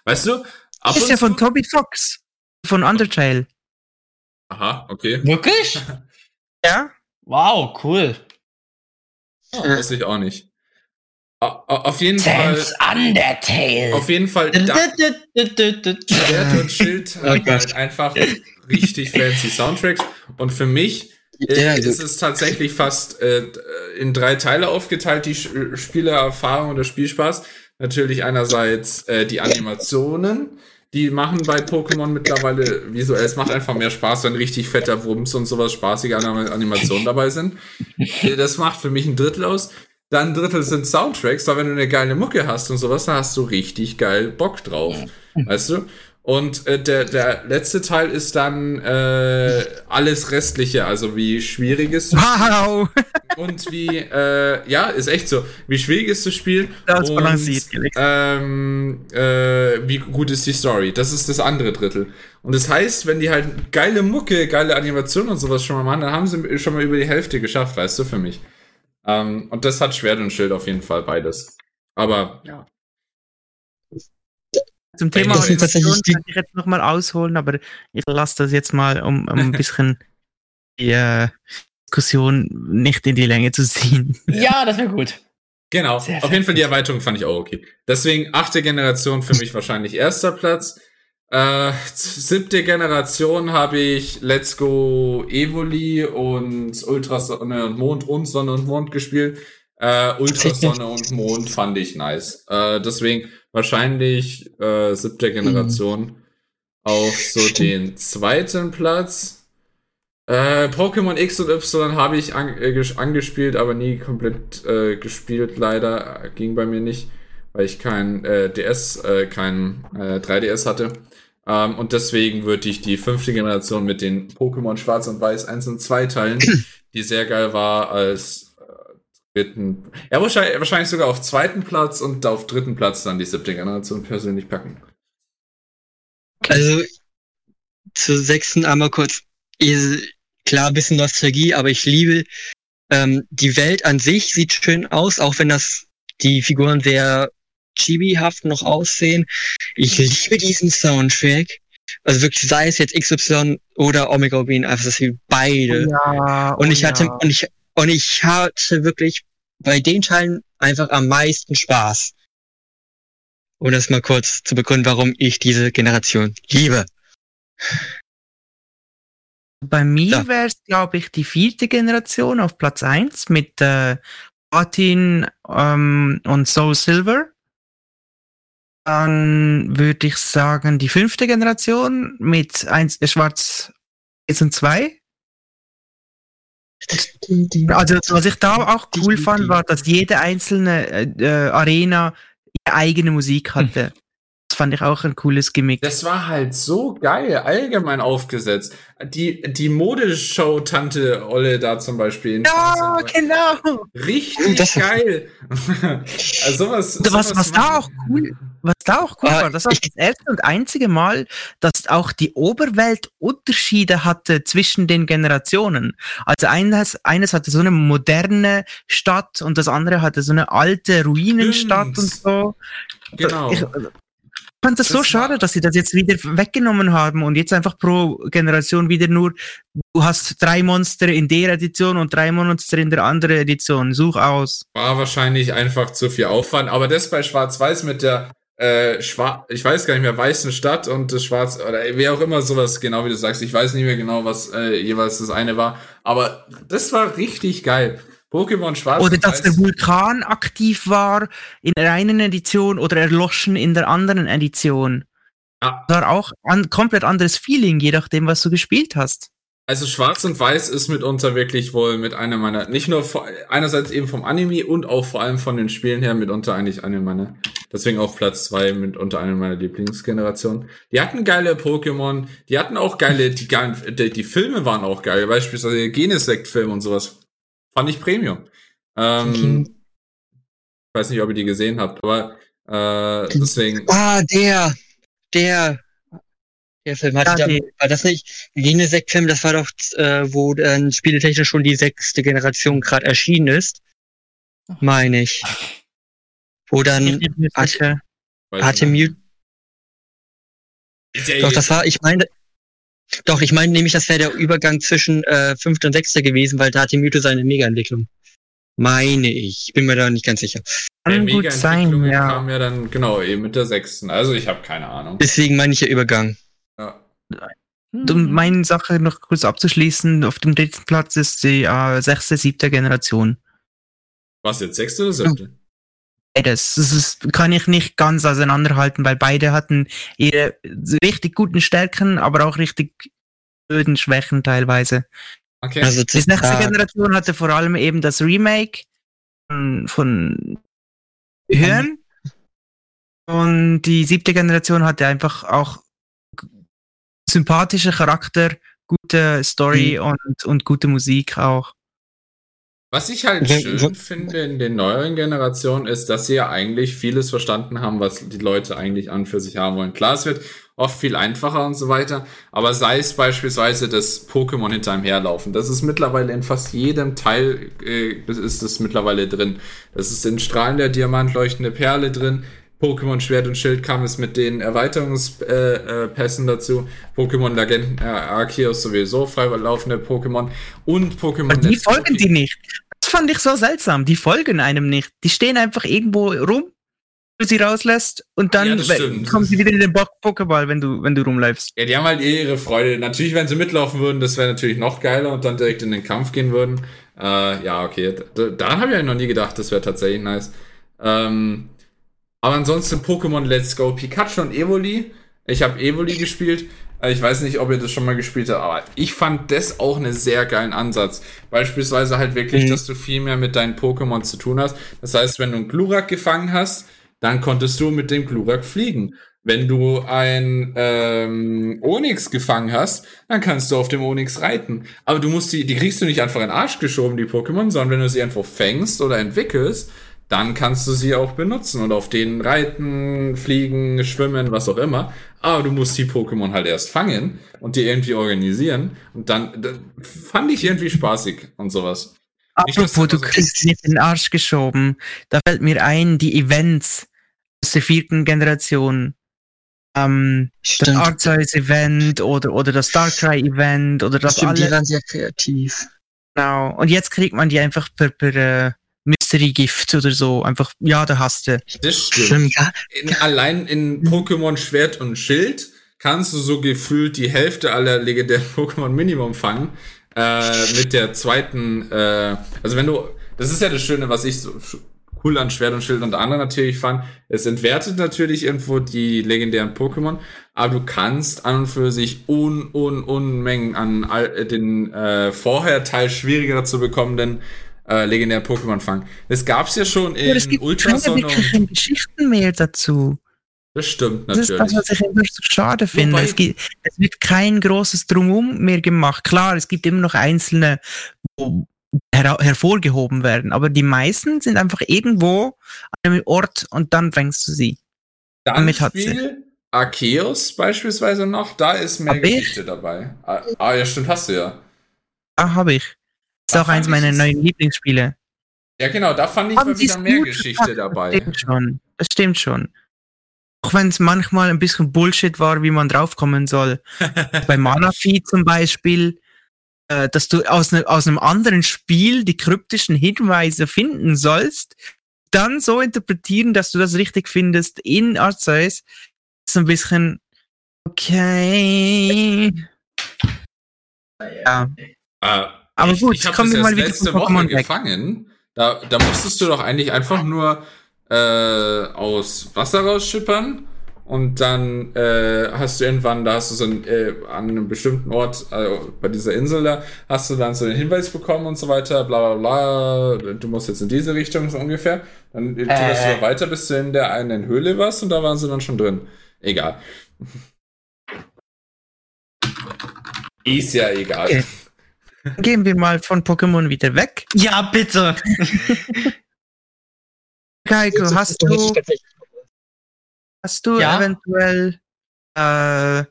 weißt du? Ab Das ist ja von Toby Fox. Von Undertale. Aha, okay. Wirklich? Ja? Wow, cool. Ja, weiß ich auch nicht. Auf jeden Fall, Sans Undertale. auf jeden Fall, da, Schwert und Schild Oh hat Gott. halt einfach richtig fancy Soundtracks und für mich äh, Ja, ist es tatsächlich fast äh, in drei Teile aufgeteilt, die Sch- Spielerfahrung und der Spielspaß. Natürlich einerseits äh, die Animationen, die machen bei Pokémon mittlerweile visuell, es macht einfach mehr Spaß, wenn richtig fetter Wumms und sowas spaßige Anim- Animationen dabei sind. Äh, Das macht für mich ein Drittel aus. Dann ein Drittel sind Soundtracks, weil wenn du eine geile Mucke hast und sowas, dann hast du richtig geil Bock drauf. Weißt du? Und äh, der, der letzte Teil ist dann äh, alles Restliche, also wie schwierig ist das Wow! und wie, äh, ja, ist echt so, wie schwierig ist das Spiel Das und balanciert gelegt. ähm, äh, wie gut ist die Story. Das ist das andere Drittel. Und das heißt, wenn die halt geile Mucke, geile Animationen und sowas schon mal machen, dann haben sie schon mal über die Hälfte geschafft, weißt du, für mich. Ähm, und das hat Schwert und Schild auf jeden Fall beides. Aber ja. Zum Thema Das sind die- kann ich jetzt nochmal ausholen, aber ich lasse das jetzt mal, um, um ein bisschen die äh, Diskussion nicht in die Länge zu ziehen. Ja, das wäre gut. Genau, Sehr auf jeden Fall die Erweiterung fand ich auch okay. Deswegen achte Generation für mich wahrscheinlich erster Platz. Äh, siebte Generation habe ich Let's Go Evoli und Ultrasonne und Mond und Sonne und Mond gespielt. Äh, Ultrasonne und Mond fand ich nice. Äh, deswegen wahrscheinlich äh, siebte Generation auf so den zweiten Platz. Äh, Pokémon X und Y habe ich an, äh, ges- angespielt, aber nie komplett äh, gespielt, leider. Ging bei mir nicht, weil ich kein äh, DS, äh, kein äh, 3DS hatte. Ähm, und deswegen würde ich die fünfte Generation mit den Pokémon Schwarz und Weiß 1 und 2 teilen, die sehr geil war, als dritten, ja, wahrscheinlich, wahrscheinlich sogar auf zweiten Platz und auf dritten Platz dann die siebte Generation persönlich packen. Also zur sechsten einmal kurz. Klar, ein bisschen Nostalgie, aber ich liebe ähm, die Welt an sich sieht schön aus, auch wenn das die Figuren sehr chibi-haft noch aussehen. Ich liebe diesen Soundtrack. Also wirklich, sei es jetzt XY oder Omega Bean, einfach das wie beide. Ja, Und oh ich hatte, ja. und ich, und ich hatte wirklich bei den Teilen einfach am meisten Spaß. Um das mal kurz zu begründen, warum ich diese Generation liebe. Bei mir Ja. wäre es, glaube ich, die vierte Generation auf Platz 1 mit äh, Platin ähm, und Soul Silver. Dann würde ich sagen, die fünfte Generation mit eins, äh, Schwarz 1 und 2. Also, was ich da auch cool fand, war, dass jede einzelne äh, äh, Arena ihre eigene Musik hatte. Das fand ich auch ein cooles Gimmick. Das war halt so geil, allgemein aufgesetzt. Die, die Modeshow-Tante Olle da zum Beispiel. Ja, genau. Richtig geil. also sowas, Was- sowas was da machen- auch cool- Was da auch cool Ah, war, das war ich- das erste und einzige Mal, dass auch die Oberwelt Unterschiede hatte zwischen den Generationen. Also eines, eines hatte so eine moderne Stadt und das andere hatte so eine alte Ruinenstadt Stimmt. und so. Genau. Ich fand das, so Das schade, war- dass sie das jetzt wieder weggenommen haben und jetzt einfach pro Generation wieder nur, du hast drei Monster in der Edition und drei Monster in der anderen Edition. Such aus. War wahrscheinlich einfach zu viel Aufwand, aber das bei Schwarz-Weiß mit der äh, Schwar ich weiß gar nicht mehr, weißen Stadt und das Schwarz, oder wer auch immer sowas, genau wie du sagst, ich weiß nicht mehr genau, was äh, jeweils das eine war, aber das war richtig geil. Pokémon Schwarz Oder dass der Vulkan aktiv war in der einen Edition oder erloschen in der anderen Edition. Ja. War auch ein komplett anderes Feeling, je nachdem, was du gespielt hast. Also Schwarz und Weiß ist mitunter wirklich wohl mit einer meiner, nicht nur einerseits eben vom Anime und auch vor allem von den Spielen her mitunter eigentlich eine meiner, deswegen auf Platz zwei mitunter eine meiner Lieblingsgenerationen. Die hatten geile Pokémon, die hatten auch geile, die, die, die Filme waren auch geil, beispielsweise Genesect-Film und sowas. Fand ich Premium. Ähm, ich weiß nicht, ob ihr die gesehen habt, aber äh, deswegen. Ah, der, der, der Film hatte Ja, da, die- war das nicht, Genesec-Film, das war doch, äh, wo dann spieletechnisch schon die sechste Generation gerade erschienen ist. Meine ich. Wo dann hatte nicht. Mute, doch, das war, ich meine, doch, ich meine nämlich, das wäre der Übergang zwischen äh, fünfter und sechster gewesen, weil da hatte Mewtwo seine Mega-Entwicklung. Meine ich. Bin mir da nicht ganz sicher. Kann gut sein, Mega-Entwicklungen ja. kam ja dann, genau, eben mit der sechsten. Also ich habe keine Ahnung. Deswegen meine ich ja Übergang. Um meine Sache noch kurz abzuschließen, auf dem dritten Platz ist die äh, sechste, siebte Generation. Was jetzt, sechste oder siebte? Beides. Das ist, kann ich nicht ganz auseinanderhalten, weil beide hatten ihre richtig guten Stärken, aber auch richtig blöden Schwächen teilweise. Okay. Also Die sechste. Generation hatte vor allem eben das Remake von, von Hören. Und die siebte Generation hatte einfach auch sympathische Charakter, gute Story und, und gute Musik auch. Was ich halt schön finde in den neueren Generationen ist, dass sie ja eigentlich vieles verstanden haben, was die Leute eigentlich an für sich haben wollen. Klar, es wird oft viel einfacher und so weiter, aber sei es beispielsweise das Pokémon hinter einem herlaufen. Das ist mittlerweile in fast jedem Teil äh, ist es mittlerweile drin. Das ist in Strahlen der Diamant leuchtende Perle drin. Pokémon Schwert und Schild kam es mit den Erweiterungspässen äh, äh, dazu. Pokémon Legenden äh, Arceus sowieso freilaufende Pokémon und Pokémon Aber die folgen die nicht. Das fand ich so seltsam. Die folgen einem nicht. Die stehen einfach irgendwo rum, du sie rauslässt und Ja, dann stimmt. kommen sie wieder in den Bo- Pokéball, wenn du, wenn du rumläufst. Ja, die haben halt eh ihre Freude. Natürlich, wenn sie mitlaufen würden, das wäre natürlich noch geiler und dann direkt in den Kampf gehen würden. Äh, ja, okay. D daran habe ich ja noch nie gedacht, das wäre tatsächlich nice. Ähm, aber ansonsten Pokémon Let's Go Pikachu und Evoli. Ich habe Evoli gespielt. Äh, Ich weiß nicht, ob ihr das schon mal gespielt habt, aber ich fand das auch einen sehr geilen Ansatz. Beispielsweise halt wirklich, Mhm. dass du viel mehr mit deinen Pokémon zu tun hast. Das heißt, wenn du einen Glurak gefangen hast, dann konntest du mit dem Glurak fliegen. Wenn du ein ähm, Onyx gefangen hast, dann kannst du auf dem Onyx reiten. Aber du musst die, die kriegst du nicht einfach in den Arsch geschoben, die Pokémon, sondern wenn du sie einfach fängst oder entwickelst, dann kannst du sie auch benutzen und auf denen reiten, fliegen, schwimmen, was auch immer. Aber du musst die Pokémon halt erst fangen und die irgendwie organisieren. Und dann, fand ich irgendwie spaßig und sowas. Apropos, du so- kriegst mir in den Arsch geschoben. Da fällt mir ein, die Events aus der vierten Generation. Ähm, das Stimmt. Arceus-Event oder, oder das Darkrai-Event oder das Stimmt, die alle. waren sehr kreativ. Genau. Und jetzt kriegt man die einfach per, per äh, Mystery-Gift oder so. Einfach, ja, da hast du. Das stimmt. Stimmt, ja. In, allein in Pokémon Schwert und Schild kannst du so gefühlt die Hälfte aller legendären Pokémon Minimum fangen. Äh, mit der zweiten, äh, also wenn du, das ist ja das Schöne, was ich so cool an Schwert und Schild und andere natürlich fand. Es entwertet natürlich irgendwo die legendären Pokémon, aber du kannst an und für sich un, un, Unmengen an all, äh, den äh, vorher teils schwieriger zu bekommenden äh, legendären Pokémon fangen. Das gab's ja schon in Aber es gibt und wirklichen Geschichten mehr dazu. das stimmt Das ist natürlich. das, was ich immer so schade finde. Wobei- Es, gibt, es wird kein großes Drumum mehr gemacht. Klar, es gibt immer noch einzelne, wo her hervorgehoben werden, aber die meisten sind einfach irgendwo an einem Ort und dann fängst du sie. Dann damit hat sie. Arceus beispielsweise noch, da ist mehr Hab ich? Geschichte dabei. Ah, ah, ja, stimmt, hast du ja. Ah, habe ich. Ist auch eins meiner neuen Lieblingsspiele. Ja, genau, da fand ich Haben mal wieder mehr Geschichte gemacht, Das dabei. stimmt schon. Das stimmt schon. Auch wenn es manchmal ein bisschen Bullshit war, wie man draufkommen soll. Bei Manafi zum Beispiel, äh, dass du aus, ne, aus einem anderen Spiel die kryptischen Hinweise finden sollst, dann so interpretieren, dass du das richtig findest in Arceus, ist ein bisschen okay. Ja, Äh, Aber ich, gut, ich habe das wir mal wieder letzte Woche gefangen. Da, da musstest du doch eigentlich einfach nur äh, aus Wasser rausschippern und dann äh, hast du irgendwann, da hast du so ein, äh, an einem bestimmten Ort, äh, bei dieser Insel da, hast du dann so den Hinweis bekommen und so weiter, bla bla bla, du musst jetzt in diese Richtung so ungefähr. Dann äh. Du weiter, bis du in der einen Höhle warst und da waren sie dann schon drin. Egal. Ist ja egal. Gehen wir mal von Pokémon wieder weg. Ja, bitte. Geiko, hast du, hast du Ja? eventuell äh,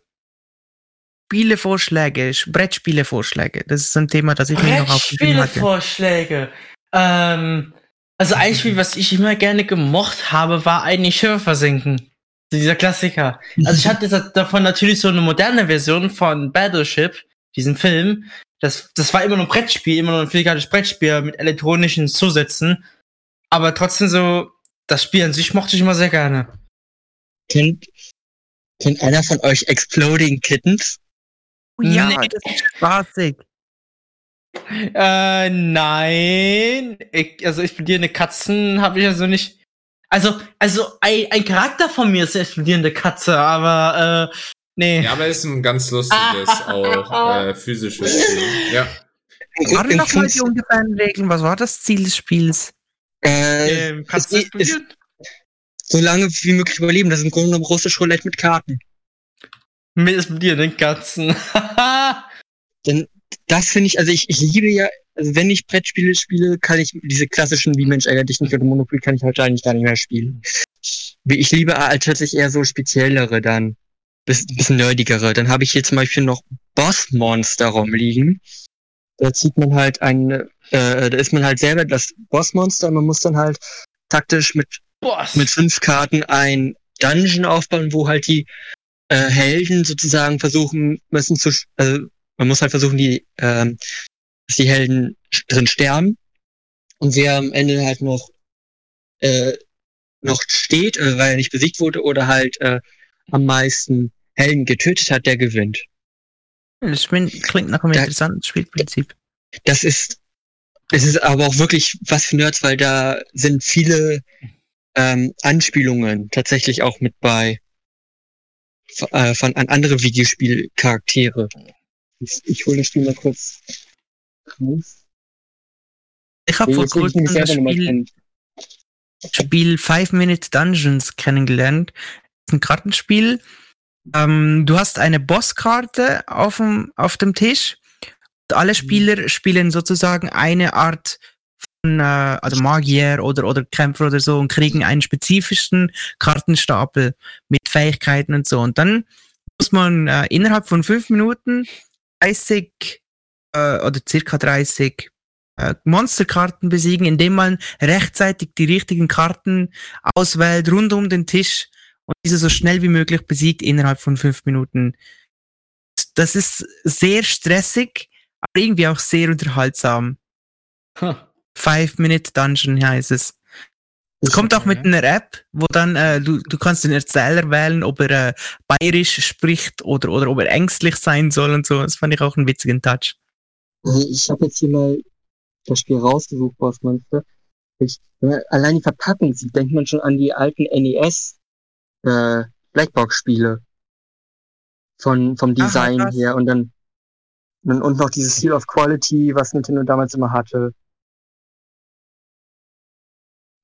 Spielevorschläge, Sch- Brettspielevorschläge? Das ist ein Thema, das ich mir noch aufgeschrieben hatte. Spielevorschläge. Ähm, also ein Spiel, was ich immer gerne gemocht habe, war eigentlich Schiffe versinken. Dieser Klassiker. Also ich hatte da- davon natürlich so eine moderne Version von Battleship, diesen Film. Das, das war immer noch ein Brettspiel, immer noch ein physikalisches Brettspiel mit elektronischen Zusätzen. Aber trotzdem so, das Spiel an sich mochte ich immer sehr gerne. Kennt, kennt einer von euch Exploding Kittens? Oh ja, Nee. das ist spaßig. Äh, nein. Ich, also explodierende Katzen habe ich also nicht. Also, also ein, ein Charakter von mir ist eine explodierende Katze, aber äh, nee. Ja, aber ist ein ganz lustiges, auch äh, physisches Spiel. Ja. Waren In noch mal die ungefähren Regeln? Was war das Ziel des Spiels? äh, Ähm, kannst du so lange wie möglich überleben. Das ist im Grunde genommen russisch Roulette mit Karten. Mit explodierenden Katzen. Denn das finde ich, also ich, ich liebe ja, also wenn ich Brettspiele spiele, kann ich diese klassischen wie Mensch ärgert dich nicht oder Monopoly kann ich heute eigentlich gar nicht mehr spielen. Ich liebe halt tatsächlich eher so speziellere dann. Bis, bisschen nerdigere. Dann habe ich hier zum Beispiel noch Boss Monster rumliegen. Da zieht man halt ein, äh, da ist man halt selber das Bossmonster und man muss dann halt taktisch mit Boah. mit fünf Karten ein Dungeon aufbauen, wo halt die äh, Helden sozusagen versuchen müssen zu, also man muss halt versuchen, die, ähm, dass die Helden drin sterben und wer am Ende halt noch äh, noch steht, äh, weil er nicht besiegt wurde oder halt äh, am meisten Helden getötet hat, der gewinnt. Das klingt nach einem Da- interessanten Spielprinzip. Das ist, es ist aber auch wirklich was für Nerds, weil da sind viele ähm, Anspielungen tatsächlich auch mit bei äh, von an andere Videospielcharaktere. Ich, ich hole das Spiel mal kurz raus. Ich habe vor kurzem das Spiel. Spiel Five Minute Dungeons kennengelernt. Ein Kartenspiel. Ähm, du hast eine Bosskarte auf dem, auf dem Tisch. Und alle Spieler spielen sozusagen eine Art von, äh, also Magier oder, oder Kämpfer oder so und kriegen einen spezifischen Kartenstapel mit Fähigkeiten und so. Und dann muss man äh, innerhalb von fünf Minuten 30 äh, oder circa 30 äh, Monsterkarten besiegen, indem man rechtzeitig die richtigen Karten auswählt rund um den Tisch und diese so schnell wie möglich besiegt innerhalb von fünf Minuten. Das ist sehr stressig, aber irgendwie auch sehr unterhaltsam. Huh. Five Minute Dungeon heißt es. Es kommt auch mit einer App, wo dann äh, du, du kannst den Erzähler wählen, ob er äh, bayerisch spricht oder, oder ob er ängstlich sein soll und so. Das fand ich auch einen witzigen Touch. Also ich habe jetzt hier mal das Spiel rausgesucht, was du? Ich, wenn man allein die Verpackung sieht, denkt man schon an die alten NES äh, Blackbox-Spiele. Von, vom Aha, Design krass. her und dann und, und noch dieses Seal of Quality, was Nintendo damals immer hatte.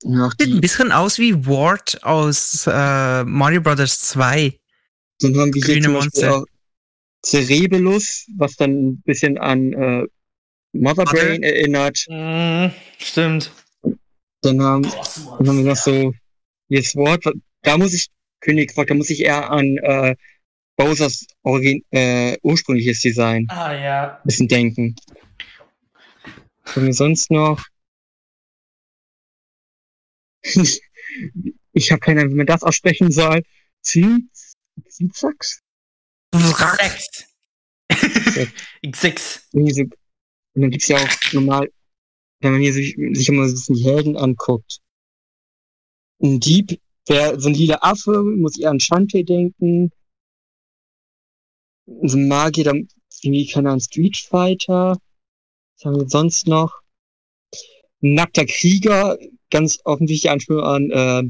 Sieht ein bisschen aus wie Ward aus äh, Mario Bros. 2. dann haben wir hier grüne zum Beispiel Monster. auch Cerebellus, was dann ein bisschen an äh, Mother Mother? Brain erinnert. Mhm, stimmt. Dann haben, dann haben wir noch so das Wort, da muss ich, König, da muss ich eher an äh, Bowsers Origin, äh, ursprüngliches Design Ah ja. ein bisschen denken. Haben wir sonst noch? ich habe keine Ahnung, wie man das aussprechen soll. Ziz- Zizax? Sechs. X6. Irgendwie so, und dann gibt's ja auch normal, wenn man hier sich, sich immer so ein bisschen die Helden anguckt. Ein Dieb, der, so ein lila Affe, muss eher an Shantae denken. So ein Magier, dann irgendwie, keine Ahnung, Street Fighter. Was haben wir sonst noch? Ein nackter Krieger, ganz offensichtlich Anspielung an, äh,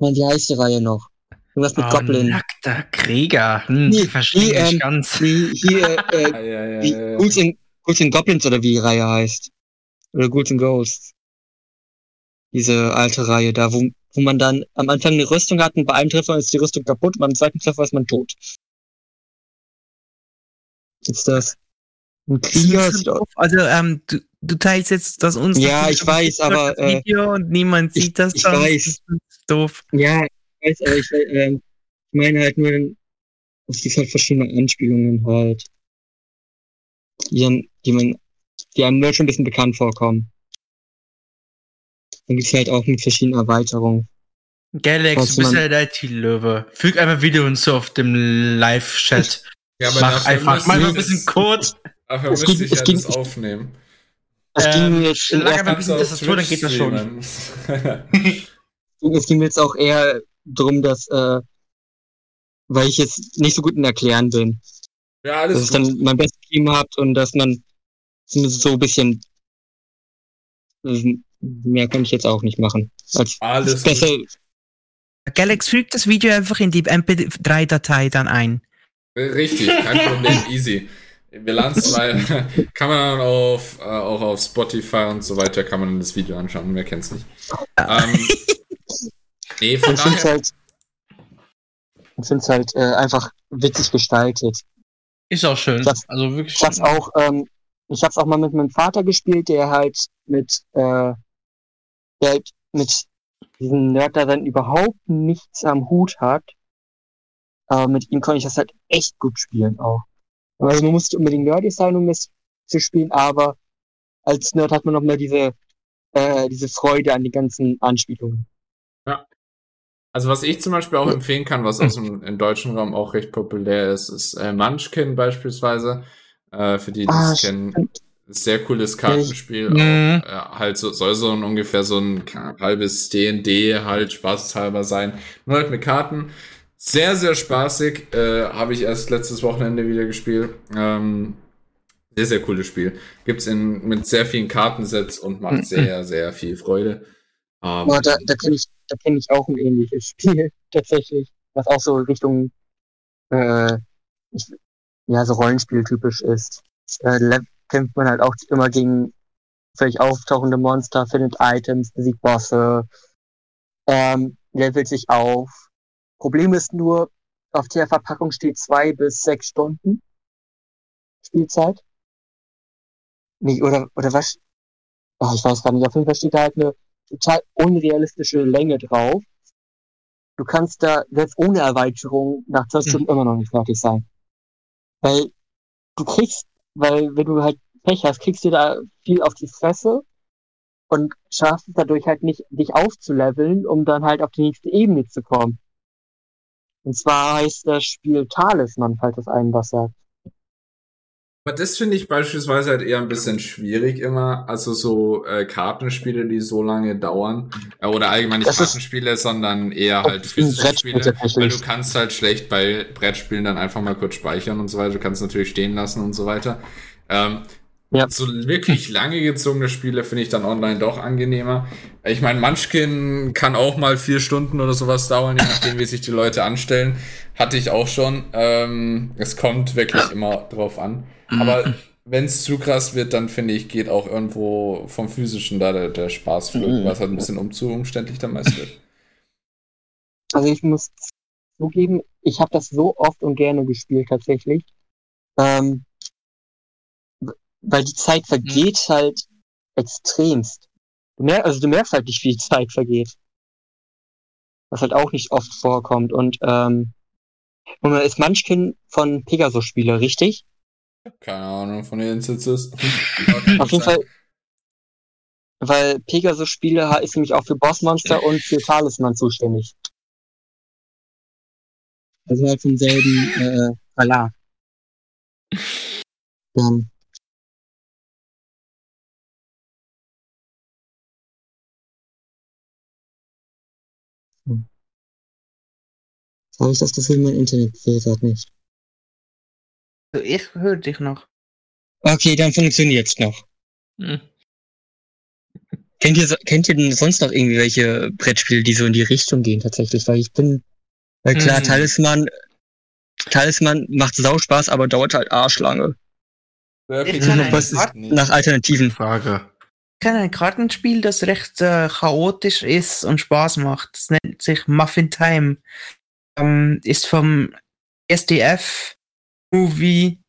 Mann, wie heißt die Reihe noch? Irgendwas mit Oh, Goblin. nackter Krieger. Hm, Nee, verstehe ich ähm, ganz. Die, hier, äh, Ja, ja, ja, die ja. Ghouls and, Ghouls Goblins oder wie die Reihe heißt. Oder Ghouls and Ghosts. Diese alte Reihe da, wo, wo man dann am Anfang eine Rüstung hat und bei einem Treffer ist die Rüstung kaputt und beim zweiten Treffer ist man tot. Ist das ein Krieger? Also, ähm, du, du teilst jetzt das uns. Ja, ich weiß, aber, Video und niemand ich- sieht das ich dann. weiß. Das ist doof. Ja, ich weiß, aber ich, ähm, ich meine halt nur, es gibt halt verschiedene Anspielungen halt. Die, die man, die einem nur schon ein bisschen bekannt vorkommen. Dann gibt's halt auch mit verschiedenen Erweiterungen. Galax, du bist ja der IT-Löwe. Füg einfach Video hinzu auf dem Live-Chat. Ja, aber Mach einfach, mal ein bisschen Code. Dafür Es müsste ging- ich es ja ging- das aufnehmen. Es ging Ähm, mir jetzt lag einfach- ein bisschen Tastatur, dann geht das schon. es ging mir jetzt auch eher drum, dass, äh, weil ich jetzt nicht so gut in Erklären bin, ja, dass alles ich dann gut. mein bestes Team habt und dass man zumindest so ein bisschen mehr kann ich jetzt auch nicht machen. Als Alles besser. Galax fügt das Video einfach in die MP3-Datei dann ein. Richtig, kein Problem, easy. Wir laden zwei, kann man auf, äh, auch auf Spotify und so weiter, kann man das Video anschauen, wer kennt's nicht. Ähm, nee, von ich finde daher, halt, ich find's halt äh, einfach witzig gestaltet. Ist auch schön. Das- also wirklich Ich hab's auch, ähm, ich hab's auch mal mit meinem Vater gespielt, der halt mit, äh, der halt mit diesem Nerd da dann überhaupt nichts am Hut hat. Aber mit ihm konnte ich das halt echt gut spielen auch. Also man musste unbedingt nerdig sein, um das zu spielen, aber als Nerd hat man noch mal diese, äh, diese Freude an den ganzen Anspielungen. also was ich zum Beispiel auch empfehlen kann, was aus dem im deutschen Raum auch recht populär ist, ist äh, Munchkin beispielsweise. Äh, für die, die Ah, es kennen, sehr cooles Kartenspiel. Mhm. Auch, äh, halt so, soll so ein, ungefähr so ein halbes D&D halt spaßhalber sein. Nur halt mit Karten. Sehr, sehr spaßig. Äh, Habe ich erst letztes Wochenende wieder gespielt. Ähm, sehr, sehr cooles Spiel. Gibt's in, mit sehr vielen Kartensets und macht sehr, sehr viel Freude. Ähm, Aber da, da kenne ich, da kenne ich auch ein ähnliches Spiel tatsächlich, was auch so Richtung äh, ich, ja so Rollenspiel-typisch ist. Äh, kämpft man halt auch immer gegen völlig auftauchende Monster, findet Items, besiegt Bosse, ähm, levelt sich auf. Problem ist nur, auf der Verpackung steht zwei bis sechs Stunden Spielzeit. Nee, oder, oder was? Oh, ich weiß gar nicht. Auf jeden Fall steht da halt eine total unrealistische Länge drauf. Du kannst da selbst ohne Erweiterung nach zwei Hm. Stunden immer noch nicht fertig sein. Weil du kriegst, weil wenn du halt Pech hast, kriegst du da viel auf die Fresse und schaffst es dadurch halt nicht, dich aufzuleveln, um dann halt auf die nächste Ebene zu kommen. Und zwar heißt das Spiel Talisman, falls das einem was sagt. Aber das finde ich beispielsweise halt eher ein bisschen schwierig immer. Also so äh, Kartenspiele, die so lange dauern. Äh, oder allgemein nicht Das Kartenspiele, sondern eher halt physische Spiele. Weil du kannst halt schlecht bei Brettspielen dann einfach mal kurz speichern und so weiter. Du kannst natürlich stehen lassen und so weiter. Ähm, Ja. So wirklich lange gezogene Spiele finde ich dann online doch angenehmer. Ich meine, Munchkin kann auch mal vier Stunden oder sowas dauern, je nachdem, wie sich die Leute anstellen. Hatte ich auch schon. Ähm, es kommt wirklich immer drauf an. Aber wenn es zu krass wird, dann finde ich, geht auch irgendwo vom Physischen da der, der Spaß flöten, Mhm. was halt ein bisschen um zu umständlich dann meist wird. Also ich muss zugeben, ich habe das so oft und gerne gespielt tatsächlich. Ähm, weil die Zeit vergeht halt extremst. Du merkst, also du merkst halt nicht, wie die Zeit vergeht. Was halt auch nicht oft vorkommt. Und ähm, Moment, ist Munchkin von Pegasus-Spieler, richtig? Keine Ahnung, von den Instances. Auf jeden Fall. Weil Pegasus-Spieler ist nämlich auch für Bossmonster und für Talisman zuständig. Also halt vom selben äh, Verlag. Dann. Hm. Habe ich das Gefühl, mein Internet filtert nicht. Also ich höre dich noch. Okay, dann funktioniert's noch. Hm. Kennt ihr, so- kennt ihr denn sonst noch irgendwie welche Brettspiele, die so in die Richtung gehen tatsächlich? Weil ich bin, weil klar, Hm. Talisman, Talisman macht sau Spaß, aber dauert halt arschlange. Ich kann noch was Kart- nicht. Nach Alternativen. Frage. Ich kenne ein Kartenspiel, das recht äh, chaotisch ist und Spaß macht. Das nennt sich Muffin Time. Ähm, ist vom SDF Movie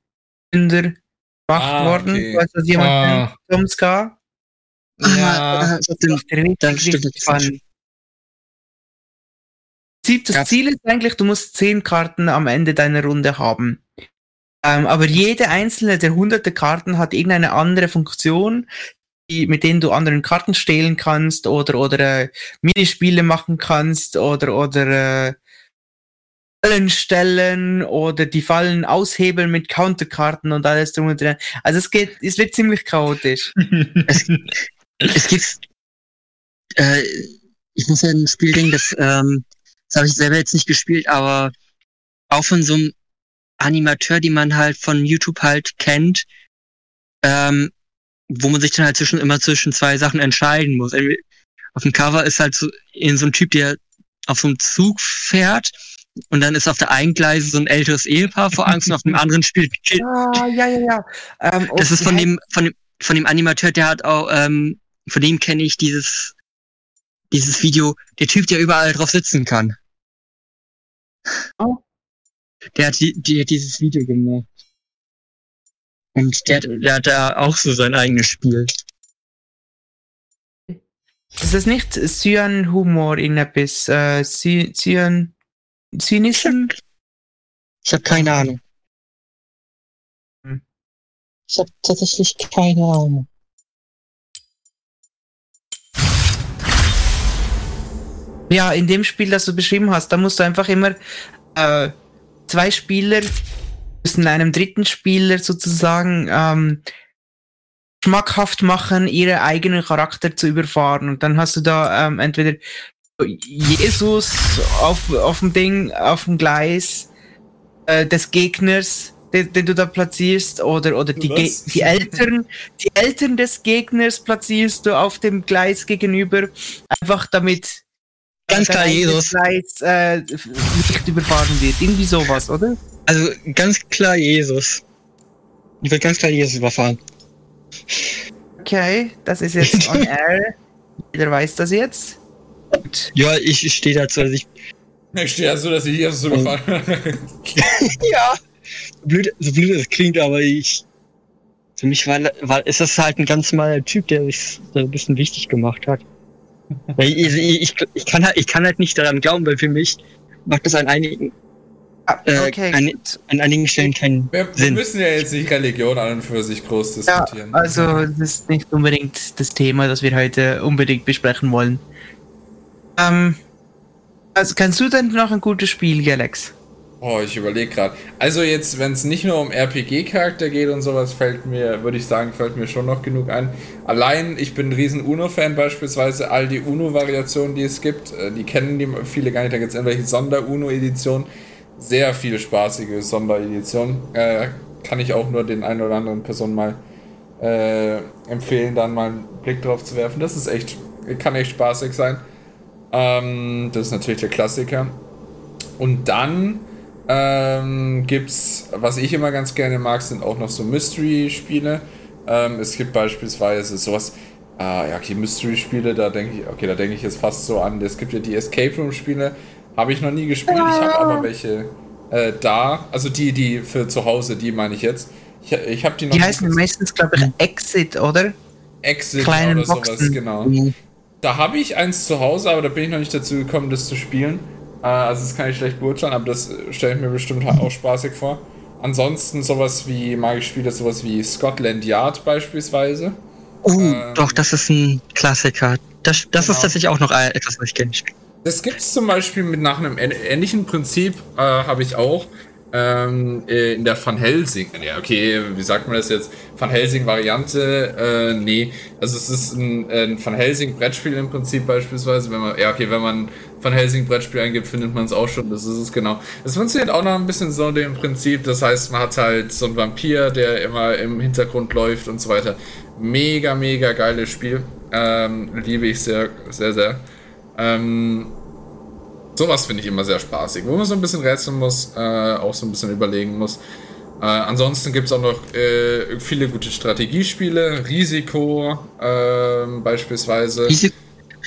Gründer gemacht Ah, worden. okay. Weiß das jemand? Ah. kennt? Tom Ska? Ah, äh, stimmt. Richtig, richtig das. Das Ziel ist eigentlich, du musst zehn Karten am Ende deiner Runde haben. Ähm, aber jede einzelne der hunderte Karten hat irgendeine andere Funktion, die, mit denen du anderen Karten stehlen kannst oder, oder äh, Minispiele machen kannst oder, oder äh, Fallen stellen oder die Fallen aushebeln mit Counterkarten und alles drum und dran. Also es geht, es wird ziemlich chaotisch. Es, es gibt, äh, ich muss ja ein Spiel denken, das, ähm, das habe ich selber jetzt nicht gespielt, aber auch von so einem Animateur, die man halt von YouTube halt kennt, ähm, wo man sich dann halt zwischen immer zwischen zwei Sachen entscheiden muss. Auf dem Cover ist halt so in so ein Typ, der auf so einem Zug fährt und dann ist auf der einen Gleise so ein älteres Ehepaar vor Angst und auf dem anderen spielt Kind. Ah, ja, ja, ja. Ähm, Das und ist von dem, von dem, von dem Animateur, der hat auch, ähm, von dem kenne ich dieses, dieses Video, der Typ, der überall drauf sitzen kann. Oh. Der hat, die, hat dieses Video gemacht. Und der, hat- der hat da auch so sein eigenes Spiel. Ist das nicht Cyan-Humor in etwas? Äh, Cy- Cyan... Zynism? Ich habe keine Ahnung. Hm. Ich habe tatsächlich keine Ahnung. Ja, in dem Spiel, das du beschrieben hast, da musst du einfach immer äh, zwei Spieler müssen einem dritten Spieler sozusagen ähm, schmackhaft machen, ihre eigenen Charakter zu überfahren. Und dann hast du da ähm, entweder Jesus auf, auf dem Ding, auf dem Gleis äh, des Gegners, den, den du da platzierst, oder, oder die, die Eltern, die Eltern des Gegners platzierst du auf dem Gleis gegenüber, einfach damit Ganz klar Jesus. Gleis äh, nicht überfahren wird. Irgendwie sowas, oder? Also ganz klar Jesus. Ich will ganz klar Jesus überfahren. Okay, das ist jetzt on air. Jeder weiß das jetzt. Gut. Ja, ich stehe dazu. Also ich, Ich stehe so, dass ich hier so gefallen ja. So blöd, so blöd es klingt, aber ich. Für mich war, war ist das halt ein ganz normaler Typ, der sich so ein bisschen wichtig gemacht hat. Ich, ich, ich, ich, kann halt, ich kann halt nicht daran glauben, weil für mich macht das an einigen, äh, Okay, an, an einigen Stellen keinen Wir, wir Sinn. müssen ja jetzt nicht Religion an und für sich groß Ja, diskutieren. also das ist nicht unbedingt das Thema, das wir heute unbedingt besprechen wollen. Ähm, also kannst du denn noch ein gutes Spiel, Galax? Oh, ich überlege gerade. Also jetzt, wenn es nicht nur um RPG-Charakter geht und sowas, fällt mir, würde ich sagen, fällt mir schon noch genug ein. Allein, ich bin ein riesen Uno-Fan beispielsweise. All die Uno-Variationen, die es gibt, äh, die kennen die viele gar nicht. Da gibt es irgendwelche Sonder-Uno-Editionen. Sehr viele spaßige Sondereditionen. Äh, kann ich auch nur den einen oder anderen Personen mal äh, empfehlen, dann mal einen Blick drauf zu werfen. Das ist echt, kann echt spaßig sein. Ähm, das ist natürlich der Klassiker. Und dann ähm, gibt's, was ich immer ganz gerne mag, sind auch noch so Mystery-Spiele. Ähm, es gibt beispielsweise sowas, äh, ja, okay, Mystery-Spiele, da denke ich, okay, da denke ich jetzt fast so an. Es gibt ja die Escape Room-Spiele, habe ich noch nie gespielt, ich habe aber welche äh, da, also die, die für zu Hause, die meine ich jetzt. Ich, ich habe die noch Die nicht heißen meistens, glaube ich, Exit, oder? Exit kleinen oder sowas, Boxen. genau. Da habe ich eins zu Hause, aber da bin ich noch nicht dazu gekommen, das zu spielen. Äh, also das kann ich schlecht beurteilen, aber das stelle ich mir bestimmt halt auch spaßig vor. Ansonsten sowas wie, mag ich Spiele, sowas wie Scotland Yard beispielsweise. Oh, Ähm, doch, das ist ein Klassiker. Das, das Genau. ist tatsächlich auch noch ein- etwas, was ich gerne spiele. Das gibt es zum Beispiel mit nach einem ähn- ähnlichen Prinzip, äh, habe ich auch ähm, äh, in der Van Helsing. Ja, okay, wie sagt man das jetzt? Van Helsing-Variante? Äh, nee. Also es ist ein, ein Van Helsing-Brettspiel im Prinzip beispielsweise. Wenn man, ja, okay, wenn man Van Helsing-Brettspiel eingibt, findet man es auch schon. Das ist es genau. Es funktioniert auch noch ein bisschen so dem Prinzip. Das heißt, man hat halt so einen Vampir, der immer im Hintergrund läuft und so weiter. Mega, mega geiles Spiel. Ähm, liebe ich sehr, sehr, sehr. Ähm, sowas finde ich immer sehr spaßig, wo man so ein bisschen rätseln muss, äh, auch so ein bisschen überlegen muss. Äh, ansonsten gibt es auch noch äh, viele gute Strategiespiele, Risiko ähm, beispielsweise. Risiko,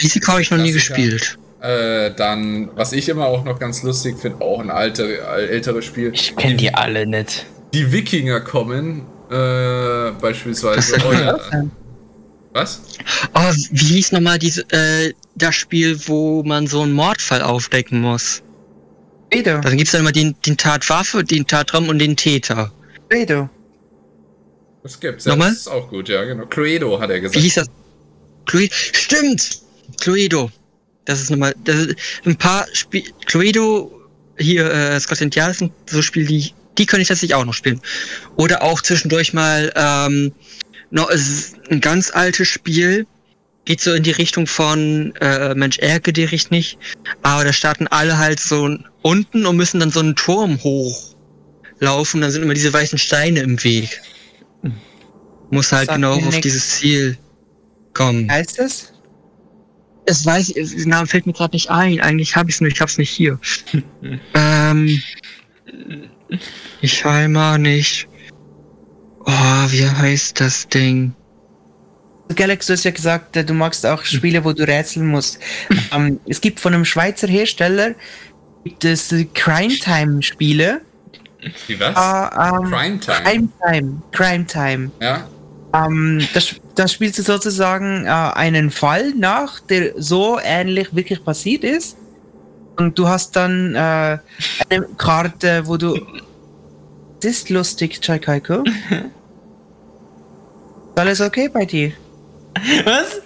Risiko habe ich noch nie gespielt. Äh, dann, was ich immer auch noch ganz lustig finde, auch ein alter, älteres Spiel. Ich kenne die alle nicht. Die Wikinger kommen, äh, beispielsweise. Was? Oh, wie hieß nochmal diese, äh, das Spiel, wo man so einen Mordfall aufdecken muss? Fredo, Dann gibt's dann immer den, den Tatwaffe, den Tatraum und den Täter. Fredo. Das gibt's. Ja, Nochmal? das ist auch gut, ja, genau. Cluedo hat er Wie gesagt. hieß das? Cluedo. Stimmt! Cluedo. Das ist nochmal, das ist ein paar Spiel, Cluedo, hier, äh, Scotland Yard sind so Spiele, die, die könnte ich tatsächlich auch noch spielen. Oder auch zwischendurch mal, ähm, noch, es ist ein ganz altes Spiel, geht so in die Richtung von, äh, Mensch, ärgere dich nicht, aber da starten alle halt so unten und müssen dann so einen Turm hochlaufen, dann sind immer diese weißen Steine im Weg. Muss halt Sagt genau auf nix. dieses Ziel kommen. Heißt es? Es weiß ich, der Name fällt mir gerade nicht ein. Eigentlich habe ich es nur, ich hab's nicht hier. ähm, ich scheinbar nicht. Oh, wie heißt das Ding? Galax, du hast ja gesagt, äh, du magst auch Spiele, wo du rätseln musst. ähm, es gibt von einem Schweizer Hersteller gibt es äh, Crime Time Spiele. Wie was? Ah, ähm, Crime Time. Crime Time. Crime Time. Ja. Ähm, das, das spielst du sozusagen äh, einen Fall nach, der so ähnlich wirklich passiert ist. Und du hast dann äh, eine Karte, wo du. Das ist lustig, Chaikaiko. Ist alles okay bei dir? Ist Was?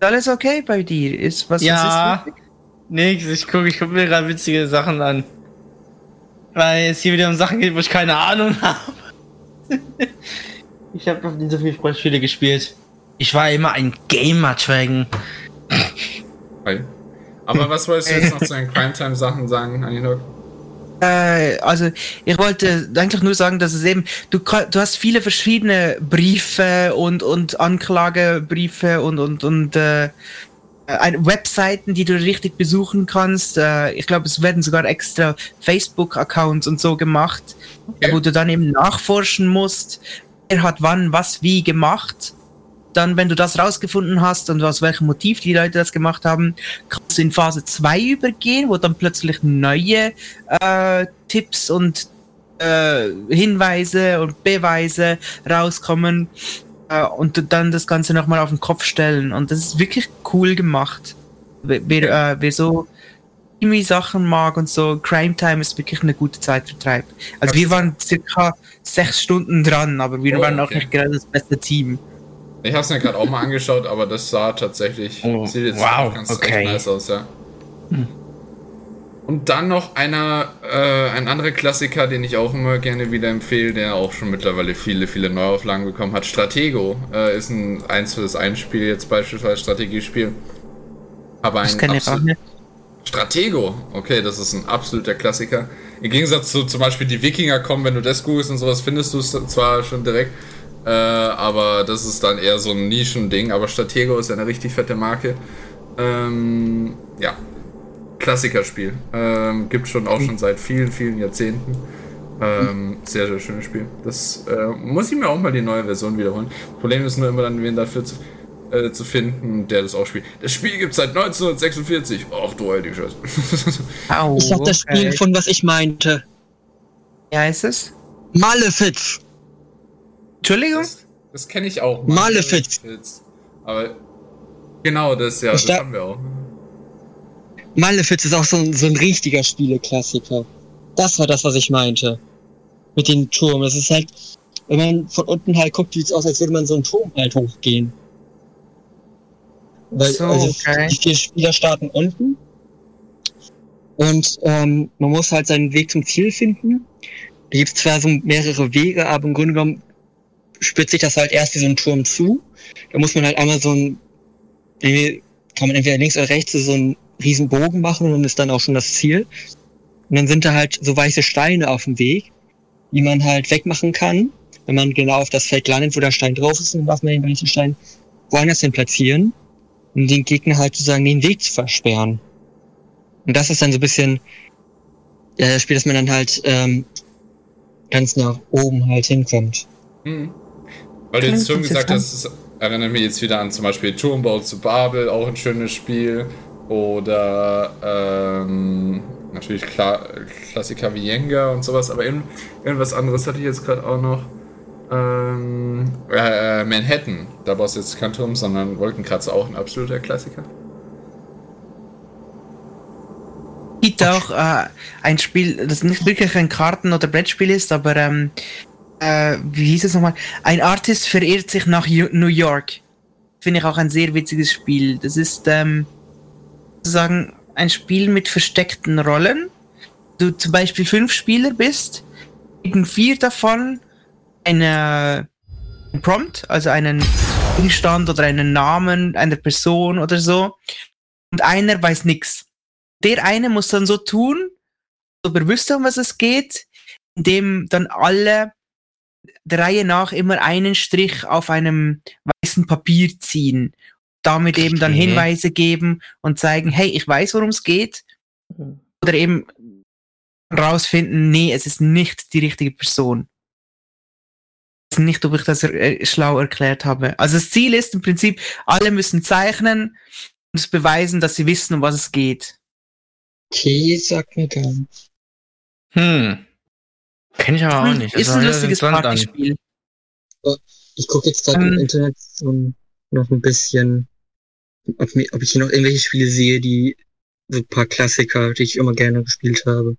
alles okay bei dir? Ist was Ja. ist? Nix, ich gucke ich guck mir gerade witzige Sachen an. Weil es hier wieder um Sachen geht, wo ich keine Ahnung habe. ich habe noch nie so viele Brettspiele gespielt. Ich war immer ein Gamer-Dragon. Hi. Aber was wolltest du jetzt noch zu den Crime Time Sachen sagen, Aninok? Äh, also ich wollte eigentlich nur sagen, dass es eben, du, du hast viele verschiedene Briefe und, und Anklagebriefe und, und, und äh, Webseiten, die du richtig besuchen kannst. Äh, ich glaube, es werden sogar extra Facebook-Accounts und so gemacht, Okay. wo du dann eben nachforschen musst, wer hat wann was wie gemacht. Dann, wenn du das rausgefunden hast und aus welchem Motiv die Leute das gemacht haben, in Phase 2 übergehen, wo dann plötzlich neue äh, Tipps und äh, Hinweise und Beweise rauskommen äh, und dann das Ganze nochmal auf den Kopf stellen. Und das ist wirklich cool gemacht. Wer, äh, wer so Krimi-Sachen mag und so, Crime Time ist wirklich eine gute Zeitvertreib. Also wir waren circa sechs Stunden dran, aber wir Oh, waren auch okay. nicht gerade das beste Team. Ich habe es mir gerade auch mal angeschaut, aber das sah tatsächlich Oh, sieht jetzt wow, ganz okay. echt nice aus, ja. Und dann noch einer, äh, ein anderer Klassiker, den ich auch immer gerne wieder empfehle, der auch schon mittlerweile viele, viele Neuauflagen bekommen hat. Stratego äh, ist ein eins für das Einspiel jetzt beispielsweise Strategiespiel. Aber Das ein kann ich auch nicht. Stratego, okay, das ist ein absoluter Klassiker. Im Gegensatz zu zum Beispiel die Wikinger kommen, wenn du das googelst und sowas, findest du es zwar schon direkt, äh, aber das ist dann eher so ein Nischending. Aber Stratego ist ja eine richtig fette Marke. Ähm, ja, Klassikerspiel. Ähm, gibt schon auch schon seit vielen, vielen Jahrzehnten. Ähm, sehr, sehr schönes Spiel. Das äh, muss ich mir auch mal die neue Version wiederholen. Problem ist nur immer dann, wen dafür zu, äh, zu finden, der das auch spielt. Das Spiel gibt seit 1946. Ach du heilige Scheiße. Au, Ich hab das Spiel okay. von was ich meinte. Wie heißt es? Malefiz. Entschuldigung? Das, das kenne ich auch. Malefiz. Aber genau das, ja, das da- haben wir auch. Malefiz ist auch so ein, so ein richtiger Spieleklassiker. Das war das, was ich meinte. Mit dem Turm. Das ist halt, wenn man von unten halt guckt, sieht es aus, als würde man so einen Turm halt hochgehen. Weil, So, also okay. die vier Spieler starten unten. Und ähm, man muss halt seinen Weg zum Ziel finden. Da gibt es zwar so mehrere Wege, aber im Grunde genommen spitzt sich das halt erst wie so ein Turm zu. Da muss man halt einmal so ein, kann man entweder links oder rechts so einen riesen Bogen machen und dann ist dann auch schon das Ziel. Und dann sind da halt so weiße Steine auf dem Weg, die man halt wegmachen kann. Wenn man genau auf das Feld landet, wo der Stein drauf ist, dann darf man den weißen Stein woanders hin platzieren, um den Gegner halt sozusagen den Weg zu versperren. Und das ist dann so ein bisschen ja, das Spiel, dass man dann halt ähm, ganz nach oben halt hinkommt. Mhm. Weil du jetzt schon gesagt hast, es erinnert mich jetzt wieder an zum Beispiel Turmbau zu Babel, auch ein schönes Spiel. Oder ähm, natürlich Kla Klassiker wie Jenga und sowas, aber irgend, irgendwas anderes hatte ich jetzt gerade auch noch. Ähm, äh, Manhattan, da brauchst du jetzt kein Turm, sondern Wolkenkratzer, auch ein absoluter Klassiker. gibt auch äh, ein Spiel, das nicht wirklich ein Karten- oder Brettspiel ist, aber ähm, äh, wie hieß es nochmal? Ein Artist verirrt sich nach New York. Finde ich auch ein sehr witziges Spiel. Das ist ähm, sozusagen ein Spiel mit versteckten Rollen. Du zum Beispiel fünf Spieler bist, geben vier davon eine ein Prompt, also einen Gegenstand oder einen Namen einer Person oder so. Und einer weiß nix der eine muss dann so tun, so bewusst um was es geht, indem dann alle der Reihe nach immer einen Strich auf einem weißen Papier ziehen, damit eben dann. Hinweise geben und zeigen, hey, ich weiß, worum es geht, oder eben rausfinden, nee, es ist nicht die richtige Person. Ich weiß nicht, ob ich das äh, schlau erklärt habe. Also das Ziel ist im Prinzip, alle müssen zeichnen und es beweisen, dass sie wissen, um was es geht. Okay, sagt mir nicht. Hm. Kenn ich aber auch nicht. Das Ist hört ein lustiges. Partyspiel. Ich gucke jetzt gerade Ähm. im Internet so noch ein bisschen, ob, mir, ob ich hier noch irgendwelche Spiele sehe, die so ein paar Klassiker, die ich immer gerne gespielt habe.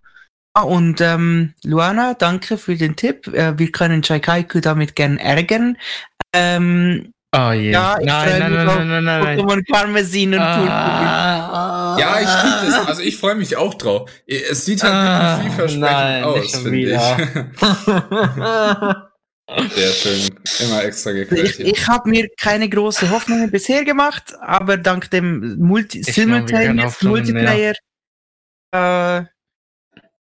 Ah, und ähm, Luana, danke für den Tipp. Äh, wir können Chaikaiku damit gern ärgern. Ähm, Oh je. Ja, ich nein, nein, nein, nein, nein, nein, nein. Pokémon Karmesin und. Ah, Ja, ich liebe das. Also ich freue mich auch drauf. Es sieht halt Ah, wirklich vielversprechend nein, aus, finde ich. Sehr schön. Immer extra geklärt Ich, ich habe mir keine große Hoffnungen bisher gemacht, aber dank dem Multi Simultaneous Multiplayer äh, wird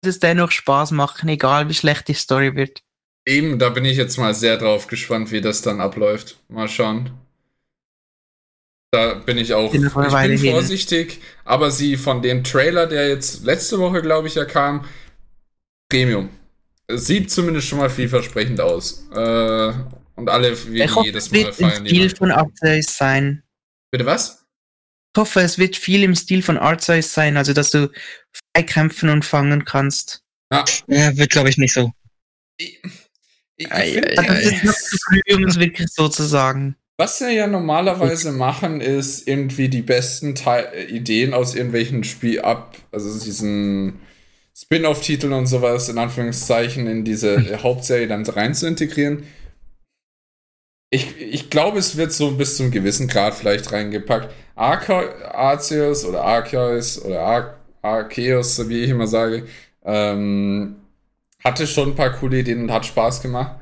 es dennoch Spaß machen, egal wie schlecht die Story wird. Eben, da bin ich jetzt mal sehr drauf gespannt, wie das dann abläuft. Mal schauen. Da bin ich auch. Ich bin vorsichtig, aber sie von dem Trailer, der jetzt letzte Woche, glaube ich, ja kam, Premium. Es Sieht zumindest schon mal vielversprechend aus. Äh, und alle wie Ich hoffe, jedes es Mal wird ein feiern. Spiel Leute. von Arceus sein. Bitte was? Ich hoffe, es wird viel im Stil von Arceus sein, also dass du frei kämpfen und fangen kannst. Ja, Ja, wird glaube ich nicht so. ich, ich Ei, find, ei, Das ei. ist jetzt noch zu früh, um es wirklich so zu sagen. Was sie ja normalerweise machen, ist irgendwie die besten Teil Ideen aus irgendwelchen Spiel ab, also diesen Spin-off-Titeln und sowas in Anführungszeichen in diese Hauptserie dann rein zu integrieren. Ich, ich glaube, es wird so bis zum gewissen Grad vielleicht reingepackt. Arceus oder Arceus oder Ar Arceus, wie ich immer sage, ähm, hatte schon ein paar coole Ideen und hat Spaß gemacht.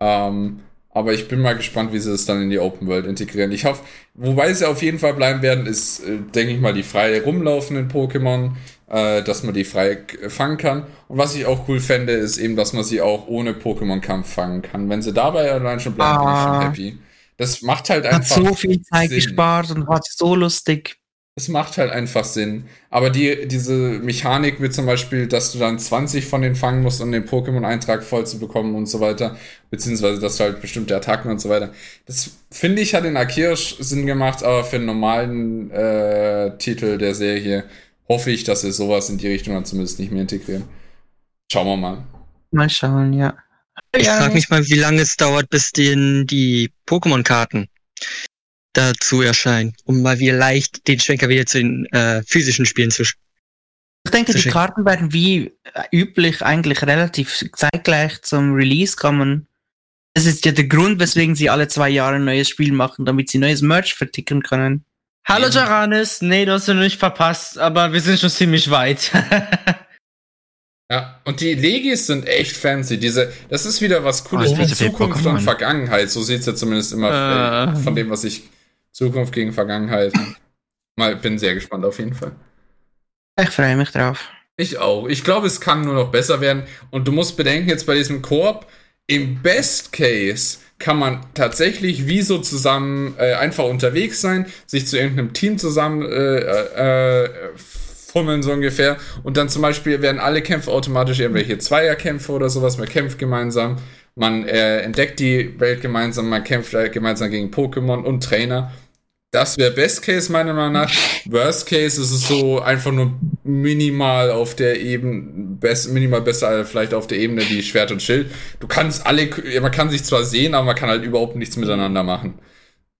Ähm, aber ich bin mal gespannt, wie sie das dann in die Open World integrieren. Ich hoffe, wobei sie auf jeden Fall bleiben werden, ist, äh, denke ich mal, die frei rumlaufenden Pokémon, äh, dass man die frei k- fangen kann. Und was ich auch cool fände, ist eben, dass man sie auch ohne Pokémon-Kampf fangen kann. Wenn sie dabei allein schon bleiben, bin ich schon Ah. happy. Das macht halt Hat einfach. so viel Zeit Sinn. gespart und war so lustig. Es macht halt einfach Sinn. Aber die, diese Mechanik mit zum Beispiel, dass du dann 20 von denen fangen musst, um den Pokémon-Eintrag voll zu bekommen und so weiter, beziehungsweise dass du halt bestimmte Attacken und so weiter. Das finde ich hat in Akirsch Sinn gemacht, aber für einen normalen äh, Titel der Serie hoffe ich, dass sie sowas in die Richtung dann zumindest nicht mehr integrieren. Schauen wir mal. Mal schauen, ja. Ich frage mich mal, wie lange es dauert, bis den die Pokémon-Karten dazu erscheinen, um mal wieder leicht den Schwenker wieder zu den äh, physischen Spielen zu. Ich denke, die Sicher. Karten werden wie äh, üblich eigentlich relativ zeitgleich zum Release kommen. Das ist ja der Grund, weswegen sie alle zwei Jahre ein neues Spiel machen, damit sie neues Merch verticken können. Hallo Ja. Jaranis, nee, du hast du nicht verpasst, aber wir sind schon ziemlich weit. Ja, und die Legis sind echt fancy. Diese, das ist wieder was Cooles Oh, mit Zukunft und Vergangenheit. So sieht's ja zumindest immer äh, von dem, was ich Zukunft gegen Vergangenheit. Mal bin sehr gespannt auf jeden Fall. Ich freue mich drauf. Ich auch. Ich glaube, es kann nur noch besser werden. Und du musst bedenken, jetzt bei diesem Koop, im Best Case kann man tatsächlich wie so zusammen äh, einfach unterwegs sein, sich zu irgendeinem Team zusammen äh, äh, fummeln, so ungefähr. Und dann zum Beispiel werden alle Kämpfe automatisch irgendwelche Zweierkämpfe oder sowas. Man kämpft gemeinsam, man äh, entdeckt die Welt gemeinsam, man kämpft äh, gemeinsam gegen Pokémon und Trainer. Das wäre Best Case meiner Meinung nach. Worst Case ist es so einfach nur minimal auf der Ebene, best, minimal besser vielleicht auf der Ebene wie Schwert und Schild. Du kannst alle, man kann sich zwar sehen, aber man kann halt überhaupt nichts miteinander machen.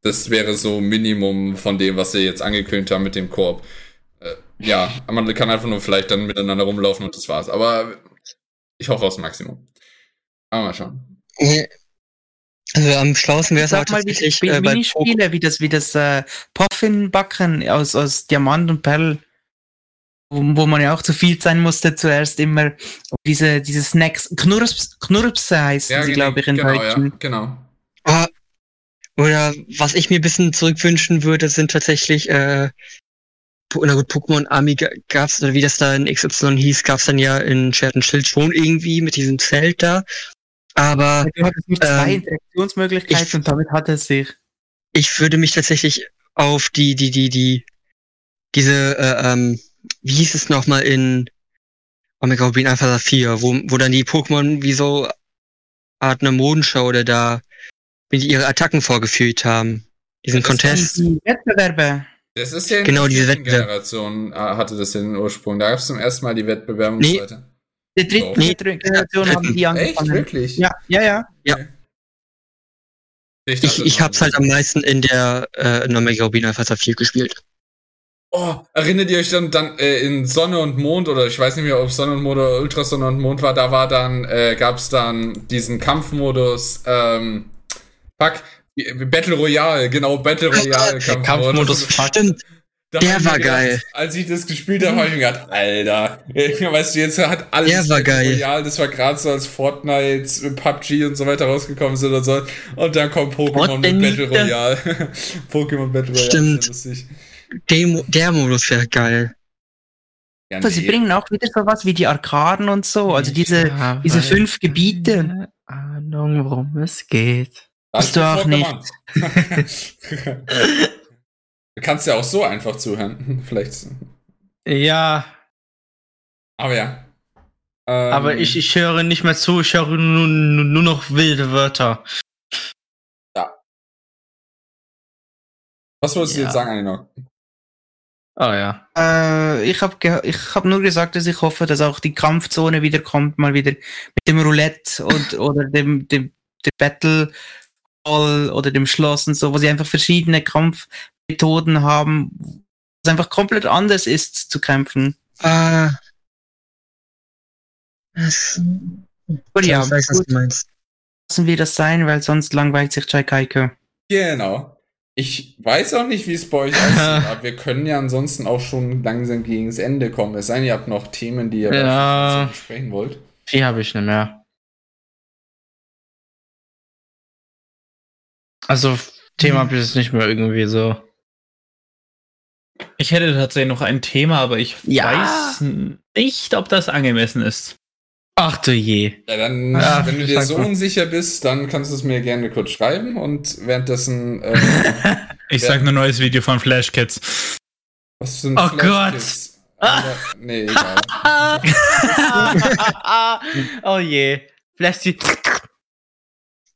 Das wäre so Minimum von dem, was sie jetzt angekündigt haben mit dem Koop. Äh, ja, man kann einfach nur vielleicht dann miteinander rumlaufen und das war's. Aber ich hoffe aufs Maximum. Aber mal schauen. Also am schlauesten wäre es Sag auch mal, wie die tatsächlich Spiel äh, bei. Minispiele, wie das, wie das äh, Puffinbacken aus, aus Diamant und Perl, wo, wo man ja auch zu viel sein musste zuerst immer. Diese, diese Snacks, Knurps, Knurps heißen sie, glaube ich, in genau, Deutschen. ja, genau. Ah, Oder was ich mir ein bisschen zurückwünschen würde, sind tatsächlich, äh, na gut, Pokémon Army ga- gab's, oder wie das da in XY hieß, gab's dann ja in Schwert und Schild schon irgendwie mit diesem Zelt da. Aber Du hattest nur zwei Ähm, Interaktionsmöglichkeiten ich- und damit hat es sich. ich würde mich tatsächlich auf die, die, die, die, diese, äh, ähm, wie hieß es nochmal in Omega Rubin Alpha 4, wo, wo dann die Pokémon wie so Art eine Modenschau oder da mit ihre Attacken vorgeführt haben. Diesen das Contest. Die Wettbewerbe. Das ist ja in Genau, der diese. Generation äh, hatte das ja den Ursprung. Da gab es zum ersten Mal die Wettbewerbe und Nee. so weiter. Der dritten Oh. Nee. Generation haben die Echt? angefangen. Wirklich? Ja, ja, ja. Ich, dachte, ich das hab's halt am meisten in der äh, in Omega Rubin Alpha 4 gespielt. Oh, erinnert ihr euch dann, dann äh, in Sonne und Mond oder ich weiß nicht mehr, ob Sonne und Mond oder Ultrasonne und Mond war, da war dann, äh, gab es dann diesen Kampfmodus, ähm, fuck, Battle Royale, genau, Battle Royale Kampfmodus, fuck. Stimmt. Da Der war gedacht, geil. Als ich das gespielt habe, habe ich mir gedacht, Alter, weißt du, jetzt hat alles Der war geil. Royale, das war gerade so als Fortnite, PUBG und so weiter rausgekommen sind und so. Und dann kommt Pokémon mit Battle. Royale. Pokémon Battle Royale. Stimmt. lustig. Der, der Modus wäre geil. Ja, sie nee. bringen auch wieder sowas wie die Arkaden und so. Also diese, Ja, diese fünf Gebiete. Keine Ahnung, worum es geht. Das Hast du auch Pokémon. du kannst ja auch so einfach zuhören. Vielleicht. Ja, Aber ja. Ähm, aber ich, ich höre nicht mehr zu, ich höre nur, nur, nur noch wilde Wörter. Was wolltest du Ja. jetzt sagen, Aninok? Oh ja. Äh, ich habe ich hab nur gesagt, dass ich hoffe, dass auch die Kampfzone wieder kommt, mal wieder mit dem Roulette und oder dem, dem, dem Battle Hall oder dem Schloss und so, wo sie einfach verschiedene Kampfmethoden haben, was einfach komplett anders ist zu kämpfen. Ah. Das, Gut, ja, ich weiß, was du meinst. lassen wir das sein, weil sonst langweilt sich Chai Kaiko. Genau. Ich weiß auch nicht, wie es bei euch aussieht, aber wir können ja ansonsten auch schon langsam gegen das Ende kommen. Es sei denn, ihr habt noch Themen, die ihr Ja. besprechen wollt. Viel habe ich nicht mehr. Also, Thema habe ich jetzt nicht mehr irgendwie so. Ich hätte tatsächlich noch ein Thema, aber ich Ja. weiß nicht, ob das angemessen ist. Ach du je. Ja, dann, Ja, wenn du dir so mal. unsicher bist, dann kannst du es mir gerne kurz schreiben und währenddessen, äh, Ich sag nur neues Video von Flash Kids. was sind Oh Flashkids? Alter, Nee, egal. oh je. Die.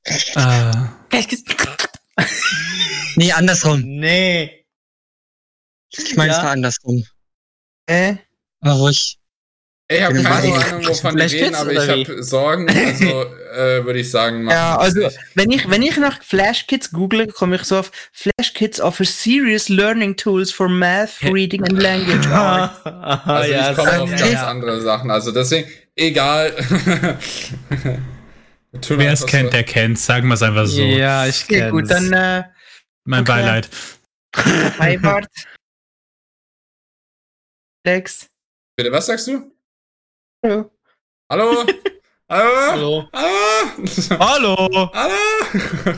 Äh, Vielleicht Nee, andersrum. Nee. Ich meine, es Ja. war andersrum. Äh? Aber ruhig. Ich habe keine Ahnung, wovon wir Flash reden, Kids aber oder ich habe Sorgen. Also äh, würde ich sagen, machen Ja, es also nicht. wenn ich, wenn ich nach Flash Kids google, komme ich so auf Flash Kids offer serious learning tools for math, reading and language arts. Also ja, ich komme auf ja, ganz ja. andere Sachen. Also deswegen, egal. Wer es kennt, der kennt's. Sagen wir es einfach so. Ja, ich Okay, kenn's. gut, dann äh, Mein okay. Beileid. Heibart. Lex. Bitte, was sagst du? Hallo. Hallo? Hallo? Hallo. Hallo? Hallo. Hallo?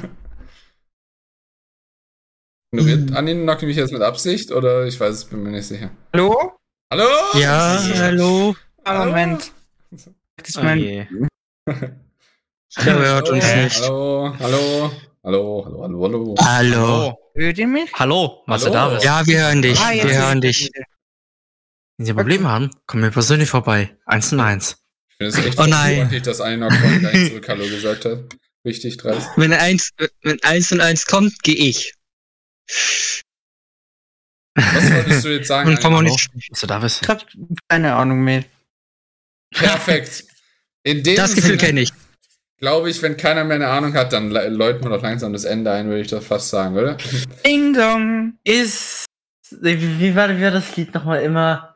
Ignoriert Anni knockt mich jetzt mit Absicht oder ich weiß es, bin mir nicht sicher. Hallo? Hallo? Ja, hallo. Ah, Moment. Das ist Oh mein. Ich glaube, er hört uns hallo, nicht. Hallo, hallo, hallo, hallo, hallo, hallo. Hallo. Hört ihr mich? Hallo, was Hallo. da bist. Ja, wir hören dich. Ah, wir hören dich. Wenn Sie Probleme haben, kommen wir persönlich vorbei. Eins und eins. Ich finde es echt Oh nein. dass gar nicht zurück Hallo gesagt hat. Richtig dreist. Wenn eins, wenn eins und eins kommt, gehe ich. Was wolltest du jetzt sagen? Und komm auch nicht. Was du da bist. Ich hab keine Ahnung mehr. Perfekt. In dem Das Gefühl kenne ich. glaube ich, wenn keiner mehr eine Ahnung hat, dann läuten wir doch langsam das Ende ein, würde ich doch fast sagen, oder? Ding dong. Ist. Wie, wie war, wie war das Lied nochmal immer?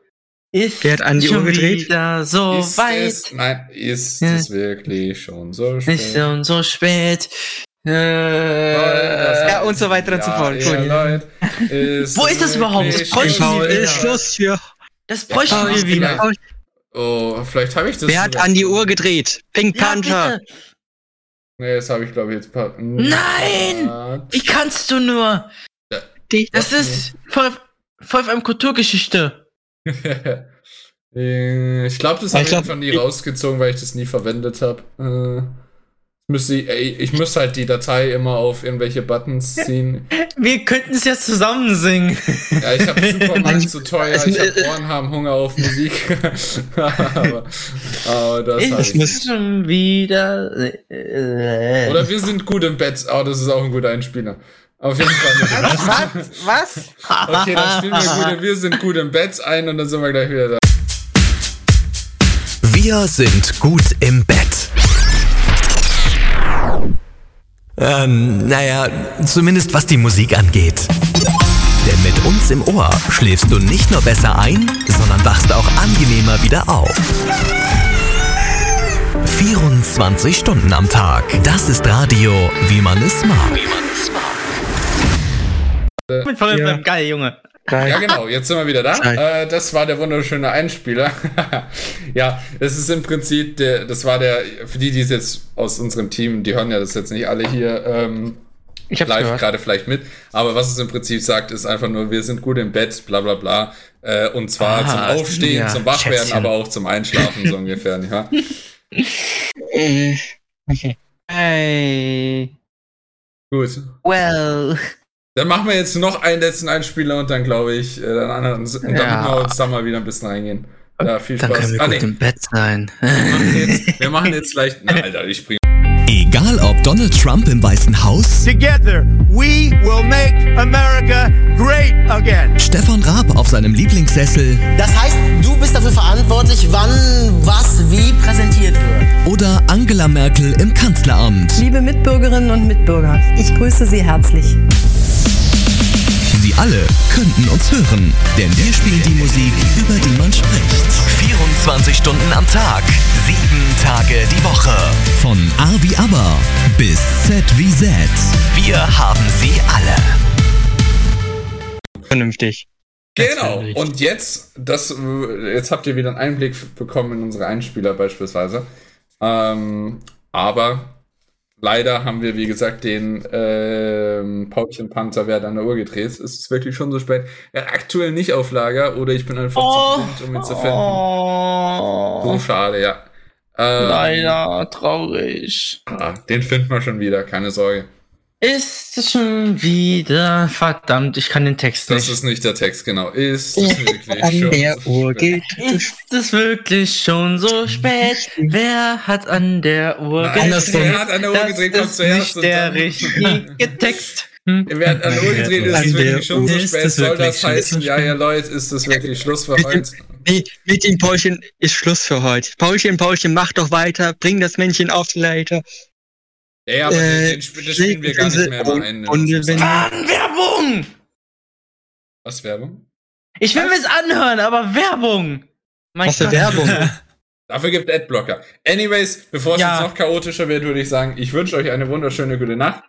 Ist Wer hat an die schon Uhr gedreht? so ist weit. es, nein, ist Ja. es wirklich schon so spät? Nicht so und so spät. Äh, Ja, und so weiter und so fort. ist Wo ist das überhaupt? Das bräuchten schon wir wieder. ist Schluss für. das bräuchten wir wieder. wieder. Oh, vielleicht habe ich das. Wer hat an die Uhr gedreht? Pink Ja, Panther. bitte. Nee, das habe ich glaube ich jetzt. pa- Nein! Wie kannst du nur? Die, Das ist voll, voll auf einem Kulturgeschichte. Äh, ich glaube, das habe ich einfach nie rausgezogen, weil ich das nie verwendet habe. Äh, müsste ich, ich müsste halt die Datei immer auf irgendwelche Buttons ziehen. Wir könnten es jetzt zusammen singen. Ja, ich habe Superman zu teuer, ich äh, habe Ohren haben Hunger auf Musik. aber, aber das ich. muss- schon wieder. Äh, Oder wir sind gut im Bett. Oh, das ist auch ein guter Einspieler. Auf jeden Fall. Was? Was? Okay, dann spielen wir gute Wir sind gut im Bett ein und dann sind wir gleich wieder da. Wir sind gut im Bett. Ähm, naja, zumindest was die Musik angeht. Denn mit uns im Ohr schläfst du nicht nur besser ein, sondern wachst auch angenehmer wieder auf. 24 Stunden am Tag. Das ist Radio, wie man es mag. mit voll Ja. geil, Junge. Ja, genau, jetzt sind wir wieder da. Äh, das war der wunderschöne Einspieler. ja, es ist im Prinzip der, das war der, für die, die es jetzt aus unserem Team, die hören ja das jetzt nicht alle hier ähm, live gerade vielleicht mit, aber was es im Prinzip sagt, ist einfach nur, wir sind gut im Bett, bla bla bla. Äh, und zwar Ah, zum Aufstehen, ja, zum Wachwerden, Schätzchen. aber auch zum Einschlafen, so ungefähr, wahr? Äh, okay. Hey. Gut. Well. Dann machen wir jetzt noch einen letzten Einspieler und dann glaube ich, äh, dann anderen, und damit Ja. wir uns da mal wieder ein bisschen reingehen. Ja, viel Dann Spaß. können wir Ah, gut nee. im Bett sein. Wir machen jetzt, wir machen jetzt gleich. Na, Alter, ich springe. Egal ob Donald Trump im Weißen Haus, Together, we will make America great again. Stefan Raab auf seinem Lieblingssessel Das heißt, du bist dafür verantwortlich, wann was wie präsentiert wird. oder Angela Merkel im Kanzleramt. Liebe Mitbürgerinnen und Mitbürger, ich grüße Sie herzlich. Alle könnten uns hören, denn wir spielen die Musik, über die man spricht. 24 Stunden am Tag, 7 Tage die Woche. Von A wie Aber bis Z wie Z. Wir haben sie alle. Vernünftig. Genau. Und jetzt, das, jetzt habt ihr wieder einen Einblick bekommen in unsere Einspieler beispielsweise. Ähm, aber leider haben wir, wie gesagt, den ähm, Paulchen Panther Wert an der Uhr gedreht. Es ist wirklich schon so spät. Hat aktuell nicht auf Lager oder ich bin einfach Oh. zu blind, um ihn zu finden. Oh, So schade, ja. Ähm, leider traurig. ah, Den finden wir schon wieder, keine Sorge. Ist es schon wieder verdammt, ich kann den Text Das nicht. ist nicht der Text, genau. Ist es wirklich An schon der so Uhr spät? Ist es wirklich schon so spät? Wer hat an der Uhr Nein, gedreht? wer hat an der Uhr Das gedreht, kommt ist zuerst nicht der richtige Text. Hm? Wer hat an der Uhr gedreht, ist es wirklich schon so spät. es Soll wirklich das heißen, ja, ja, Leute, ist das wirklich Schluss für heute? Nee, mit dem Paulchen ist Schluss für heute. Paulchen, Paulchen, mach doch weiter, bring das Männchen auf die Leiter. Ja, aber Äh, den, Sp- das spielen wir gar nicht mehr am Ende. Und muss wenn-. Mann, Werbung! Was, Werbung? Ich will mir's anhören, aber Werbung! Mein Was für. Werbung? Dafür gibt Adblocker. Anyways, bevor es Ja. jetzt noch chaotischer wird, würde ich sagen, ich wünsche euch eine wunderschöne gute Nacht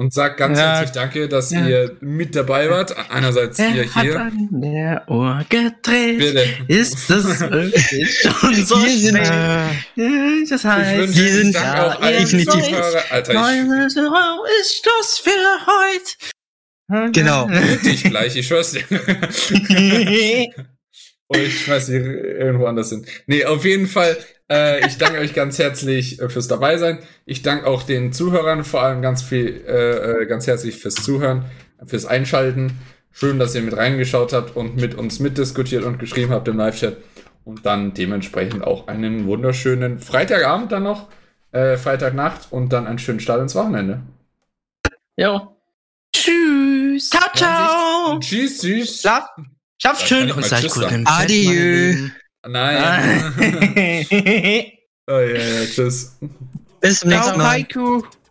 und sag ganz Ja. herzlich danke, dass Ja. ihr mit dabei wart. Einerseits ihr Wer hat hier. an der Uhr gedreht? Bitte. Ist es wirklich schon so Wir sind- spät? Das Ich heißt, wünsche Sie sind ich danke ja auch allen definitiv- Zuhörer. Alter, ich ist Schluss für heute. Genau. dich gleich, ich schwör's dir. Oder ich schmeiß die irgendwo anders hin. Nee, auf jeden Fall, äh, ich danke euch ganz herzlich äh, fürs dabei sein. Ich danke auch den Zuhörern vor allem ganz viel, äh, äh, ganz herzlich fürs Zuhören, fürs Einschalten. Schön, dass ihr mit reingeschaut habt und mit uns mitdiskutiert und geschrieben habt im Live-Chat. Und dann dementsprechend auch einen wunderschönen Freitagabend dann noch, äh, Freitagnacht und dann einen schönen Start ins Wochenende. Jo. Tschüss. Ciao, ciao. Tschüss, tschüss. Schlaf, schlaft Da schön und seid gut im Adieu. Nein. oh, ja, ja, tschüss. Bis zum nächsten Ciao, Mal. Haiku.